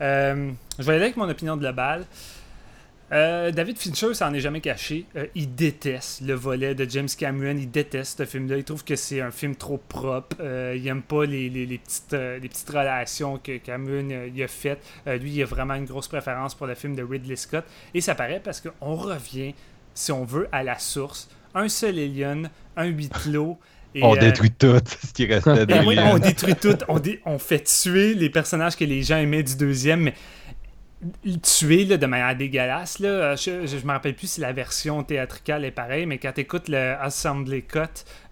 Euh, je vais aller avec mon opinion globale. Euh, David Fincher s'en est jamais caché. Euh, il déteste le volet de James Cameron. Il déteste ce film-là. Il trouve que c'est un film trop propre. il aime pas les, petites, les petites relations que Cameron y a faites. lui, il a vraiment une grosse préférence pour le film de Ridley Scott. Et ça paraît parce qu'on revient, si on veut, à la source. Un seul alien, un huis clos on euh, détruit tout (laughs) ce qui restait de oui, On détruit tout. On, on, fait tuer les personnages que les gens aimaient du deuxième, mais là, de manière dégueulasse. Là, je me rappelle plus si la version théâtrale est pareille, mais quand tu écoutes le Assembly Cut,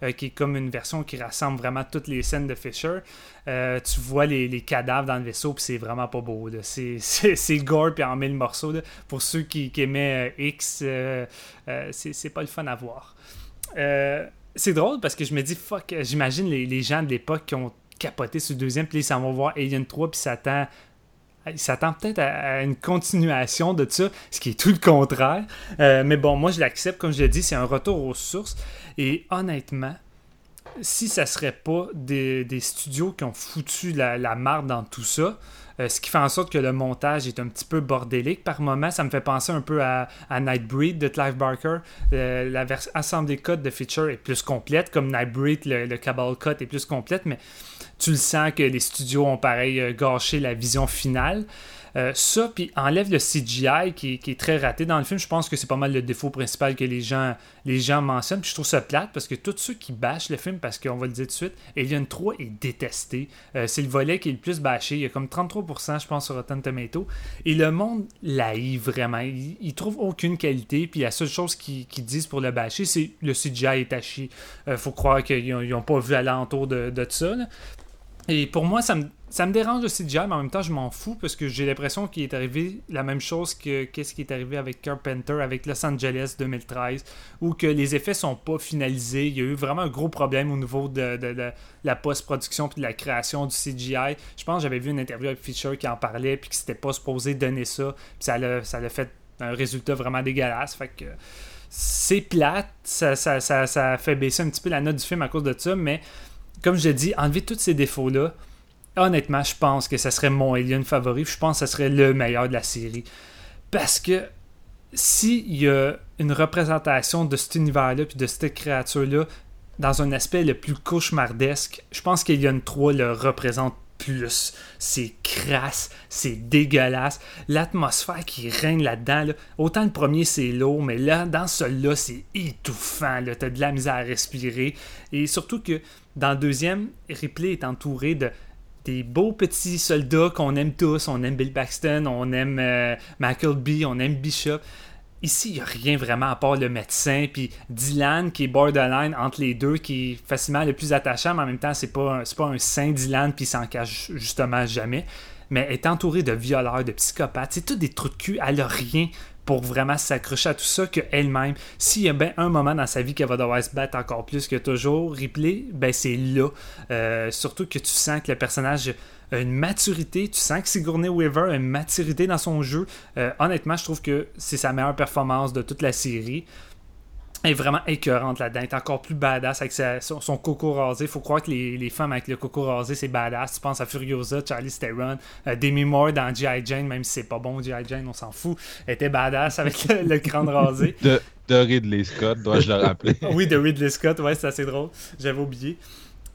euh, qui est comme une version qui rassemble vraiment toutes les scènes de Fisher, euh, tu vois les, cadavres dans le vaisseau, puis c'est vraiment pas beau. (laughs) C'est gore, puis en mille morceaux. Pour ceux qui, aimaient X, c'est pas le fun à voir c'est drôle parce que je me dis, fuck, j'imagine les, gens de l'époque qui ont capoté le deuxième, puis ils s'en vont voir Alien 3, puis s'attend il s'attend peut-être à, une continuation de ça, ce qui est tout le contraire. Euh, mais bon, moi je l'accepte, comme je l'ai dit, c'est un retour aux sources. Et honnêtement, si ça serait pas des, studios qui ont foutu la, la marde dans tout ça, euh, ce qui fait en sorte que le montage est un petit peu bordélique par moment. Ça me fait penser un peu à, Nightbreed de Clive Barker. Euh, la version assemblée cut de Feature est plus complète, comme Nightbreed, le, le Cabal Cut est plus complète, mais tu le sens que les studios ont pareil euh, gâché la vision finale. Euh, ça, puis enlève le CGI qui, est très raté dans le film. Je pense que c'est pas mal le défaut principal que les gens, les gens mentionnent. Puis je trouve ça plate parce que tous ceux qui bâchent le film, parce qu'on va le dire tout de suite, Alien 3 est détesté. Euh, c'est le volet qui est le plus bâché. Il y a comme 33%, je pense, sur Rotten Tomato. Et le monde l'haït vraiment. Il, il trouve aucune qualité. Puis la seule chose qu'ils disent pour le bâcher, c'est le CGI est à chier. Euh, faut croire qu'ils n'ont pas vu alentour de, de ça. Et pour moi, ça me, dérange aussi CGI, mais en même temps, je m'en fous parce que j'ai l'impression qu'il est arrivé la même chose que qu'est-ce qui est arrivé avec Carpenter, avec Los Angeles 2013, où que les effets sont pas finalisés. Il y a eu vraiment un gros problème au niveau de, la post-production puis de la création du CGI. Je pense que j'avais vu une interview avec Fisher qui en parlait puis qui s'était pas supposé donner ça. Puis ça l'a, fait un résultat vraiment dégueulasse. Fait que c'est plate, ça, ça, ça, ça fait baisser un petit peu la note du film à cause de ça, mais comme je dit, enlever tous ces défauts-là, honnêtement, je pense que ça serait mon alien favori. Je pense que ça serait le meilleur de la série. Parce que s'il y a une représentation de cet univers-là puis de cette créature-là dans un aspect le plus cauchemardesque, je pense qu'Alien 3 le représente plus. C'est crasse, c'est dégueulasse. L'atmosphère qui règne là-dedans, autant le premier c'est lourd, mais là, dans celui-là, c'est étouffant. T'as de la misère à respirer. Et surtout que dans le deuxième, Ripley est entouré de des beaux petits soldats qu'on aime tous. On aime Bill Paxton, on aime euh, B, on aime Bishop. Ici, il n'y a rien vraiment à part le médecin, puis Dylan qui est borderline entre les deux, qui est facilement le plus attachant, mais en même temps, c'est pas, pas un saint Dylan, puis il s'en cache justement jamais. Mais est entouré de violeurs, de psychopathes, c'est tout des trucs de cul, elle a rien pour vraiment s'accrocher à tout ça qu'elle-même. S'il y a bien un moment dans sa vie qu'elle va devoir se battre encore plus que toujours, Ripley, ben c'est là. Euh, surtout que tu sens que le personnage a une maturité, tu sens que Sigourney Weaver a une maturité dans son jeu. Euh, honnêtement, je trouve que c'est sa meilleure performance de toute la série est vraiment écœurante là-dedans. Elle est encore plus badass avec son, coco rasé. Faut croire que les, femmes avec le coco rasé, c'est badass. Tu penses à Furiosa, Charlie Theron, euh, Demi Moore dans G.I. Jane, même si c'est pas bon, G.I. Jane, on s'en fout. Elle était badass avec le, crâne rasé. De, de, Ridley Scott, dois-je le rappeler? (laughs) oui, de Ridley Scott, ouais, c'est assez drôle. J'avais oublié.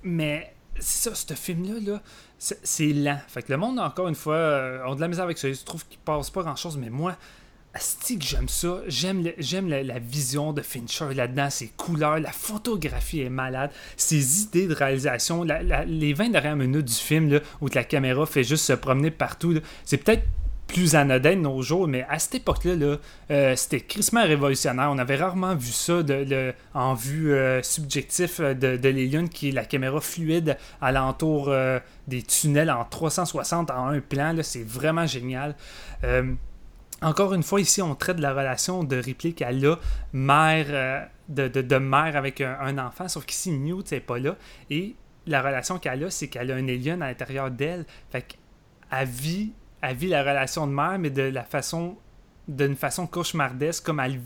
Mais c'est ça, ce film-là, là, c'est lent. Fait que le monde, encore une fois, euh, ont de la misère avec ça. Ils trouvent qu'il passe pas grand-chose, mais moi, Asti que j'aime ça. J'aime, la, vision de Fincher là-dedans, ses couleurs, la photographie est malade, ses idées de réalisation, les 20 dernières minutes du film là, où la caméra fait juste se promener partout, c'est peut-être plus anodin de nos jours, mais à cette époque-là, là, euh, c'était crissement révolutionnaire. On avait rarement vu ça de, en vue euh, subjectif euh, de, de qui est la caméra fluide alentour des tunnels en 360 en un plan. C'est vraiment génial. Encore une fois, ici, on traite de la relation de Ripley qu'elle a, mère, euh, de, mère avec un, enfant, sauf qu'ici, Newt n'est pas là. Et la relation qu'elle a, c'est qu'elle a un alien à l'intérieur d'elle. Fait qu'elle vit, elle la relation de mère, mais de la façon d'une façon cauchemardesque comme elle,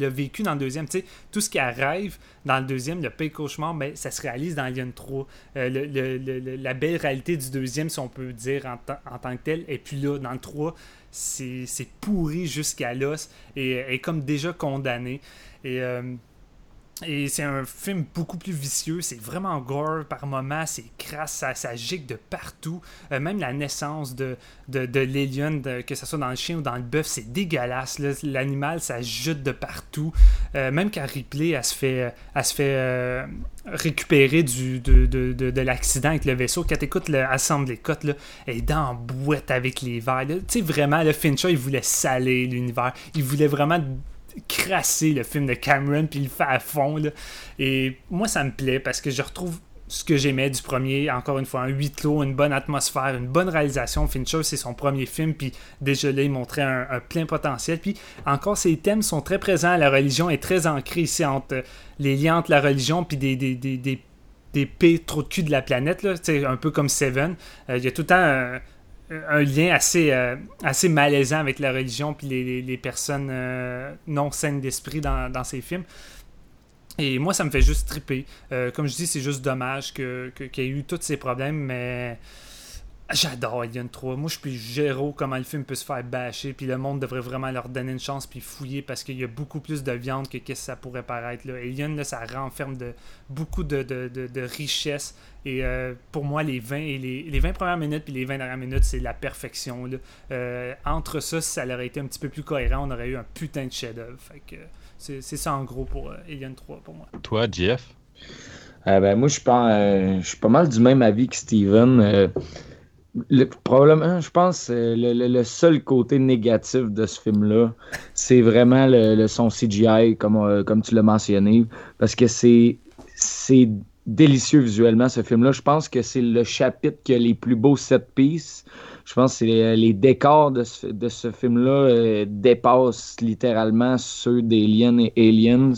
l'a vécu dans le deuxième. Tu tout ce qui arrive dans le deuxième, le pays cauchemar, ben, ça se réalise dans Alien 3. Euh, la belle réalité du deuxième, si on peut dire en, tant que tel, et puis là, dans le 3, c'est pourri jusqu'à l'os et est comme déjà condamné. Et euh, et c'est un film beaucoup plus vicieux, c'est vraiment gore par moments, c'est crasse, ça, ça gicle de partout. Euh, même la naissance de, de, que ce soit dans le chien ou dans le bœuf, c'est dégueulasse. L'animal, ça jute de partout. Euh, même quand Ripley, elle se fait, euh, récupérer de, de, de, l'accident avec le vaisseau. Quand tu écoutes l'assemblée cote, là, elle est dans boîte avec les verres. Tu sais, vraiment, le Fincher, il voulait saler l'univers. Il voulait vraiment crasser le film de Cameron puis il le fait à fond. Et moi, ça me plaît parce que je retrouve ce que j'aimais du premier, encore une fois, un huit clos, une bonne atmosphère, une bonne réalisation. Fincher, c'est son premier film, puis déjà là, il montrait un, plein potentiel. Puis encore, ces thèmes sont très présents. La religion est très ancrée ici entre les liens entre la religion puis des, des, des, trop de cul de la planète, là, un peu comme Seven. Euh, il y a tout le temps un lien assez, euh, assez malaisant avec la religion puis les, personnes non saines d'esprit dans, dans, ces films. Et moi, ça me fait juste triper. comme je dis, c'est juste dommage qu'il que, y ait eu tous ces problèmes, mais J'adore Alien 3. Moi, je suis géro comment le film peut se faire bâcher. Puis le monde devrait vraiment leur donner une chance puis fouiller parce qu'il y a beaucoup plus de viande que ce que ça pourrait paraître. Là. Alien, là, ça renferme de, beaucoup de, de, de, richesse. Et euh, pour moi, les 20, et les, les 20 premières minutes puis les 20 dernières minutes, c'est la perfection. Là. Euh, entre ça, si ça aurait été un petit peu plus cohérent, on aurait eu un putain de chef-d'œuvre. c'est, ça en gros pour euh, Alien 3 pour moi. Toi, Jeff? Ben, Moi, je suis, pas, je suis pas mal du même avis que Steven. Le, probablement, je pense, euh, le, le, seul côté négatif de ce film-là, c'est vraiment le, son CGI, comme, euh, comme tu l'as mentionné, parce que c'est délicieux visuellement, ce film-là. Je pense que c'est le chapitre qui a les plus beaux set pieces. Je pense que les, les décors de ce, ce film-là euh, dépassent littéralement ceux d'Alien et Aliens.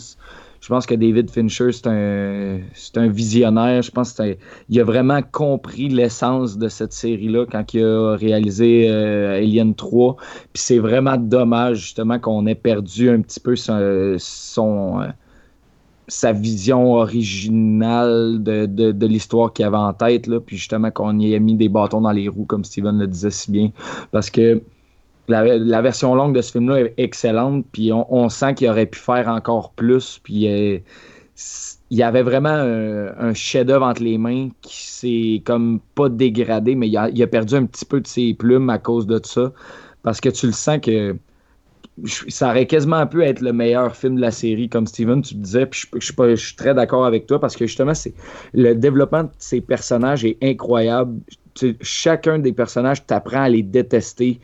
Je pense que David Fincher, c'est un, un visionnaire. Je pense qu'il a vraiment compris l'essence de cette série-là quand il a réalisé euh, Alien 3. Puis c'est vraiment dommage, justement, qu'on ait perdu un petit peu son, euh, sa vision originale de, l'histoire qu'il avait en tête. Là. Puis justement, qu'on y ait mis des bâtons dans les roues, comme Steven le disait si bien. Parce que la, version longue de ce film-là est excellente, puis on, sent qu'il aurait pu faire encore plus, puis euh, il y avait vraiment un, chef-d'œuvre entre les mains qui s'est comme pas dégradé, mais il a, perdu un petit peu de ses plumes à cause de ça, parce que tu le sens que ça aurait quasiment pu être le meilleur film de la série, comme Steven, tu disais, puis je, suis très d'accord avec toi, parce que justement, c'est le développement de ces personnages est incroyable. chacun des personnages, t'apprends à les détester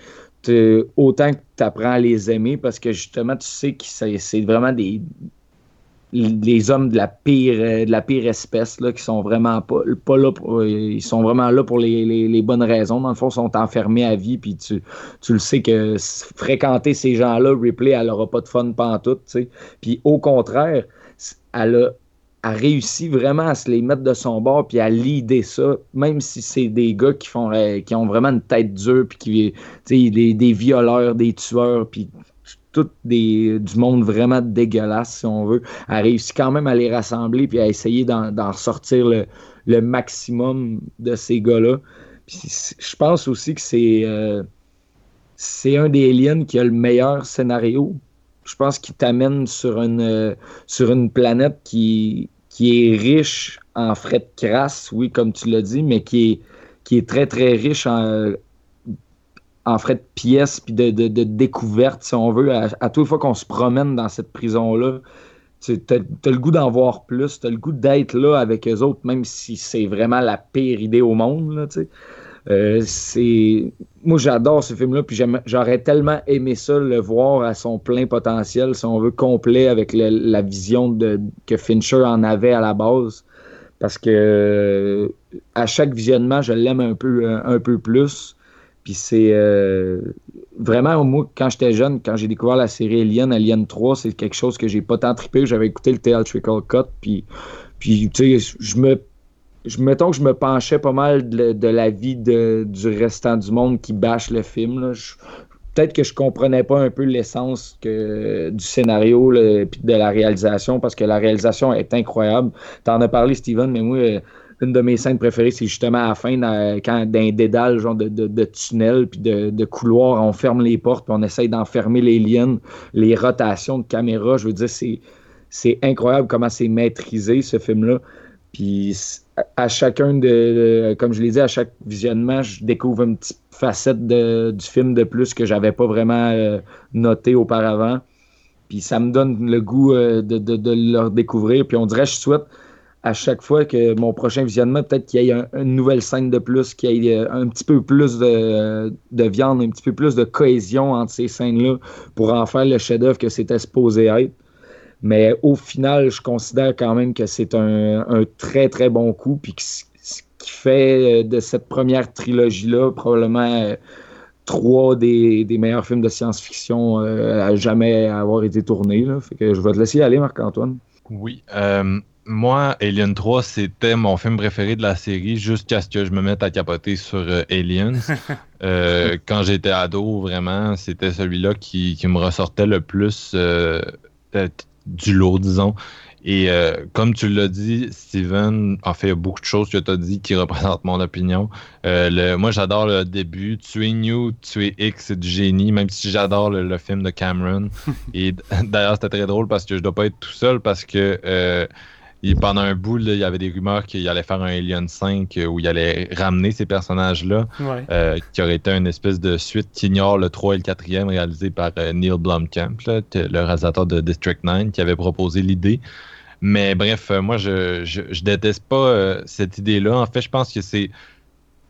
autant que tu apprends à les aimer parce que justement, tu sais que c'est vraiment des les hommes de la pire de la pire espèce là, qui sont vraiment pas, pas là pour, pour les, bonnes raisons. Dans le fond ils sont enfermés à vie puis tu, le sais que fréquenter ces gens-là Ripley elle aura pas de fun pantoute puis au contraire elle a a réussi vraiment à se les mettre de son bord puis à l'idée ça, même si c'est des gars qui font euh, qui ont vraiment une tête dure puis qui des, des violeurs, des tueurs puis tout des, du monde vraiment dégueulasse si on veut, a réussi quand même à les rassembler puis à essayer d'en sortir le, le, maximum de ces gars-là. Je pense aussi que c'est euh, c'est un des aliens qui a le meilleur scénario je pense qu'il t'amène sur une, euh, sur une planète qui, qui est riche en frais de crasse, oui, comme tu l'as dit, mais qui est, qui est très, très riche en, en frais de pièces puis de, de, découvertes, si on veut. À, à toute fois qu'on se promène dans cette prison-là, tu as, le goût d'en voir plus, tu as le goût d'être là avec eux autres, même si c'est vraiment la pire idée au monde. Là, euh, c'est moi j'adore ce film-là, puis j'aurais tellement aimé ça le voir à son plein potentiel, si on veut complet avec la vision que Fincher en avait à la base, parce que euh, à chaque visionnement je l'aime un peu un, peu plus. Puis c'est euh, vraiment, moi, quand j'étais jeune, quand j'ai découvert la série Alien, Alien 3, c'est quelque chose que j'ai pas tant trippé. J'avais écouté le Theatrical Cut, puis, puis tu sais, je me je, mettons que je me penchais pas mal de, la vie de, du restant du monde qui bâche le film. Peut-être que je comprenais pas un peu l'essence du scénario et de la réalisation, parce que la réalisation est incroyable. Tu en as parlé, Steven, mais moi, une de mes scènes préférées, c'est justement à la fin, quand d'un dédale genre de, de, de tunnel puis de, de couloir, on ferme les portes, puis on essaye d'enfermer les liens, les rotations de caméra. Je veux dire, c'est, c'est incroyable comment c'est maîtrisé, ce film-là. Puis à chacun de, comme je l'ai dit, à chaque visionnement, je découvre une petite facette du film de plus que j'avais pas vraiment euh, noté auparavant. Puis ça me donne le goût euh, de, de, le redécouvrir. Puis on dirait, je souhaite à chaque fois que mon prochain visionnement, peut-être qu'il y ait une nouvelle scène de plus, qu'il y ait euh, un petit peu plus de, de, viande, un petit peu plus de cohésion entre ces scènes-là pour en faire le chef-d'œuvre que c'était supposé être. Mais au final, je considère quand même que c'est un, très, très bon coup. Puis ce qui fait euh, de cette première trilogie-là probablement euh, trois des, meilleurs films de science-fiction euh, à jamais avoir été tournés. Fait que je vais te laisser aller, Marc-Antoine. Oui. moi, Alien 3, c'était mon film préféré de la série jusqu'à ce que je me mette à capoter sur euh, Aliens. (laughs) Euh, quand j'étais ado, vraiment, c'était celui-là qui, qui me ressortait le plus du lot, disons. Et euh, comme tu l'as dit, Steven, en fait, il y a beaucoup de choses que tu as dit qui représentent mon opinion. Euh, le- moi, j'adore le début. Tuer New, tuer X, c'est du génie, même si j'adore le, le film de Cameron. (laughs) Et d'ailleurs, c'était très drôle parce que je dois pas être tout seul parce que euh, il- pendant un bout, là, il y avait des rumeurs qu'il allait faire un Alien 5 euh, où il allait ramener ces personnages-là, Ouais. euh, qui aurait été une espèce de suite qui ignore le 3 et le 4e réalisé par euh, Neil Blomkamp, là, le réalisateur de District 9, qui avait proposé l'idée. Mais bref, moi, je, je, je déteste pas euh, cette idée-là. En fait, je pense que c'est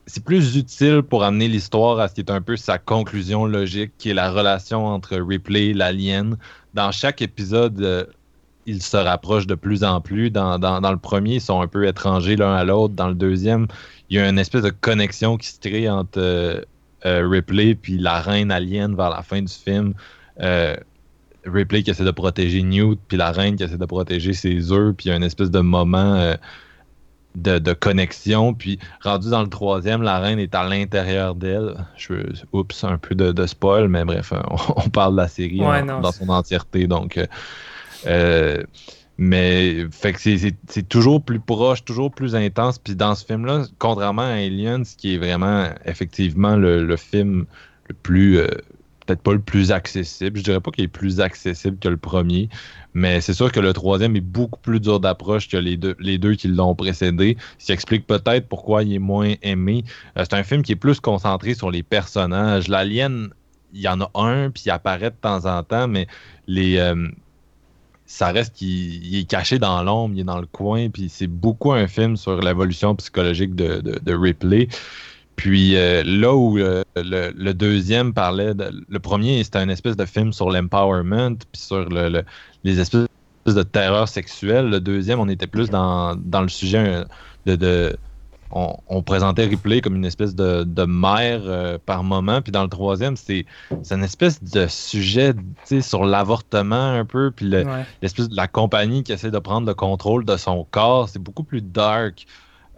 c'est plus utile pour amener l'histoire à ce qui est un peu sa conclusion logique, qui est la relation entre Ripley et l'alien. Dans chaque épisode, ils se rapprochent de plus en plus. Dans, dans, dans le premier, ils sont un peu étrangers l'un à l'autre. Dans le deuxième, il y a une espèce de connexion qui se crée entre euh, euh, Ripley puis la reine alien vers la fin du film. Euh, Ripley qui essaie de protéger Newt, puis la reine qui essaie de protéger ses œufs, puis il y a une espèce de moment de, de connexion. Puis rendu dans le troisième, la reine est à l'intérieur d'elle. Je, oups, un peu de, de spoil, mais bref, on, (laughs) on parle de la série Ouais, en- non, dans son entièreté. Donc, euh, mais c'est- toujours plus proche, toujours plus intense. Puis dans ce film-là, contrairement à Aliens, qui est vraiment effectivement le, film le plus, euh, peut-être pas le plus accessible. Je dirais pas qu'il est plus accessible que le premier, mais c'est sûr que le troisième est beaucoup plus dur d'approche que les deux, les deux qui l'ont précédé. Ce qui explique peut-être pourquoi il est moins aimé. Euh, c'est un film qui est plus concentré sur les personnages. L'alien, il y en a un, puis il apparaît de temps en temps, mais les, ça reste qu'il il est caché dans l'ombre, il est dans le coin, puis c'est beaucoup un film sur l'évolution psychologique de, de, Ripley. Puis euh, là où le, deuxième parlait, de- le premier c'était un espèce de film sur l'empowerment, puis sur le- les espèces de terreur sexuelle. Le deuxième, on était plus dans, dans le sujet euh, de... on, on présentait Ripley comme une espèce de, de mère euh, par moment, puis dans le troisième, c'est une espèce de sujet sur l'avortement un peu, puis le, Ouais. l'espèce de la compagnie qui essaie de prendre le contrôle de son corps. C'est beaucoup plus dark.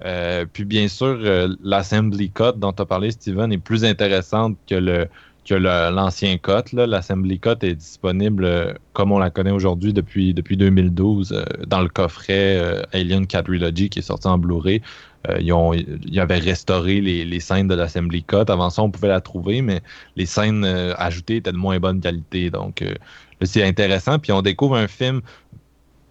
Euh, puis bien sûr, euh, l'assembly cut dont tu as parlé, Steven, est plus intéressante que le que le- l'ancien cut. L'assembly cut est disponible euh, comme on la connaît aujourd'hui depuis, depuis 2012 euh, dans le coffret Alien Quadrilogy qui est sorti en Blu-ray. Euh, ils, ont, ils avaient restauré les, les scènes de l'assembly cut. Avant ça, on pouvait la trouver, mais les scènes euh, ajoutées étaient de moins bonne qualité. Donc, euh, c'est intéressant. Puis on découvre un film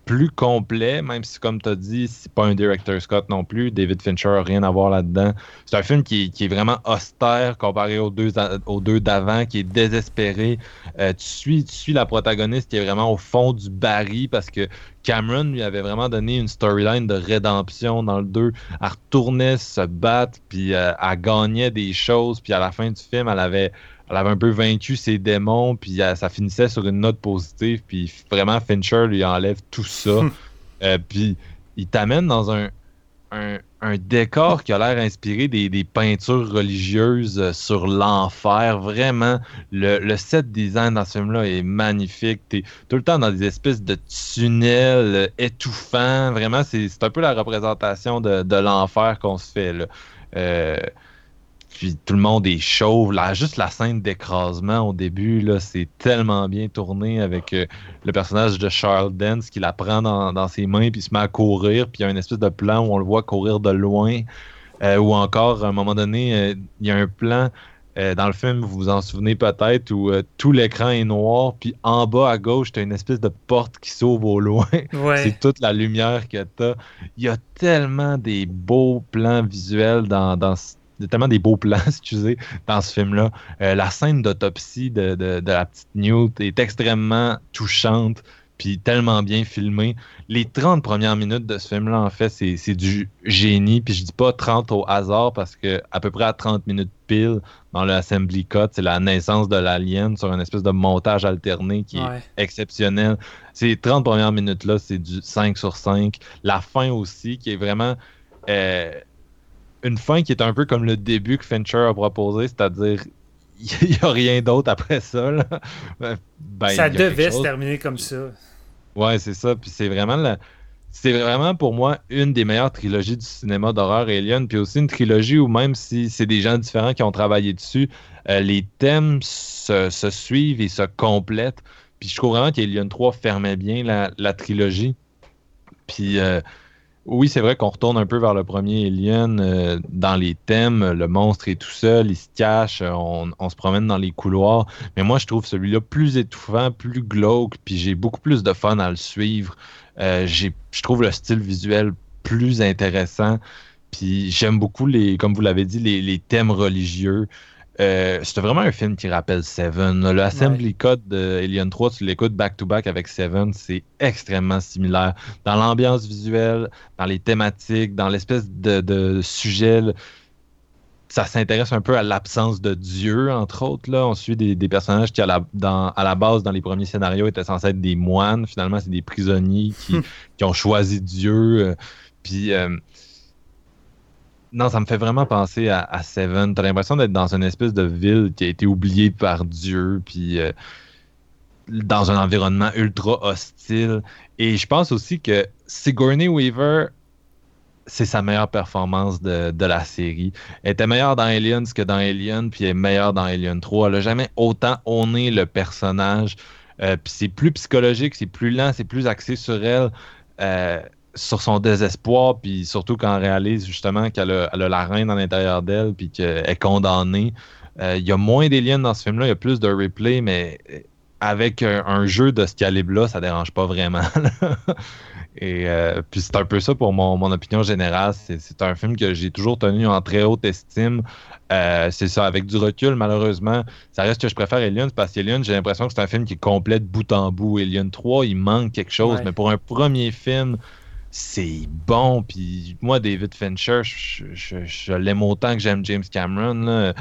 plus complet, même si, comme tu as dit, c'est pas un director Scott non plus. David Fincher n'a rien à voir là-dedans. C'est un film qui, qui est vraiment austère comparé aux deux, aux deux d'avant, qui est désespéré. Euh, tu, suis, tu suis la protagoniste qui est vraiment au fond du baril parce que Cameron lui avait vraiment donné une storyline de rédemption dans le 2. Elle retournait se battre, puis euh, elle gagnait des choses, puis à la fin du film, elle avait elle avait un peu vaincu ses démons, puis ça finissait sur une note positive, puis vraiment Fincher lui enlève tout ça. Euh, puis il t'amène dans un, un, un décor qui a l'air inspiré des, des peintures religieuses euh, sur l'enfer. Vraiment, le, le set design dans ce film-là est magnifique. T'es tout le temps dans des espèces de tunnels euh, étouffants. Vraiment, c'est c'est un peu la représentation de, de l'enfer qu'on se fait. Là. Euh, puis tout le monde est chauve. Là, juste la scène d'écrasement au début, là, c'est tellement bien tourné avec euh, le personnage de Charles Dance qui la prend dans, dans ses mains puis se met à courir. Puis il y a une espèce de plan où on le voit courir de loin. Euh, ou encore, à un moment donné, euh, il y a un plan dans le film, vous vous en souvenez peut-être, où tout l'écran est noir. Puis en bas à gauche, tu as une espèce de porte qui s'ouvre au loin. (laughs) Ouais. C'est toute la lumière que t'as. Il y a tellement des beaux plans visuels dans, dans ce- tellement des beaux plans, (laughs) excusez, dans ce film-là. Euh, la scène d'autopsie de, de- de la petite Newt est extrêmement touchante, puis tellement bien filmée. Les 30 premières minutes de ce film-là, en fait, c'est du génie. Puis je dis pas 30 au hasard parce que à peu près à 30 minutes pile dans le Assembly Cut, c'est la naissance de l'alien sur une espèce de montage alterné qui est exceptionnel. Ces 30 premières minutes-là, c'est du 5 sur 5. La fin aussi, qui est vraiment euh, une fin qui est un peu comme le début que Fincher a proposé, c'est-à-dire (laughs) il n'y a rien d'autre après ça. là. Ben, ben, ça devait se terminer comme ça. Ouais, c'est ça. Puis c'est vraiment la- c'est vraiment pour moi une des meilleures trilogies du cinéma d'horreur Alien, puis aussi une trilogie où même si c'est des gens différents qui ont travaillé dessus, euh, les thèmes se, se, suivent et se complètent. Puis je trouve vraiment qu'Alien 3 fermait bien la, la trilogie. Puis euh, oui, c'est vrai qu'on retourne un peu vers le premier Alien euh, dans les thèmes. Le monstre est tout seul, il se cache, on, se promène dans les couloirs. Mais moi, je trouve celui-là plus étouffant, plus glauque, puis j'ai beaucoup plus de fun à le suivre. Euh, je trouve le style visuel plus intéressant. Puis j'aime beaucoup les, comme vous l'avez dit, les thèmes religieux. Euh, c'est vraiment un film qui rappelle Seven. Le Assembly ouais. Code de Alien 3, tu l'écoutes back-to-back avec Seven, c'est extrêmement similaire. Dans l'ambiance visuelle, dans les thématiques, dans l'espèce de, de, sujet, ça s'intéresse un peu à l'absence de Dieu, entre autres. Là. On suit des, des personnages qui, à la, dans, à la, base, dans les premiers scénarios, étaient censés être des moines. Finalement, c'est des prisonniers qui, (laughs) qui, ont choisi Dieu. Euh, puis... Euh, non, ça me fait vraiment penser à, à Seven. T'as l'impression d'être dans une espèce de ville qui a été oubliée par Dieu, puis euh, dans un environnement ultra hostile. Et je pense aussi que Sigourney Weaver, c'est sa meilleure performance de, de, la série. Elle était meilleure dans Aliens que dans Alien, puis elle est meilleure dans Alien 3. Elle n'a jamais autant honné le personnage. Euh, puis c'est plus psychologique, c'est plus lent, c'est plus axé sur elle. Euh, sur son désespoir, puis surtout quand elle réalise justement qu'elle a, la reine à l'intérieur d'elle, puis qu'elle est condamnée. Euh, il y a moins d'aliens dans ce film-là, il y a plus de replay, mais avec un, un jeu de ce calibre-là, ça dérange pas vraiment. (laughs) Et euh, puis c'est un peu ça pour mon, mon opinion générale. C'est un film que j'ai toujours tenu en très haute estime. Euh, c'est ça, avec du recul, malheureusement, ça reste que je préfère Alien parce qu'Alien, j'ai l'impression que c'est un film qui est complet de bout en bout. Alien 3, il manque quelque chose, ouais. mais pour un premier film, c'est bon. Puis moi, David Fincher, je, l'aime autant que j'aime James Cameron.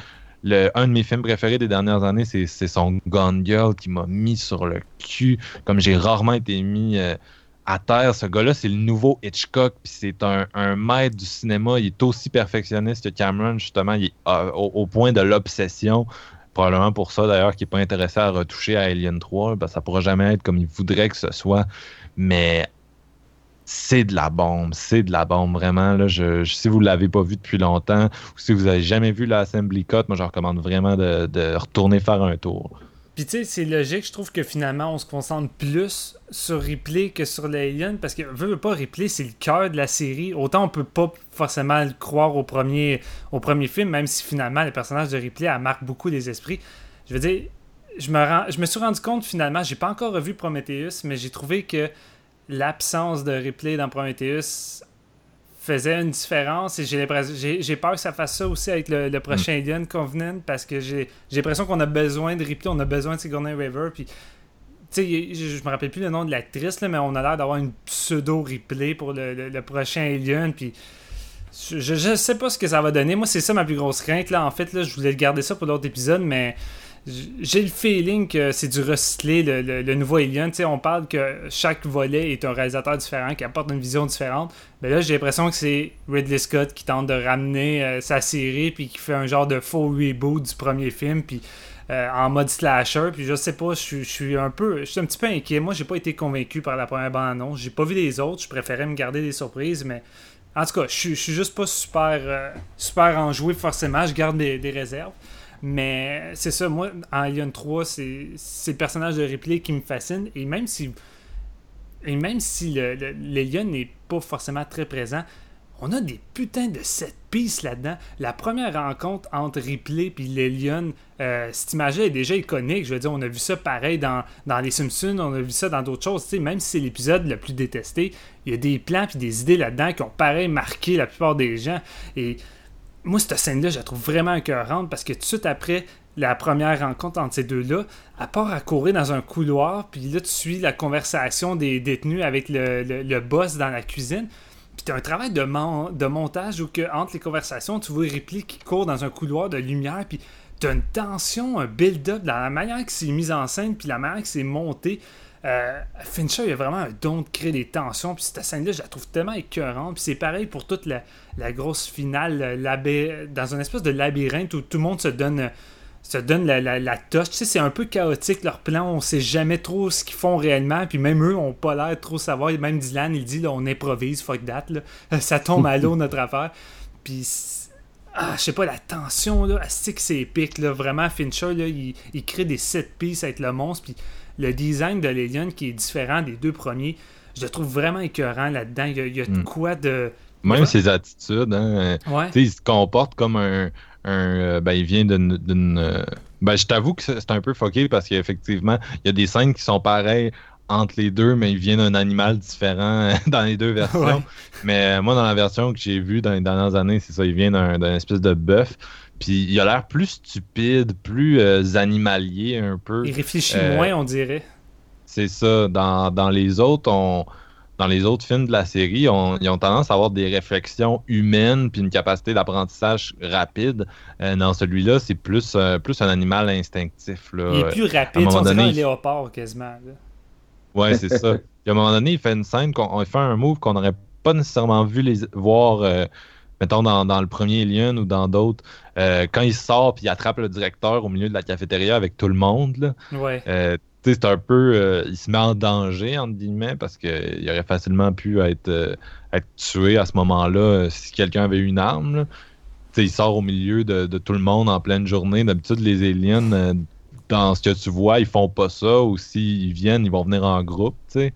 Le, un de mes films préférés des dernières années, c'est son Gone Girl qui m'a mis sur le cul, comme j'ai rarement été mis euh, à terre. Ce gars-là, c'est le nouveau Hitchcock, puis c'est un, maître du cinéma. Il est aussi perfectionniste que Cameron, justement. Il est euh, au, au, point de l'obsession. Probablement pour ça, d'ailleurs, qu'il n'est pas intéressé à retoucher à Alien 3. Ben, ça pourra jamais être comme il voudrait que ce soit. Mais c'est de la bombe, c'est de la bombe, vraiment. Si vous ne l'avez pas vu depuis longtemps, ou si vous n'avez jamais vu l'Assembly Cut, moi je recommande vraiment de, retourner faire un tour. Puis tu sais, c'est logique, je trouve que finalement on se concentre plus sur Ripley que sur l'Alien, parce que veut, veut pas Ripley, c'est le cœur de la série. Autant on peut pas forcément le croire au premier, film, même si finalement le personnage de Ripley elle marque beaucoup les esprits. Je veux dire, je me, je me suis rendu compte finalement, j'ai pas encore revu Prometheus, mais j'ai trouvé que l'absence de replay dans Prometheus faisait une différence et j'ai, peur que ça fasse ça aussi avec le, le prochain mm. Alien Covenant parce que j'ai, l'impression qu'on a besoin de replay, on a besoin de Sigourney Weaver puis tu sais, je, je me rappelle plus le nom de l'actrice mais on a l'air d'avoir une pseudo replay pour le, le, le prochain Alien puis je, je, sais pas ce que ça va donner. Moi, c'est ça ma plus grosse crainte. Là. En fait, là, je voulais garder ça pour l'autre épisode, mais j'ai le feeling que c'est du recyclé, le, nouveau Alien. sais on parle que chaque volet est un réalisateur différent, qui apporte une vision différente. Mais là, j'ai l'impression que c'est Ridley Scott qui tente de ramener euh, sa série, puis qui fait un genre de faux reboot du premier film, puis euh, en mode slasher. Puis je sais pas, je suis un peu, je suis un petit peu inquiet. Moi, j'ai pas été convaincu par la première bande-annonce. J'ai pas vu les autres. Je préférais me garder des surprises, mais en tout cas, je, je suis juste pas super, euh, super enjoué forcément. Je garde des réserves. Mais c'est ça, moi, en Alien 3, c'est le personnage de Ripley qui me fascine. Et même si, et même si l'Alien n'est pas forcément très présent, on a des putains de set pieces là-dedans. La première rencontre entre Ripley et l'Alien, euh, cette image est déjà iconique. Je veux dire, on a vu ça pareil dans, dans Les Simpsons, on a vu ça dans d'autres choses. sais même si c'est l'épisode le plus détesté, il y a des plans et des idées là-dedans qui ont pareil marqué la plupart des gens. Et moi, cette scène-là, je la trouve vraiment écœurante parce que tout suite après la première rencontre entre ces deux-là, à part à courir dans un couloir, puis là, tu suis la conversation des détenus avec le, boss dans la cuisine. Puis t'as un travail de, mon, de montage où que, entre les conversations, tu vois Ripley qui court dans un couloir de lumière, puis t'as une tension, un build-up, dans la manière que c'est mis en scène, puis la manière que c'est monté. Euh, Fincher, il a vraiment un don de créer des tensions. Puis cette scène-là, je la trouve tellement écœurante. Puis c'est pareil pour toute la, grosse finale dans une espèce de labyrinthe où tout le monde se donne se donnent la, la, la touche. Tu sais, c'est un peu chaotique leur plan. On sait jamais trop ce qu'ils font réellement. Puis même eux ont pas l'air de trop savoir. Même Dylan, il dit là, on improvise, fuck that. Là. (laughs) Ça tombe à l'eau notre affaire. Puis ah, je sais pas, la tension, là, c'est que c'est épique, là. Vraiment, Fincher, là, il, il crée des set pieces avec le monstre, puis le design de l'Alien qui est différent des deux premiers, je le trouve vraiment écœurant là-dedans. Il y a, il y a de Mm. quoi de... Même ses attitudes, hein, Ouais. tu sais, il se comporte comme un. un, euh, ben, il vient d'une. euh, ben, je t'avoue que c'est un peu fucké parce qu'effectivement, il y a des scènes qui sont pareilles entre les deux, mais il vient d'un animal différent (laughs) dans les deux versions. Ouais. Mais euh, moi, dans la version que j'ai vue dans les dernières années, c'est ça, il vient d'un d'un espèce de bœuf. Puis il a l'air plus stupide, plus euh, animalier un peu. Il réfléchit Euh, moins, on dirait. C'est ça. Dans, dans les autres, on, dans les autres films de la série, on- ils ont tendance à avoir des réflexions humaines puis une capacité d'apprentissage rapide. Euh, dans celui-là, c'est plus, euh, plus un animal instinctif. Là. Il est plus à un rapide, moment on dirait un léopard quasiment. là. Ouais, c'est ça. (laughs) Puis à un moment donné, il fait une scène, qu'on, il fait un move qu'on n'aurait pas nécessairement vu les voir, euh, mettons, dans, dans le premier Alien ou dans d'autres. Euh, quand il sort puis il attrape le directeur au milieu de la cafétéria avec tout le monde, là, Ouais. euh, c'est un peu. euh, il se met en danger, entre guillemets, parce qu'il aurait facilement pu être, être tué à ce moment-là si quelqu'un avait une arme. là. Il sort au milieu de, de tout le monde en pleine journée. D'habitude, les aliens, dans ce que tu vois, ils font pas ça. Ou s'ils viennent, ils vont venir en groupe. tu sais.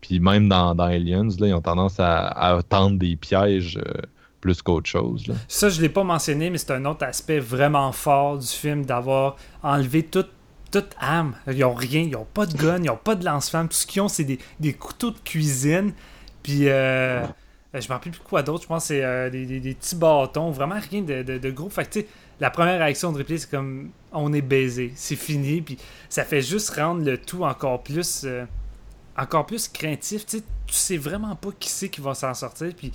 Puis même dans, dans Aliens, là, ils ont tendance à, à tendre des pièges euh, plus qu'autre chose. Ça, je l'ai pas mentionné, mais c'est un autre aspect vraiment fort du film d'avoir enlevé toute, toute âme. Ils ont rien, ils ont pas de gun, ils ont pas de lance-flamme. Tout ce qu'ils ont, c'est des, des couteaux de cuisine. Puis, euh, je m'en rappelle plus quoi d'autre. Je pense que c'est euh, des, des- petits bâtons. Vraiment rien de, de, de gros. Fait que, la première réaction de Ripley, c'est comme on est baisé, c'est fini. Puis, ça fait juste rendre le tout encore plus. euh, encore plus craintif. Tu sais, tu sais vraiment pas qui c'est qui va s'en sortir. Puis,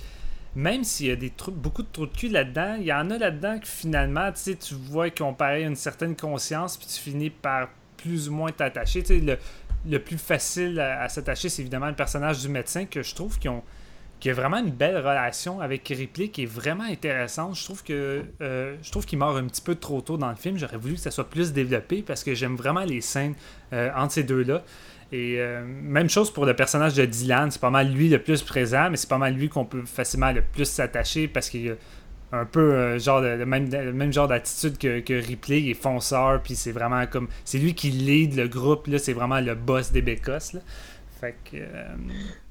même s'il y a beaucoup de trous de cul là-dedans, il y en a là-dedans que finalement, tu sais, tu vois qu'ils ont pareil une certaine conscience, puis tu finis par plus ou moins t'attacher. Tu le, plus facile à, s'attacher, c'est évidemment le personnage du médecin que je trouve qui ont qui a vraiment une belle relation avec Ripley qui est vraiment intéressante. Je trouve que euh, je trouve qu'il meurt un petit peu trop tôt dans le film. J'aurais voulu que ça soit plus développé parce que j'aime vraiment les scènes euh, entre ces deux-là. Et euh, même chose pour le personnage de Dylan, c'est pas mal lui le plus présent, mais c'est pas mal lui qu'on peut facilement le plus s'attacher parce qu'il a un peu euh, genre le même, même genre d'attitude que, que Ripley, il est fonceur, puis c'est vraiment comme. C'est lui qui lead le groupe, là, c'est vraiment le boss des Bécosses. Fait que. euh,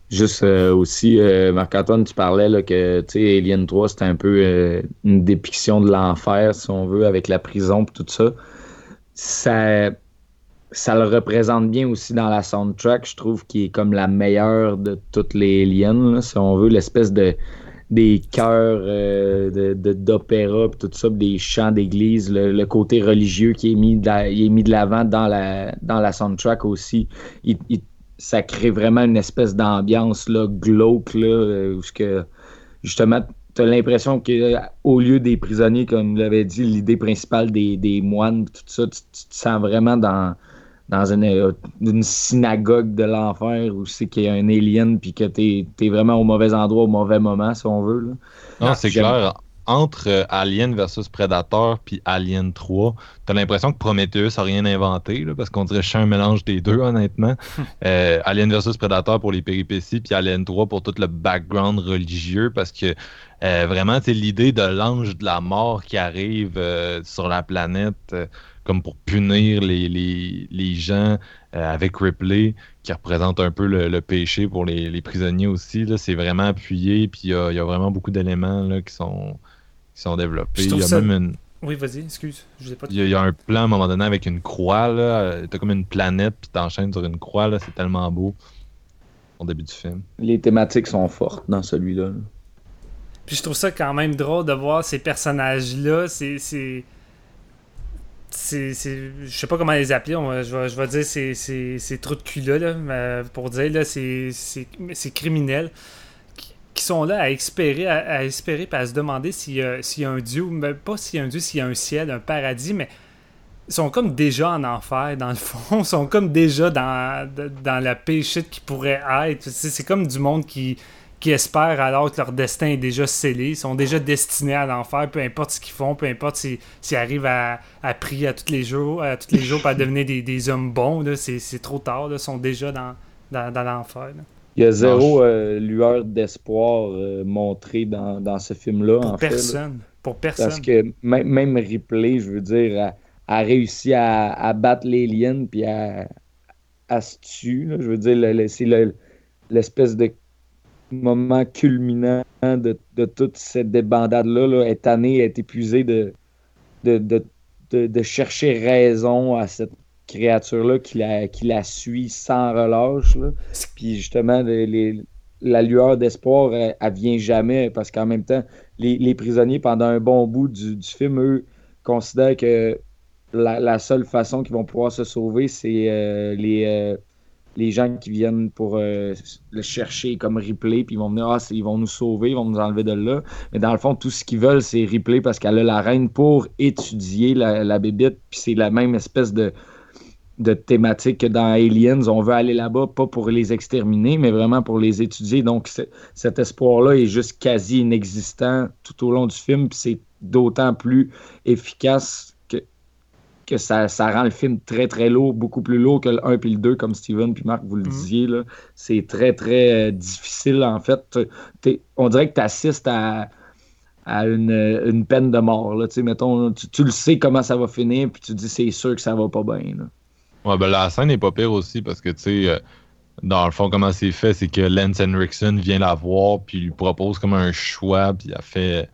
Juste aussi, Marc-Antoine, tu parlais là, que Alien 3, c'était un peu une dépiction de l'enfer, si on veut, avec la prison et tout ça. Ça, ça le représente bien aussi dans la soundtrack, je trouve, qui est comme la meilleure de toutes les Aliens, là, si on veut, l'espèce de des chœurs euh, de- de- d'opéra puis tout ça, des chants d'église, le, côté religieux qui est mis de de l'avant dans la, dans la soundtrack aussi. Ça crée vraiment une espèce d'ambiance glauque, là, euh, où que, justement, tu as l'impression qu'au lieu des prisonniers, comme l'avait dit, l'idée principale des, des moines, tout ça, tu, tu te sens vraiment dans, dans une, euh, une synagogue de l'enfer où c'est qu'il y a un alien puis que tu es, vraiment au mauvais endroit au mauvais moment, si on veut. Là. Non, Ah, c'est clair. Entre euh, Alien versus Predator puis Alien 3, t'as l'impression que Prometheus a rien inventé, là, parce qu'on dirait que c'est un mélange des deux, honnêtement. (laughs) Euh, Alien versus Predator pour les péripéties, puis Alien 3 pour tout le background religieux, parce que euh, vraiment, c'est l'idée de l'ange de la mort qui arrive euh, sur la planète, euh, comme pour punir les, les, les gens euh, avec Ripley, qui représente un peu le, le péché pour les, les prisonniers aussi. là. C'est vraiment appuyé, puis il y a, il y a vraiment beaucoup d'éléments là, qui sont, qui sont développés. Il y a ça- même une, Oui, vas-y, excuse. Je pas il y, a, il y a un plan à un moment donné avec une croix. là. T'as comme une planète, puis t'enchaînes sur une croix. là. C'est tellement beau au début du film. Les thématiques sont fortes dans celui-là. là. Puis je trouve ça quand même drôle de voir ces personnages-là. C'est. C'est... Je sais pas comment les appeler, je, vais, dire ces, ces, ces trous de cul-là, pour dire, là, c'est, c'est criminels qui, sont là à espérer, à, à à se demander s'il y a, un dieu, pas s'il y a un dieu, s'il y a un ciel, un paradis, mais ils sont comme déjà en enfer, dans le fond. (laughs) Ils sont comme déjà dans, dans la péché qui pourrait être. C'est comme du monde qui, qui espèrent alors que leur destin est déjà scellé, sont déjà destinés à l'enfer, peu importe ce qu'ils font, peu importe s'ils arrivent à, à, prier à tous les jours, à tous les jours pour (laughs) devenir des, des, hommes bons, c'est trop tard, ils sont déjà dans, dans, dans l'enfer. Il y a zéro euh, lueur d'espoir euh, montrée dans, dans, ce film-là. Pour personne. pour personne. Parce que même, même Ripley, je veux dire, a, réussi à, à battre l'alien puis à, à se tuer. Je veux dire, c'est l'espèce de moment culminant de, de toute cette débandade-là. Là, est année, est épuisé de, de, de, de, chercher raison à cette créature-là qui la, qui la suit sans relâche. Puis justement, la lueur d'espoir, elle, vient jamais parce qu'en même temps, les, les, prisonniers, pendant un bon bout du, du film, eux, considèrent que la, la, seule façon qu'ils vont pouvoir se sauver, c'est euh, les, euh, les gens qui viennent pour euh, le chercher comme replay, puis ils vont venir, ah, ils vont nous sauver, ils vont nous enlever de là. Mais dans le fond, tout ce qu'ils veulent, c'est replay parce qu'elle a la reine pour étudier la, la bébite, puis c'est la même espèce de, de thématique que dans Aliens. On veut aller là-bas, pas pour les exterminer, mais vraiment pour les étudier. Donc, cet espoir-là est juste quasi inexistant tout au long du film, puis c'est d'autant plus efficace que ça, ça, rend le film très très lourd, beaucoup plus lourd que le 1 puis le 2, comme Steven puis Marc vous le mhm. disiez. Là. C'est très très euh, difficile en fait. on dirait que tu assistes à, à une, une, peine de mort. Là. Mettons, tu, tu, le sais comment ça va finir, puis tu dis c'est sûr que ça va pas bien. Là. Ouais, ben la scène n'est pas pire aussi parce que tu sais. Euh, dans le fond, comment c'est fait, c'est que Lance Henriksen vient la voir, puis lui propose comme un choix, puis elle fait,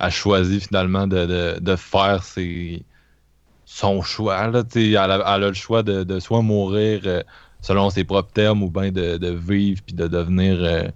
a choisi finalement de, de, de faire ses, son choix. Là, elle, a, elle a le choix de, de soit mourir euh, selon ses propres termes ou bien de, de vivre puis de devenir euh,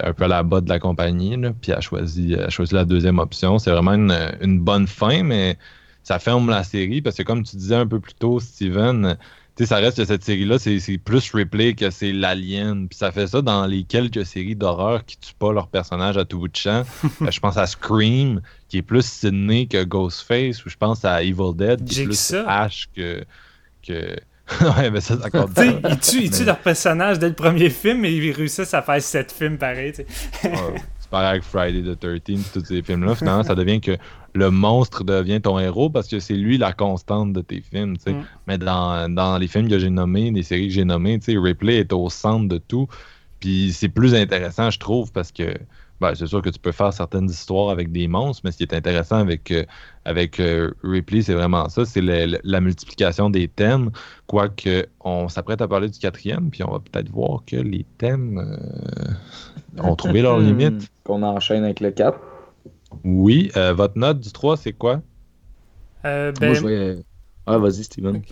un peu à la bas de la compagnie. Là, puis elle a, choisi, a choisi la deuxième option. C'est vraiment une, une, bonne fin, mais ça ferme la série parce que comme tu disais un peu plus tôt, Steven, sais, ça reste que cette série-là, c'est plus replay que c'est l'alien. Puis ça fait ça dans les quelques séries d'horreur qui tuent pas leurs personnages à tout bout de champ. (laughs) Euh, je pense à Scream, qui est plus Sidney que Ghostface, ou je pense à Evil Dead, qui est plus Ash que. que... (laughs) ouais, mais ça, ça compte pas. Ils tuent, ils tuent leur personnage dès le premier film, mais ils réussissent à faire sept films pareil. (laughs) c'est pareil avec Friday the 13 tous ces films-là. Finalement, ça devient que le monstre devient ton héros parce que c'est lui la constante de tes films. Mm. Mais dans, dans, les films que j'ai nommés, les séries que j'ai nommées, Ripley est au centre de tout. Puis c'est plus intéressant, je trouve, parce que ben, c'est sûr que tu peux faire certaines histoires avec des monstres, mais ce qui est intéressant avec, euh, avec euh, Ripley, c'est vraiment ça, c'est la multiplication des thèmes. Quoique on s'apprête à parler du quatrième, puis on va peut-être voir que les thèmes euh, ont trouvé leurs (laughs) limites. Qu'on enchaîne avec le 4. Oui. Euh, votre note du 3, c'est quoi? Euh, ben... Moi, je vais... Ah, vas-y, Steven.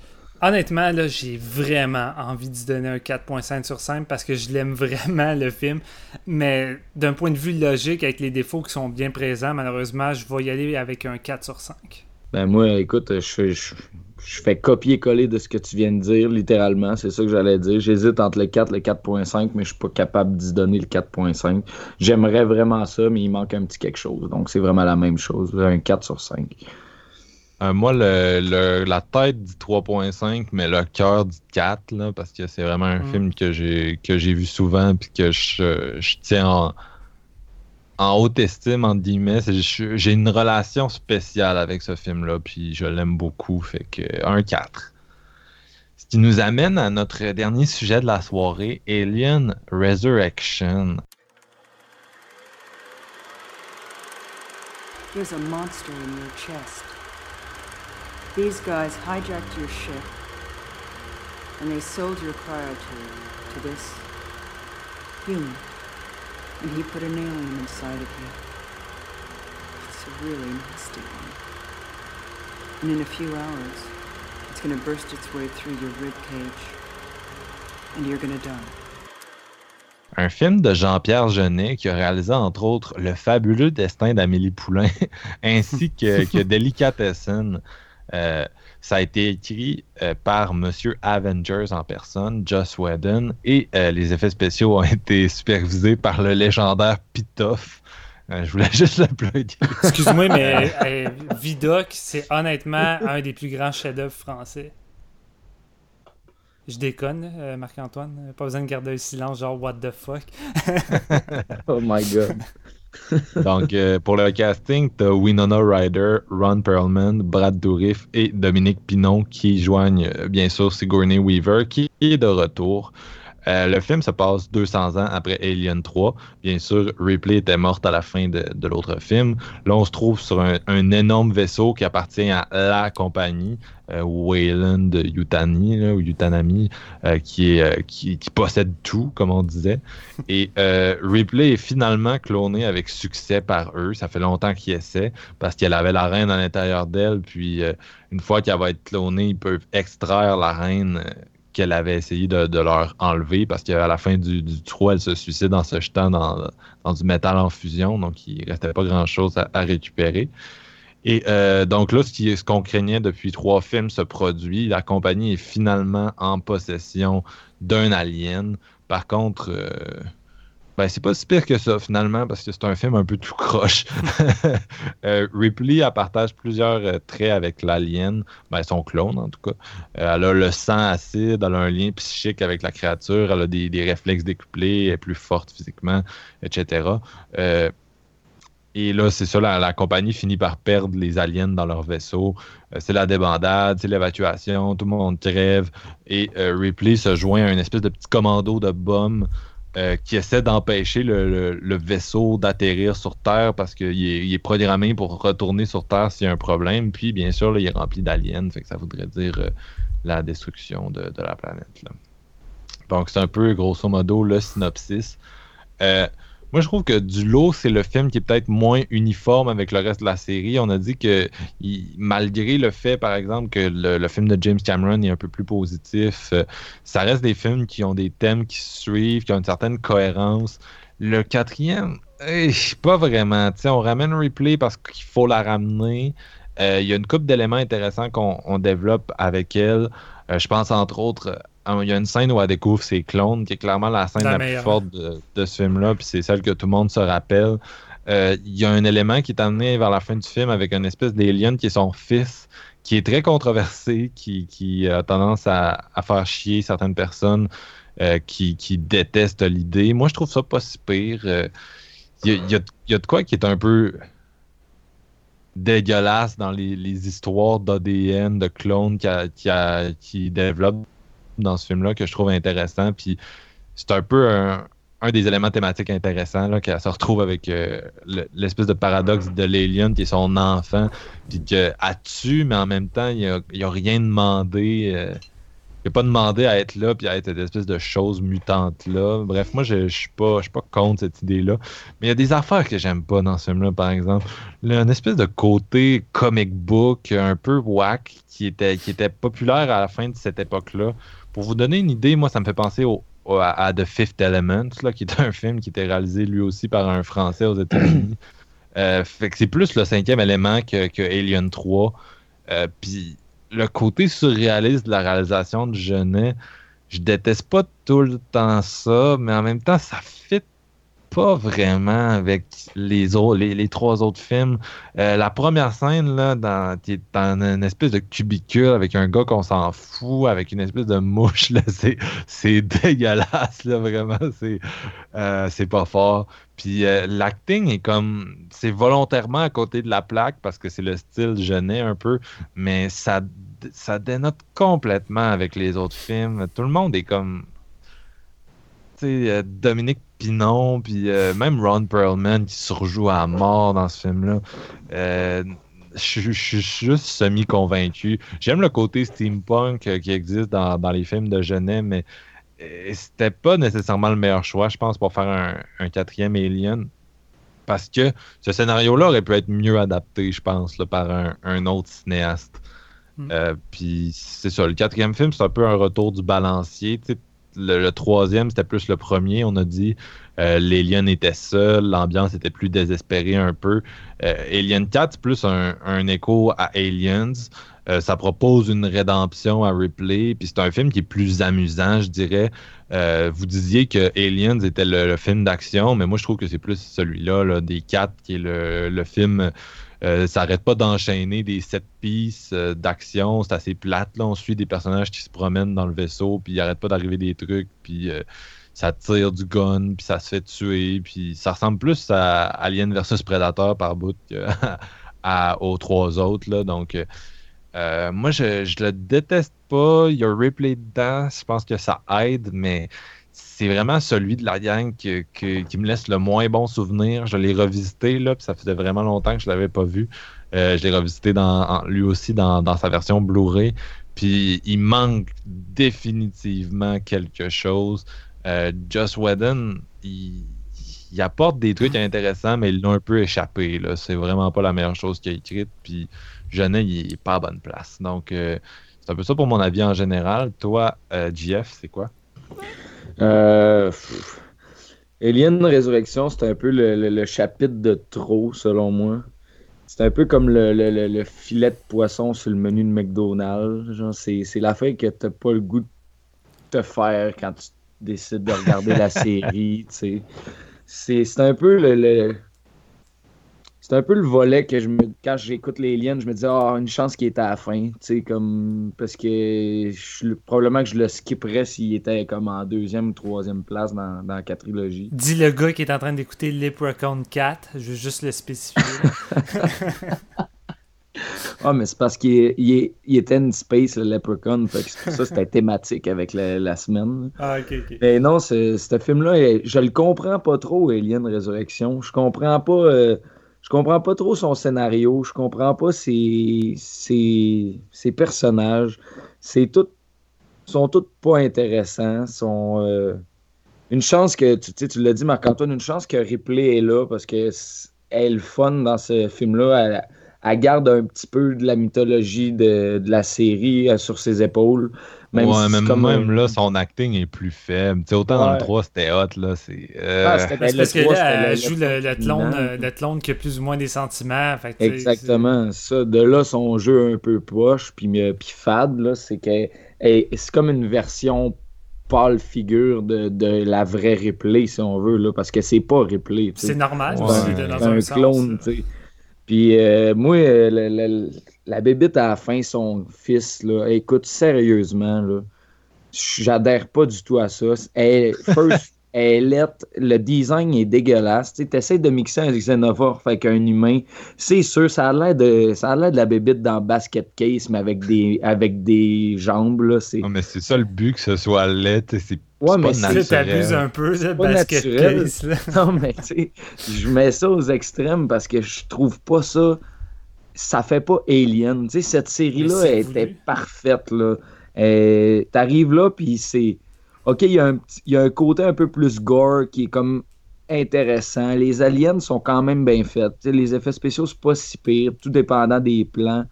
Honnêtement, là, j'ai vraiment envie d'y donner un 4.5 sur 5 parce que je l'aime (laughs) vraiment, le film. Mais d'un point de vue logique, avec les défauts qui sont bien présents, malheureusement, je vais y aller avec un 4 sur 5. Ben moi, écoute, je, je, fais copier-coller de ce que tu viens de dire, littéralement. C'est ça que j'allais dire. J'hésite entre le 4 et le 4.5, mais je suis pas capable d'y donner le 4.5. J'aimerais vraiment ça, mais il manque un petit quelque chose. Donc, c'est vraiment la même chose. Un 4 sur 5. Euh, moi, le, la tête dit 3.5, mais le cœur dit 4, là, parce que c'est vraiment un mm. film que j'ai que j'ai vu souvent et que je, je tiens en en haute estime, entre guillemets. J'ai une relation spéciale avec ce film-là, puis je l'aime beaucoup. Fait que un 4. Ce qui nous amène à notre dernier sujet de la soirée, Alien Resurrection. There's a monster in your chest. These guys hijacked your ship, and they sold your cryotube to this human. and he put an alien inside of you. It's a really nasty one. And in a few hours, it's gonna burst its way through your rib cage, and you're gonna die. Un film de Jean-Pierre Jeunet qui a réalisé entre autres Le fabuleux destin d'Amélie Poulain (laughs) ainsi que, que (laughs) Delicatessen. Euh, ça a été écrit euh, par Monsieur Avengers en personne, Joss Whedon, et euh, les effets spéciaux ont été supervisés par le légendaire Pitoff. Euh, je voulais (laughs) juste le plugger. Excuse-moi, mais (laughs) Vidoc, c'est honnêtement un des plus grands chefs-d'œuvre français. Je déconne, euh, Marc-Antoine. Pas besoin de garder un silence genre what the fuck? (laughs) oh my god. (laughs) Donc, euh, pour le casting, tu as Winona Ryder, Ron Perlman, Brad Dourif et Dominique Pinon qui joignent euh, bien sûr Sigourney Weaver qui est de retour. Euh, le film se passe 200 ans après Alien 3. Bien sûr, Ripley était morte à la fin de, l'autre film. Là, on se trouve sur un, énorme vaisseau qui appartient à la compagnie, euh, Wayland Yutani, ou Yutanami, euh, qui, qui, possède tout, comme on disait. Et Ripley est finalement clonée avec succès par eux. Ça fait longtemps qu'ils essaient, parce qu'elle avait la reine à l'intérieur d'elle. Puis, une fois qu'elle va être clonée, ils peuvent extraire la reine qu'elle avait essayé de, leur enlever parce qu'à la fin du, du, trou, elle se suicide en se jetant dans, du métal en fusion. Donc, il ne restait pas grand-chose à, récupérer. Et euh, donc là, ce qu'on craignait depuis trois films se produit. La compagnie est finalement en possession d'un alien. Par contre, euh, ben, c'est pas si pire que ça, finalement, parce que c'est un film un peu tout croche. (laughs) Euh, Ripley, elle partage plusieurs euh, traits avec l'alien, ben, son clone, en tout cas. Euh, elle a le sang acide, elle a un lien psychique avec la créature, elle a des, réflexes décuplés, elle est plus forte physiquement, etc. et là, c'est ça, la, compagnie finit par perdre les aliens dans leur vaisseau. c'est la débandade, c'est l'évacuation, tout le monde crève. Et Ripley se joint à une espèce de petit commando de bombes euh, qui essaie d'empêcher le, vaisseau d'atterrir sur Terre parce qu'il est, est, programmé pour retourner sur Terre s'il y a un problème. Puis, bien sûr, il est rempli d'aliens, fait que ça voudrait dire euh, la destruction de, la planète. Donc, c'est un peu, grosso modo, le synopsis. Euh, moi, je trouve que du lot, c'est le film qui est peut-être moins uniforme avec le reste de la série. On a dit que, malgré le fait, par exemple, que le, film de James Cameron est un peu plus positif, euh, ça reste des films qui ont des thèmes qui suivent, qui ont une certaine cohérence. Le quatrième, eh, pas vraiment. on ramène Replay parce qu'il faut la ramener. Euh, il y a une couple d'éléments intéressants qu'on développe avec elle. Euh, je pense entre autres il y a une scène où elle découvre ses clones, qui est clairement la scène la, plus forte de, ce film-là, puis c'est celle que tout le monde se rappelle. Euh, il y a un élément qui est amené vers la fin du film avec une espèce d'alien qui est son fils, qui est très controversé, qui, a tendance à, faire chier certaines personnes euh, qui, détestent l'idée. Moi, je trouve ça pas si pire. Euh, il y, a, de quoi qui est un peu dégueulasse dans les, histoires d'ADN, de clones qui, qui, qui développent dans ce film-là que je trouve intéressant. Puis c'est un peu un, des éléments thématiques intéressants là, qu'elle se retrouve avec euh, l'espèce de paradoxe de l'alien qui est son enfant, puis qu'elle tue, mais en même temps, il n'a a rien demandé. Euh, il n'a pas demandé à être là puis à être cette espèce de chose mutante là. Bref, moi je, suis pas je suis pas contre cette idée là, mais il y a des affaires que j'aime pas dans ce film là par exemple, une espèce de côté comic book un peu whack qui était qui était populaire à la fin de cette époque là pour vous donner une idée, moi, ça me fait penser au, à, The Fifth Element, là, qui est un film qui était réalisé lui aussi par un Français aux États-Unis. (clears throat) Euh, fait que c'est plus le cinquième élément que, que Alien 3. Euh, puis le côté surréaliste de la réalisation de Genet, je déteste pas tout le temps ça, mais en même temps, ça fit pas vraiment avec les autres, les, trois autres films. Euh, la première scène, là, dans, dans une espèce de cubicule avec un gars qu'on s'en fout, avec une espèce de mouche, (laughs) là, c'est, dégueulasse, là, vraiment, c'est, euh, c'est pas fort. Puis euh, l'acting est comme, c'est volontairement à côté de la plaque parce que c'est le style genet un peu, mais ça, ça dénote complètement avec les autres films. Tout le monde est comme Dominique Pinon, puis euh, même Ron Perlman qui surjoue à mort dans ce film-là. Euh, je suis juste semi-convaincu. J'aime le côté steampunk euh, qui existe dans, les films de Genet, mais c'était pas nécessairement le meilleur choix, je pense, pour faire un, quatrième Alien. Parce que ce scénario-là aurait pu être mieux adapté, je pense, par un, autre cinéaste. Hmm. puis c'est ça, le quatrième film, c'est un peu un retour du balancier le, troisième, c'était plus le premier, on a dit. Euh, L'Alien était seul, l'ambiance était plus désespérée un peu. Euh, Alien 4, c'est plus un, écho à Aliens. Euh, ça propose une rédemption à Ripley, puis c'est un film qui est plus amusant, je dirais. Euh, vous disiez que Aliens était le, film d'action, mais moi je trouve que c'est plus celui-là là, des quatre qui est le film. Euh, ça n'arrête pas d'enchaîner des sept pistes d'action, c'est assez plate. Là. On suit des personnages qui se promènent dans le vaisseau, puis il n'arrête pas d'arriver des trucs, puis ça tire du gun, puis ça se fait tuer, puis ça ressemble plus à Alien versus Predator par bout que (laughs) aux trois autres. Donc, euh, moi, je, je le déteste pas. Il y a replay dedans. Je pense que ça aide, mais c'est vraiment celui de la gang qui me laisse le moins bon souvenir. Je l'ai revisité, là, puis ça faisait vraiment longtemps que je l'avais pas vu. Euh, je l'ai revisité dans, lui aussi dans, sa version Blu-ray. Puis il manque définitivement quelque chose. Euh, Joss Whedon, il, apporte des trucs intéressants, mais il l'a un peu échappé. C'est vraiment pas la meilleure chose qu'il a écrite. Puis Genet, il est pas à bonne place. Donc, euh, c'est un peu ça pour mon avis en général. Toi, GF, c'est quoi? Euh, Alien Résurrection, c'est un peu le, chapitre de trop, selon moi. C'est un peu comme le, filet de poisson sur le menu de McDonald's. c'est, l'affaire que t'as pas le goût de te faire quand tu décides de regarder la (laughs) série. C'est, un peu le, c'est un peu le volet que je me quand j'écoute les liens, je me dis ah une chance qu'il était à la fin, tu sais comme parce que je, probablement que je le skipperais s'il était comme en deuxième ou troisième place dans, dans la quadrilogie. Dis le gars qui est en train d'écouter Leprechaun 4, je veux juste le spécifier. (laughs) ah mais c'est parce qu'il il, était une space le Leprechaun, fait que ça c'était thématique avec la, semaine. Ah ok ok. Mais non, ce film là, je le comprends pas trop Alien Résurrection, je comprends pas. Euh, je comprends pas trop son scénario, je comprends pas ses, ses, personnages. C'est tout, sont tous pas intéressants. Sont, euh, une chance que, tu, tu l'as dit Marc-Antoine, une chance que Ripley est là parce que elle est fun dans ce film-là. Elle, garde un petit peu de la mythologie de, de la série euh, sur ses épaules. Même, ouais, même, là, son acting est plus faible. autant dans le 3, c'était hot. Là, c'est, euh, ah, parce que là, elle joue le, le, clone, euh, le, clone, qui a plus ou moins des sentiments. Fait Exactement. Ça, de là, son jeu un peu poche, puis, puis fade, là, c'est que c'est comme une version pâle figure de, de, la vraie replay, si on veut, là, parce que c'est pas replay. C'est normal, c'est dans un, un clone. sais. Puis euh, moi, le, la bébite à la fin, son fils, là, écoute, sérieusement, là, j'adhère pas du tout à ça. Elle, first, (laughs) elle est, le design est dégueulasse. Tu essaies de mixer un xénophore avec un humain. C'est sûr, ça a l'air de, ça a l'air de la bébite dans Basket Case, mais avec des, avec des jambes. Là, non, mais c'est ça le but, que ce soit laid. C'est Ouais, mais si t'abuses un peu, ça, basket case. Là. (laughs) Non, mais tu sais, je mets ça aux extrêmes parce que je trouve pas ça ça fait pas Alien. Tu sais, cette série-là était parfaite. Là. T'arrives là, puis c'est. Ok, il y, a un, y a un côté un peu plus gore qui est comme intéressant. Les aliens sont quand même bien faits. Les effets spéciaux, c'est pas si pire, tout dépendant des plans.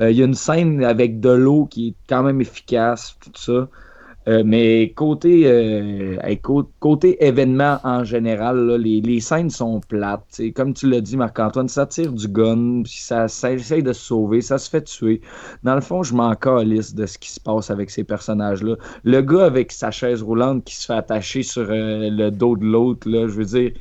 Euh, il y a une scène avec de l'eau qui est quand même efficace, tout ça. Euh, mais côté, euh, côté événement en général, les, scènes sont plates. Comme tu l'as dit, Marc-Antoine, ça tire du gun, puis ça, essaye de se sauver, ça se fait tuer. Dans le fond, je m'en calisse de ce qui se passe avec ces personnages-là. Le gars avec sa chaise roulante qui se fait attacher sur euh, le dos de l'autre, je veux dire,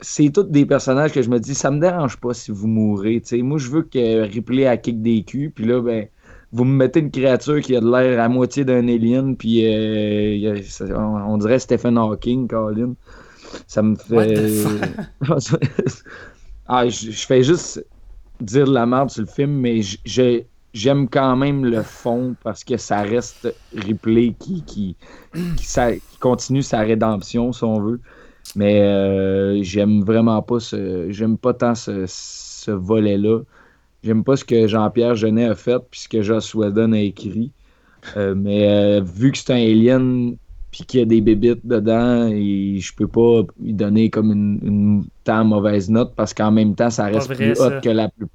c'est tous des personnages que je me dis, ça me dérange pas si vous mourrez. Moi, je veux que Ripley a kick des culs, puis là, ben vous me mettez une créature qui a de l'air à moitié d'un alien, puis euh, on, dirait Stephen Hawking, Colin. Ça me fait. (laughs) ah, je, fais juste dire de la merde sur le film, mais j'aime quand même le fond parce que ça reste Ripley qui, qui, continue sa rédemption, si on veut. Mais euh, j'aime vraiment pas ce. J'aime pas tant ce volet-là. J'aime pas ce que Jean-Pierre Genet a fait puis ce que Joss Whedon a écrit. Euh, mais euh, vu que c'est un alien puis qu'il y a des bébites dedans, et je peux pas lui donner comme une, une tant mauvaise note parce qu'en même temps, ça reste plus hot que la plus.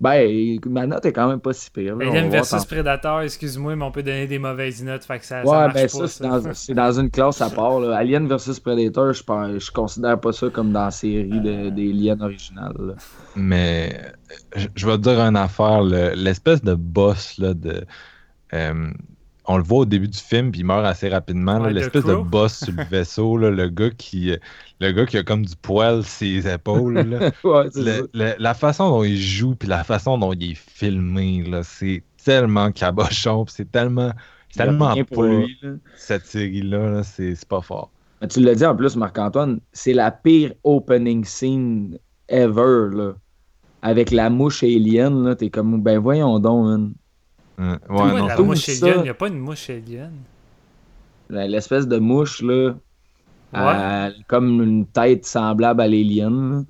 Ben, ma note est quand même pas si pire. Alien voir versus Predator, excuse-moi, mais on peut donner des mauvaises notes. Fait que ça, Ouais, marche ben pas, ça, c'est ça. dans, c'est dans une classe à part. là. Alien vs Predator, je, pense, je considère pas ça comme dans la série de- des liens originales. Mais je, je vais te dire une affaire, le- l'espèce de boss là, de. euh, on le voit au début du film, puis il meurt assez rapidement. Ouais, L'espèce de boss sur le (laughs) vaisseau, là, le gars qui. Le gars qui a comme du poil sur ses épaules. là. (laughs) Ouais, c'est Le- ça. le- la façon dont il joue, puis la façon dont il est filmé, c'est tellement cabochon, c'est tellement. Tellement pour pour- lui, là, cette série-là, là, c'est pas fort. Mais tu l'as dit en plus, Marc-Antoine, c'est la pire opening scene ever. Là. Avec la mouche alien, t'es comme, ben voyons donc, man. Ouais, non, la mouche alien, il n'y a pas une mouche alien. L'espèce de mouche, là, elle a comme une tête semblable à l'alien.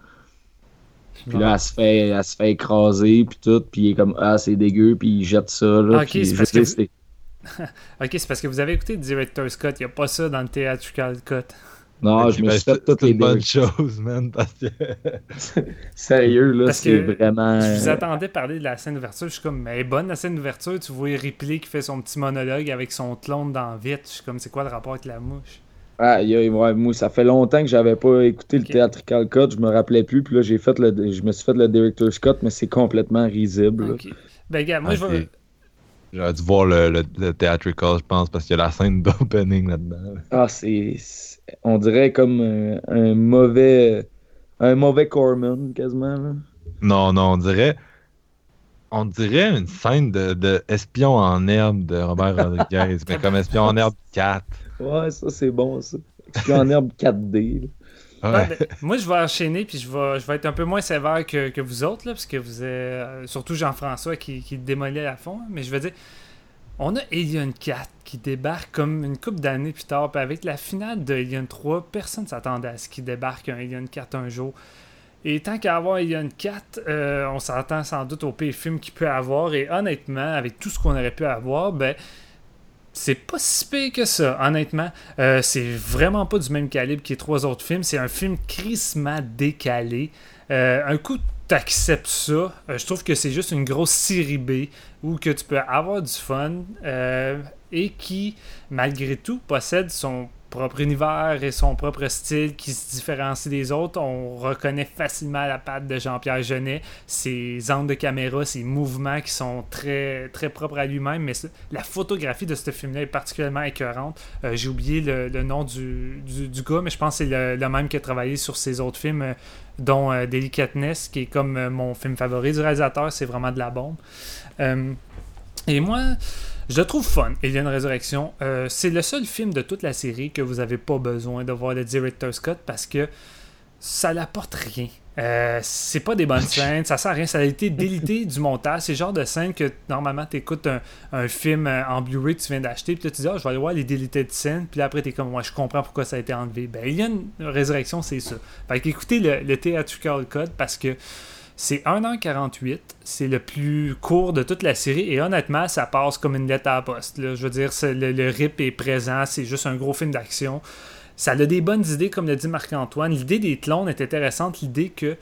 Puis là, elle se fait, elle se fait écraser, puis tout, puis il est comme, ah, c'est dégueu, puis il jette ça, là. Ok, (laughs) c'est parce que- parce vous avez écouté Director's Cut, il n'y a pas ça dans le Theatrical Cut. Non, je me suis fait toutes les une bonne dé- chose, man, parce que. (laughs) Sérieux, là, c'est vraiment. Je vous euh, attendais parler de la scène d'ouverture, je suis comme, mais elle est bonne la scène d'ouverture, tu vois Ripley qui fait son petit monologue avec son clone dans Vite, je suis comme, c'est quoi le rapport avec la mouche? Ah, aïe, aïe, ouais, moi, ça fait longtemps que j'avais pas écouté le Theatrical Cut, je me rappelais plus, puis là, j'ai fait le, je me suis fait le Director's Cut, mais c'est complètement risible. là. Ok. Ben, gars, moi, je vais. J'aurais dû voir le, le, le theatrical, je pense, parce qu'il y a la scène (laughs) d'opening là-dedans. Ah, c'est. On dirait comme un, un mauvais. Un mauvais Corman, quasiment. Là. Non, non, on dirait. On dirait une scène de, de Espion en herbe de Robert Rodriguez, (laughs) mais comme Espion en herbe 4. Ouais, ça, c'est bon, ça. Suis en herbe 4D. là. Ben, moi, je vais enchaîner, puis je vais, je vais être un peu moins sévère que, que vous autres, là, parce que vous êtes. euh, surtout Jean-François qui, qui le démolit à fond. hein, mais je veux dire, on a Alien 4 qui débarque comme une couple d'années plus tard, puis avec la finale de Alien 3, personne ne s'attendait à ce qu'il débarque un Alien 4 un jour. Et tant qu'à avoir Alien 4, euh, on s'attend sans doute au pire film qu'il peut avoir. Et honnêtement, avec tout ce qu'on aurait pu avoir, ben. C'est pas si pire que ça, honnêtement. Euh, c'est vraiment pas du même calibre que les trois autres films. C'est un film crissement décalé. Euh, un coup, t'acceptes ça. Euh, je trouve que c'est juste une grosse série B où que tu peux avoir du fun et qui, malgré tout, possède son propre univers et son propre style qui se différencie des autres. On reconnaît facilement la patte de Jean-Pierre Jeunet, ses angles de caméra, ses mouvements qui sont très, très propres à lui-même, mais la photographie de ce film-là est particulièrement écœurante. Euh, J'ai oublié le, nom du, du, du gars, mais je pense que c'est le, même qui a travaillé sur ses autres films, euh, dont euh, qui est comme euh, mon film favori du réalisateur. C'est vraiment de la bombe. Et moi, je le trouve fun, Alien Resurrection. Euh, c'est le seul film de toute la série que vous n'avez pas besoin de voir le Director's Cut parce que ça n'apporte rien. Euh, c'est pas des bonnes (laughs) scènes, ça sert à rien. Ça a été délité du montage. C'est le genre de scène que normalement tu écoutes un, un film euh, en Blu-ray que tu viens d'acheter, puis là tu dis, ah, je vais aller voir les délités de scène, puis là après tu es comme, moi je comprends pourquoi ça a été enlevé. Ben, Alien Resurrection, c'est ça. Fait qu'écoutez le, le Theatrical Cut parce que c'est 1h48, c'est le plus court de toute la série et honnêtement, ça passe comme une lettre à poste. Je veux dire, le, rip est présent, c'est juste un gros film d'action. Ça a des bonnes idées, comme l'a dit Marc-Antoine. L'idée des clones est intéressante, l'idée que,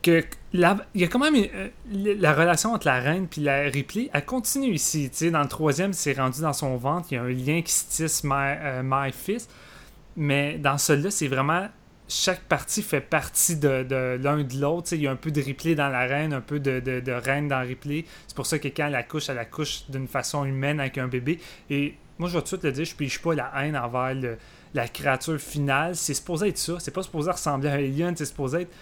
que il y a quand même euh, la relation entre la reine et la Ripley, elle continue ici. Dans le troisième, c'est rendu dans son ventre, il y a un lien qui se tisse mère, euh, mère-fils. Mais dans celui-là, c'est vraiment chaque partie fait partie de, l'un de l'autre. Il y a un peu de Ripley dans la reine, un peu de, reine dans Ripley. C'est pour ça que quand elle accouche, elle accouche d'une façon humaine avec un bébé. Et moi, je vais tout de suite le dire, je pige pas la haine envers la créature finale. C'est supposé être ça. C'est pas supposé ressembler à un alien. C'est supposé être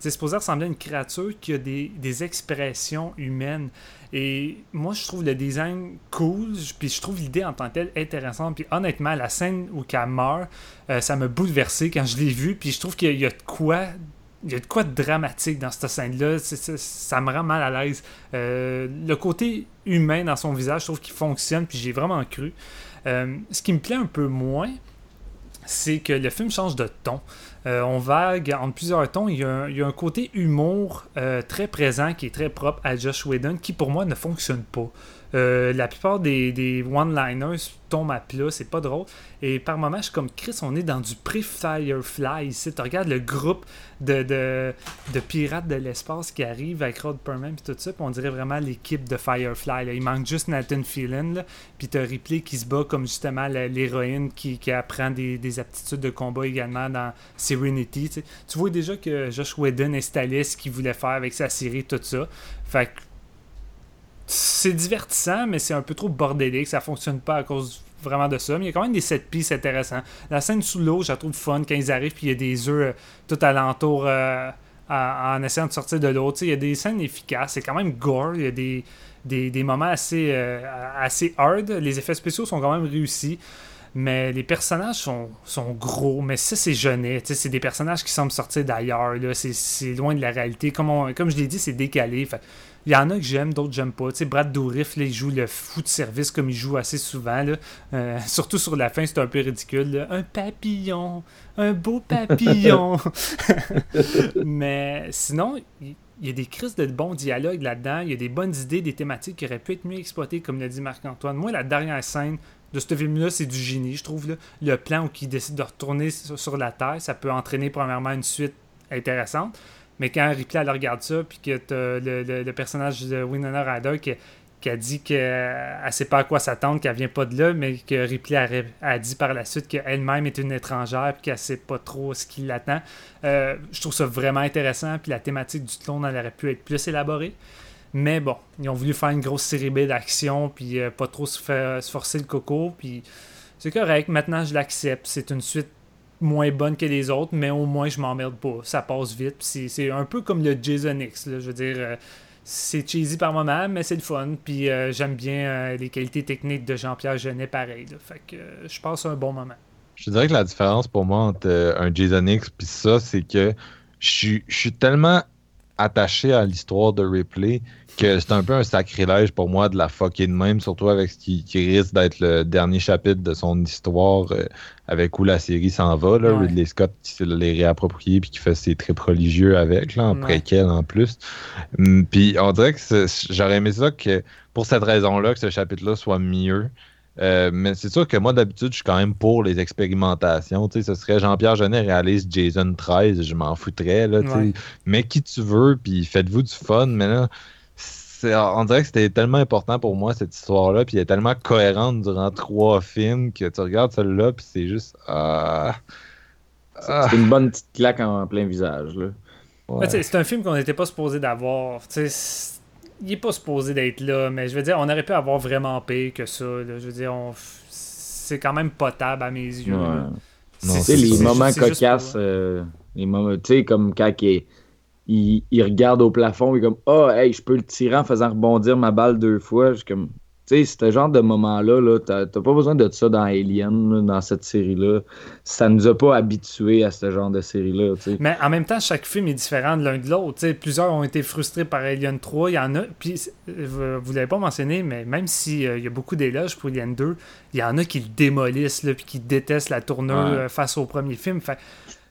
c'est supposé ressembler à une créature qui a des expressions humaines. Et moi, je trouve le design cool, puis je trouve l'idée en tant que telle intéressante. Puis honnêtement, la scène où qu'elle meurt, euh, ça m'a bouleversé quand je l'ai vue. Puis je trouve qu'il y a de quoi. Il y a de quoi dramatique dans cette scène-là. Ça me rend mal à l'aise. Euh, le côté humain dans son visage, je trouve qu'il fonctionne, puis j'ai vraiment cru. Euh, ce qui me plaît un peu moins, c'est que le film change de ton. Euh, on vague entre plusieurs tons. Il y a un, il y a un côté humour euh, très présent qui est très propre à Josh Whedon qui pour moi ne fonctionne pas. Euh, la plupart des, des one-liners tombent à plat, c'est pas drôle. Et par moments, je suis comme Chris, on est dans du pré-Firefly ici. Tu regardes le groupe de, de, de pirates de l'espace qui arrive avec Rod Perman et tout ça, puis on dirait vraiment l'équipe de Firefly. Il manque juste Nathan là, puis t'as Ripley qui se bat comme justement l'héroïne qui, apprend des, des aptitudes de combat également dans Serenity. Tu vois déjà que Josh Whedon installait ce qu'il voulait faire avec sa série, tout ça. Fait que c'est divertissant, mais c'est un peu trop bordélique. Ça fonctionne pas à cause vraiment de ça. Mais il y a quand même des set pieces intéressants. La scène sous l'eau, je la trouve fun quand ils arrivent, puis il y a des œufs euh, tout alentour euh, en essayant de sortir de l'eau. Il y a des scènes efficaces. C'est quand même gore. Il y a des, des, des moments assez, euh, assez hard. Les effets spéciaux sont quand même réussis. Mais les personnages sont, sont gros, mais ça, c'est jeunet. C'est des personnages qui semblent sortir d'ailleurs. C'est- loin de la réalité. Comme, comme je l'ai dit, c'est décalé. Il y en a que j'aime, d'autres que j'aime pas. Tu sais, Brad Dourif, là, il joue le fou de service comme il joue assez souvent. là. Euh, (laughs) surtout sur la fin, c'est un peu ridicule. là. Un papillon, un beau papillon. (laughs) Mais sinon, il y a des crises de bons dialogues là-dedans. Il y a des bonnes idées, des thématiques qui auraient pu être mieux exploitées, comme l'a dit Marc-Antoine. Moi, la dernière scène de ce film-là, c'est du génie, je trouve. là. Le plan où il décide de retourner sur la Terre, ça peut entraîner premièrement une suite intéressante. Mais quand Ripley elle regarde ça, puis que t'as le, le- personnage de Winona Ryder qui, qui a dit qu'elle ne sait pas à quoi s'attendre, qu'elle vient pas de là, mais que Ripley a dit par la suite qu'elle-même est une étrangère, puis qu'elle sait pas trop ce qui l'attend. Euh, je trouve ça vraiment intéressant, puis la thématique du clone, elle aurait pu être plus élaborée. Mais bon, ils ont voulu faire une grosse série B d'action, puis euh, pas trop se, faire- se forcer le coco, puis c'est correct. Maintenant, je l'accepte. C'est une suite moins bonne que les autres, mais au moins, je m'emmerde pas. Ça passe vite. C'est un peu comme le Jason X. Je veux dire, euh, c'est cheesy par moment, mais c'est le fun. Puis euh, j'aime bien euh, les qualités techniques de Jean-Pierre Jeunet, pareil. Fait que je passe un bon moment. Je dirais que la différence pour moi entre un Jason X et ça, c'est que je suis tellement attaché à l'histoire de Ripley que c'est un peu un sacrilège pour moi de la fucker de même, surtout avec ce qui, qui risque d'être le dernier chapitre de son histoire euh, avec où la série s'en va. Là, Ouais. Ridley Scott qui se les réapproprié puis qui fait ses trips religieux avec, là, en Ouais. préquel en plus. Hum, Puis on dirait que j'aurais aimé ça que pour cette raison-là, que ce chapitre-là soit mieux. Euh, mais c'est sûr que moi, d'habitude, je suis quand même pour les expérimentations. Tu sais, ce serait Jean-Pierre Jeunet réalise Jason 13, je m'en foutrais. Là, tu sais. Ouais. Mais qui tu veux, puis faites-vous du fun. Mais là, c'est- on dirait que c'était tellement important pour moi, cette histoire-là, puis elle est tellement cohérente durant trois films que tu regardes celle-là, puis c'est juste. Ah, ah, C'est une bonne petite claque en plein visage. Là. ouais. C'est un film qu'on n'était pas supposé d'avoir. Tu sais, c'est- Il n'est pas supposé d'être là, mais je veux dire, on aurait pu avoir vraiment pire que ça. là. Je veux dire, on... c'est quand même potable à mes yeux. Ouais. là. Non, Tu sais, c'est les moments cocasses, pour- euh, les moments, tu sais, comme quand il, il, il regarde au plafond, il est comme Ah, hey, je peux le tirer en faisant rebondir ma balle deux fois. Je suis comme, sais, ce genre de moment-là, là, t'as pas besoin de ça dans Alien, là, dans cette série-là. Ça nous a pas habitués à ce genre de série-là. Mais en même temps, chaque film est différent de l'un de l'autre. Plusieurs ont été frustrés par Alien 3. Il y en a. Puis, euh, vous ne l'avez pas mentionné, mais même s'il y a beaucoup d'éloges pour Alien 2, il y en a qui le démolissent, là, puis qui détestent la tournure Ouais. euh, face au premier film. Fait,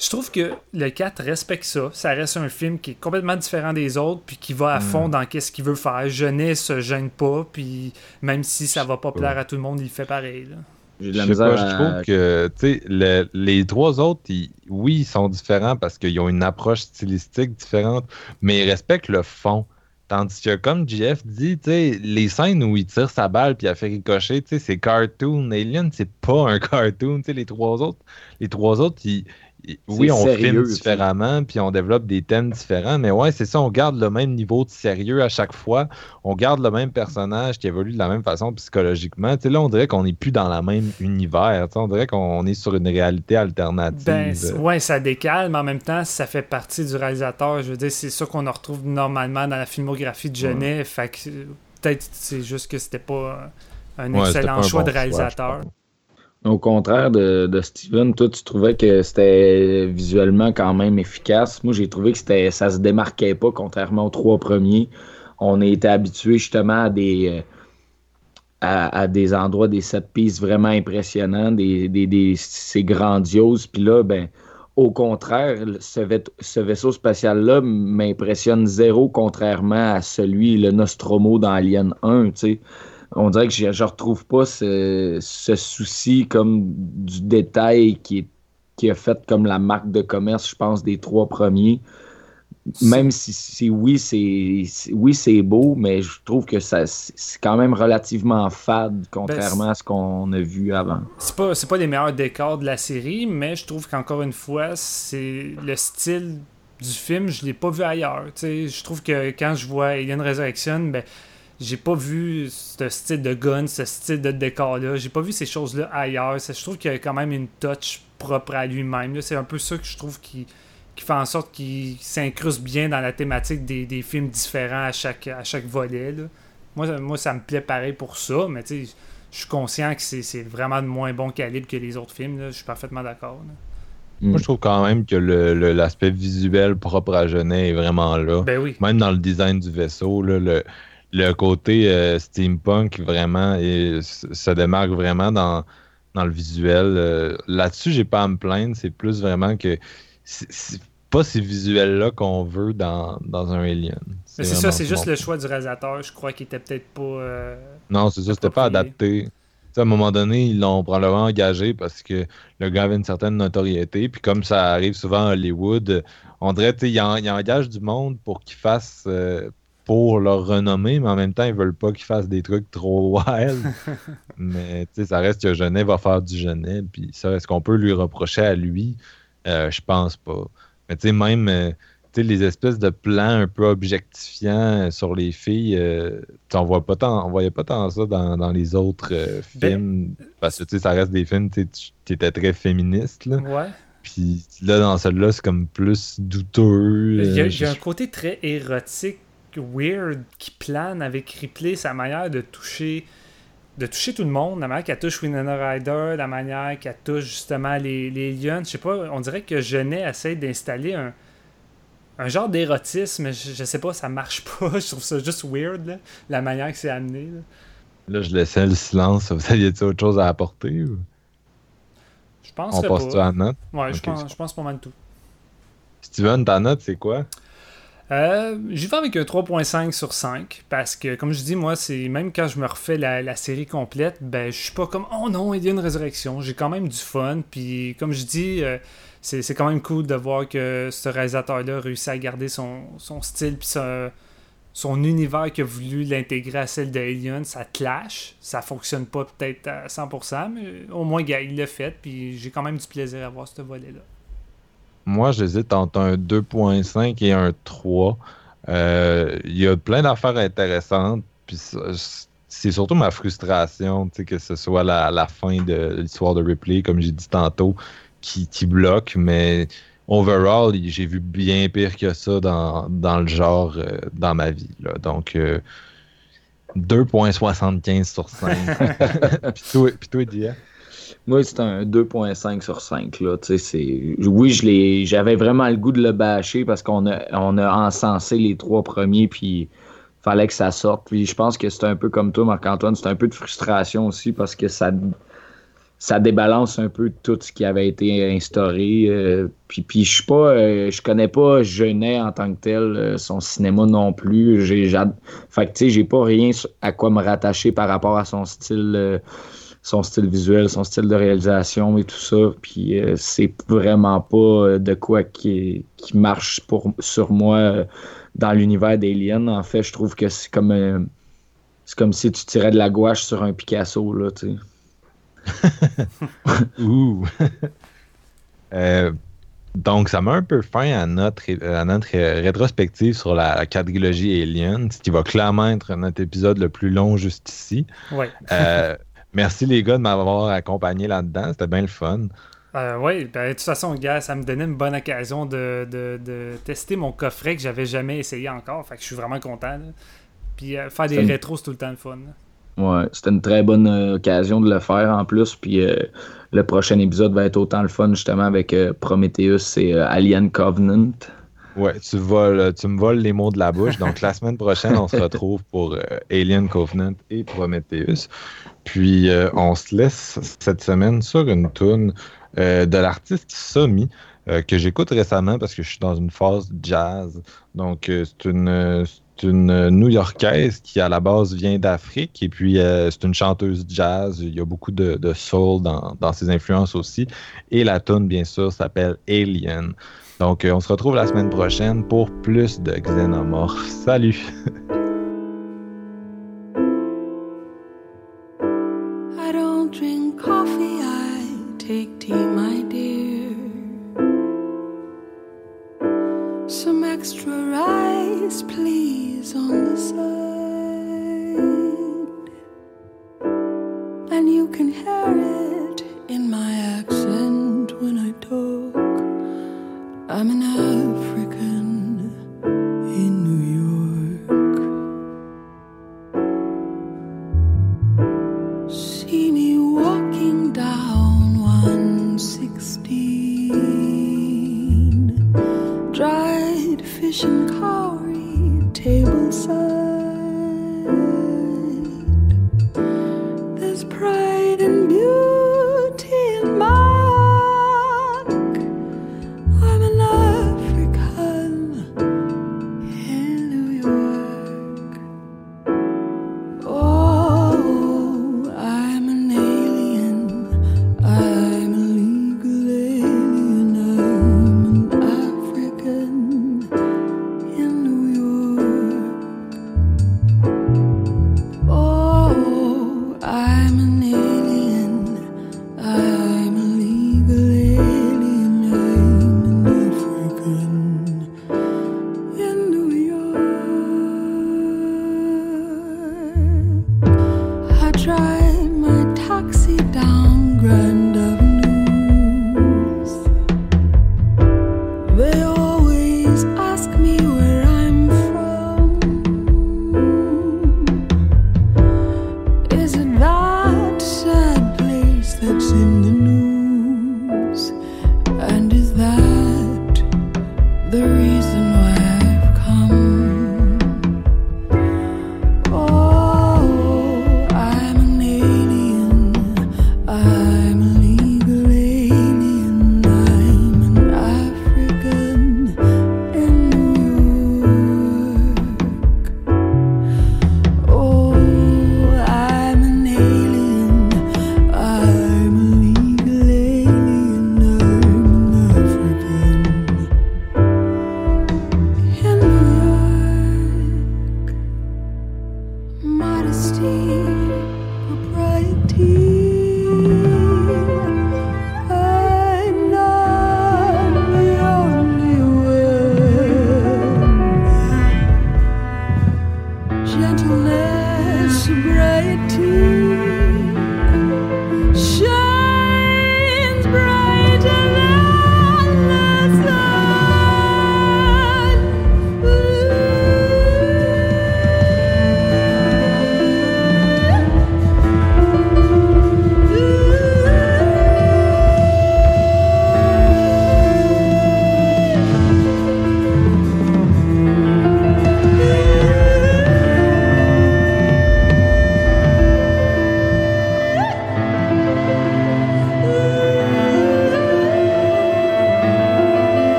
je trouve que le 4 respecte ça. Ça reste un film qui est complètement différent des autres, puis qui va à fond dans qu'est-ce qu'il veut faire. Jeunet se gêne pas, puis même si ça va pas plaire à tout le monde, il fait pareil. là. Je sais pas, trouve que tu sais, le- les trois autres, ils- oui, ils sont différents parce qu'ils ont une approche stylistique différente, mais ils respectent le fond. Tandis que, comme JF dit, tu sais, les scènes où il tire sa balle puis il a fait ricocher, tu sais, c'est cartoon. Alien, c'est pas un (laughs) cartoon. Tu sais, les trois autres, les trois autres, ils- oui, on sérieux, filme différemment puis on développe des thèmes différents, mais ouais, c'est ça, on garde le même niveau de sérieux à chaque fois. On garde le même personnage qui évolue de la même façon psychologiquement. Tu sais, là, on dirait qu'on n'est plus dans le même univers. Tu sais, on dirait qu'on est sur une réalité alternative. Ben, ouais, ça décale, mais en même temps, ça fait partie du réalisateur. Je veux dire, c'est ça qu'on en retrouve normalement dans la filmographie de Genet. Fait que peut-être c'est juste que c'était pas un Ouais, excellent pas un choix bon de réalisateur. Au contraire de, Steven, toi, tu trouvais que c'était visuellement quand même efficace. Moi, j'ai trouvé que c'était ça se démarquait pas, contrairement aux trois premiers. On été habitué justement à des, euh, à, des endroits, des set pieces vraiment impressionnants, des, des, des- c'est grandiose. Puis là, ben, au contraire, ce vaisseau spatial-là m'impressionne zéro, contrairement à celui, le Nostromo dans Alien 1, tu sais. On dirait que je, je retrouve pas ce, ce souci comme du détail qui, est, qui a fait comme la marque de commerce, je pense, des trois premiers. Même si, si oui, c'est oui, c'est beau, mais je trouve que ça c'est quand même relativement fade, contrairement à ce qu'on a vu avant. C'est pas, c'est pas les meilleurs décors de la série, mais je trouve qu'encore une fois, c'est le style du film, je l'ai pas vu ailleurs. Je trouve que quand je vois Alien Resurrection, ben, j'ai pas vu ce style de gun, ce style de décor-là. J'ai pas vu ces choses-là ailleurs. Ça, Je trouve qu'il y a quand même une touch propre à lui-même. là. C'est un peu ça que je trouve qui, qui fait en sorte qu'il s'incruste bien dans la thématique des, des films différents à chaque, à chaque volet. là. Moi, ça- moi, ça me plaît pareil pour ça, mais tu sais, je suis conscient que c'est c'est vraiment de moins bon calibre que les autres films. là. Je suis parfaitement d'accord. Moi, je trouve quand même que le- le- l'aspect visuel propre à Genet est vraiment là. Ben oui. Même dans le design du vaisseau, là, le, le côté euh, steampunk vraiment et, se démarque vraiment dans, dans le visuel. Euh, Là-dessus, j'ai pas à me plaindre. C'est plus vraiment que c'est pas ces visuels-là qu'on veut dans, dans un Alien. C'est ça, c'est juste le choix du réalisateur. Je crois qu'il était peut-être pas. euh, Non, c'est ça, c'était pas adapté. À un moment donné, ils l'ont probablement engagé parce que le gars avait une certaine notoriété. Puis comme ça arrive souvent à Hollywood, on dirait qu'ils engagent du monde pour qu'ils fassent euh, pour leur renommée, mais en même temps, ils veulent pas qu'ils fassent des trucs trop (laughs) wild. (laughs) mais tu sais, ça reste que Genet va faire du Genet. Puis ça, est-ce qu'on peut lui reprocher à lui? Euh, je pense pas. Mais tu sais, même euh, tu sais, les espèces de plans un peu objectifiants euh, sur les filles, euh, tu en vois pas tant, on voyait pas tant ça dans, dans les autres euh, Ben, films. parce que tu sais, ça reste des films, tu étais très féministe. Là. Ouais. Puis là, dans celui-là, c'est comme plus douteux. Il y a, il y a un côté très érotique, weird, qui plane avec Ripley, sa manière de toucher de toucher tout le monde, la manière qu'elle touche Winona Ryder, la manière qu'elle touche justement les, les lions. Je sais pas, on dirait que Genet essaie d'installer un, un genre d'érotisme, je, je sais pas, ça marche (laughs) pas. Je trouve ça juste weird, là, la manière que c'est amené. là. Là, je laissais le silence. (laughs) Vous aviez autre chose à apporter? Ou... Je On pense passe-tu pas. à la note? Ouais, je, pense, je pense pas mal tout. Steven, ta note, c'est quoi? Euh, J'y vais avec un 3.5 sur 5 parce que, comme je dis, moi, c'est même quand je me refais la, série complète, ben, je suis pas comme oh non, il y a une résurrection. J'ai quand même du fun. Puis, comme je dis, euh, c'est quand même cool de voir que ce réalisateur-là réussit à garder son, style puis son, univers qui a voulu l'intégrer à celle de Alien. Ça clash. Ça fonctionne pas peut-être à 100%, mais au moins, il l'a fait. Puis, j'ai quand même du plaisir à voir ce volet-là. Moi, j'hésite entre un 2.5 et un 3. Euh, Il y a plein d'affaires intéressantes. Puis c'est surtout ma frustration, que ce soit la, la fin de l'histoire de Ripley, comme j'ai dit tantôt, qui, qui bloque. Mais overall, j'ai vu bien pire que ça dans, dans le genre euh, dans ma vie. là. Donc, euh, 2.75 sur 5. (laughs) puis toi, puis toi? Moi, c'est un 2.5 sur 5. Là. Oui, j'avais vraiment le goût de le bâcher parce qu'on a, on a encensé les trois premiers, puis fallait que ça sorte. Puis je pense que c'est un peu comme toi, Marc-Antoine, c'est un peu de frustration aussi parce que ça, ça débalance un peu tout ce qui avait été instauré. euh, puis, puis je suis pas, euh, je connais pas Genet en tant que tel, euh, son cinéma non plus. J'ai, fait que tu sais, j'ai pas rien à quoi me rattacher par rapport à son style. Son style visuel, son style de réalisation et tout ça. Puis euh, c'est vraiment pas euh, de quoi qui, qui marche pour, sur moi euh, dans l'univers d'Alien. En fait, je trouve que c'est comme euh, c'est comme si tu tirais de la gouache sur un Picasso, là, tu sais. (laughs) Ouh! (laughs) Euh, donc, ça met un peu fin à notre, à notre rétrospective sur la, la quadrilogie Alien, ce qui va clairement être notre épisode le plus long juste ici. Ouais. (laughs) Merci les gars de m'avoir accompagné là-dedans, c'était bien le fun. Euh, oui, ben, de toute façon, gars, ça me donnait une bonne occasion de, de- de tester mon coffret que j'avais jamais essayé encore. Fait que je suis vraiment content. là. Puis euh, faire des une- rétros, c'est tout le temps le fun. là. Ouais, c'était une très bonne euh, occasion de le faire en plus. Puis euh, le prochain épisode va être autant le fun justement avec euh, Prometheus et euh, Alien Covenant. Ouais, tu, voles, euh, tu me voles les mots de la bouche. Donc, la semaine prochaine, on se (laughs) retrouve pour euh, Alien Covenant et Prometheus. Puis, euh, on se laisse cette semaine sur une toune de l'artiste Somi que j'écoute récemment parce que je suis dans une phase jazz. Donc, c'est une une New-Yorkaise qui, à la base, vient d'Afrique. Et puis, c'est une chanteuse jazz. Il y a beaucoup de, soul dans, dans, ses influences aussi. Et la tune, bien sûr, s'appelle Alien. Donc, euh, on se retrouve la semaine prochaine pour plus de Xenomorph. Salut! (laughs) 在身后。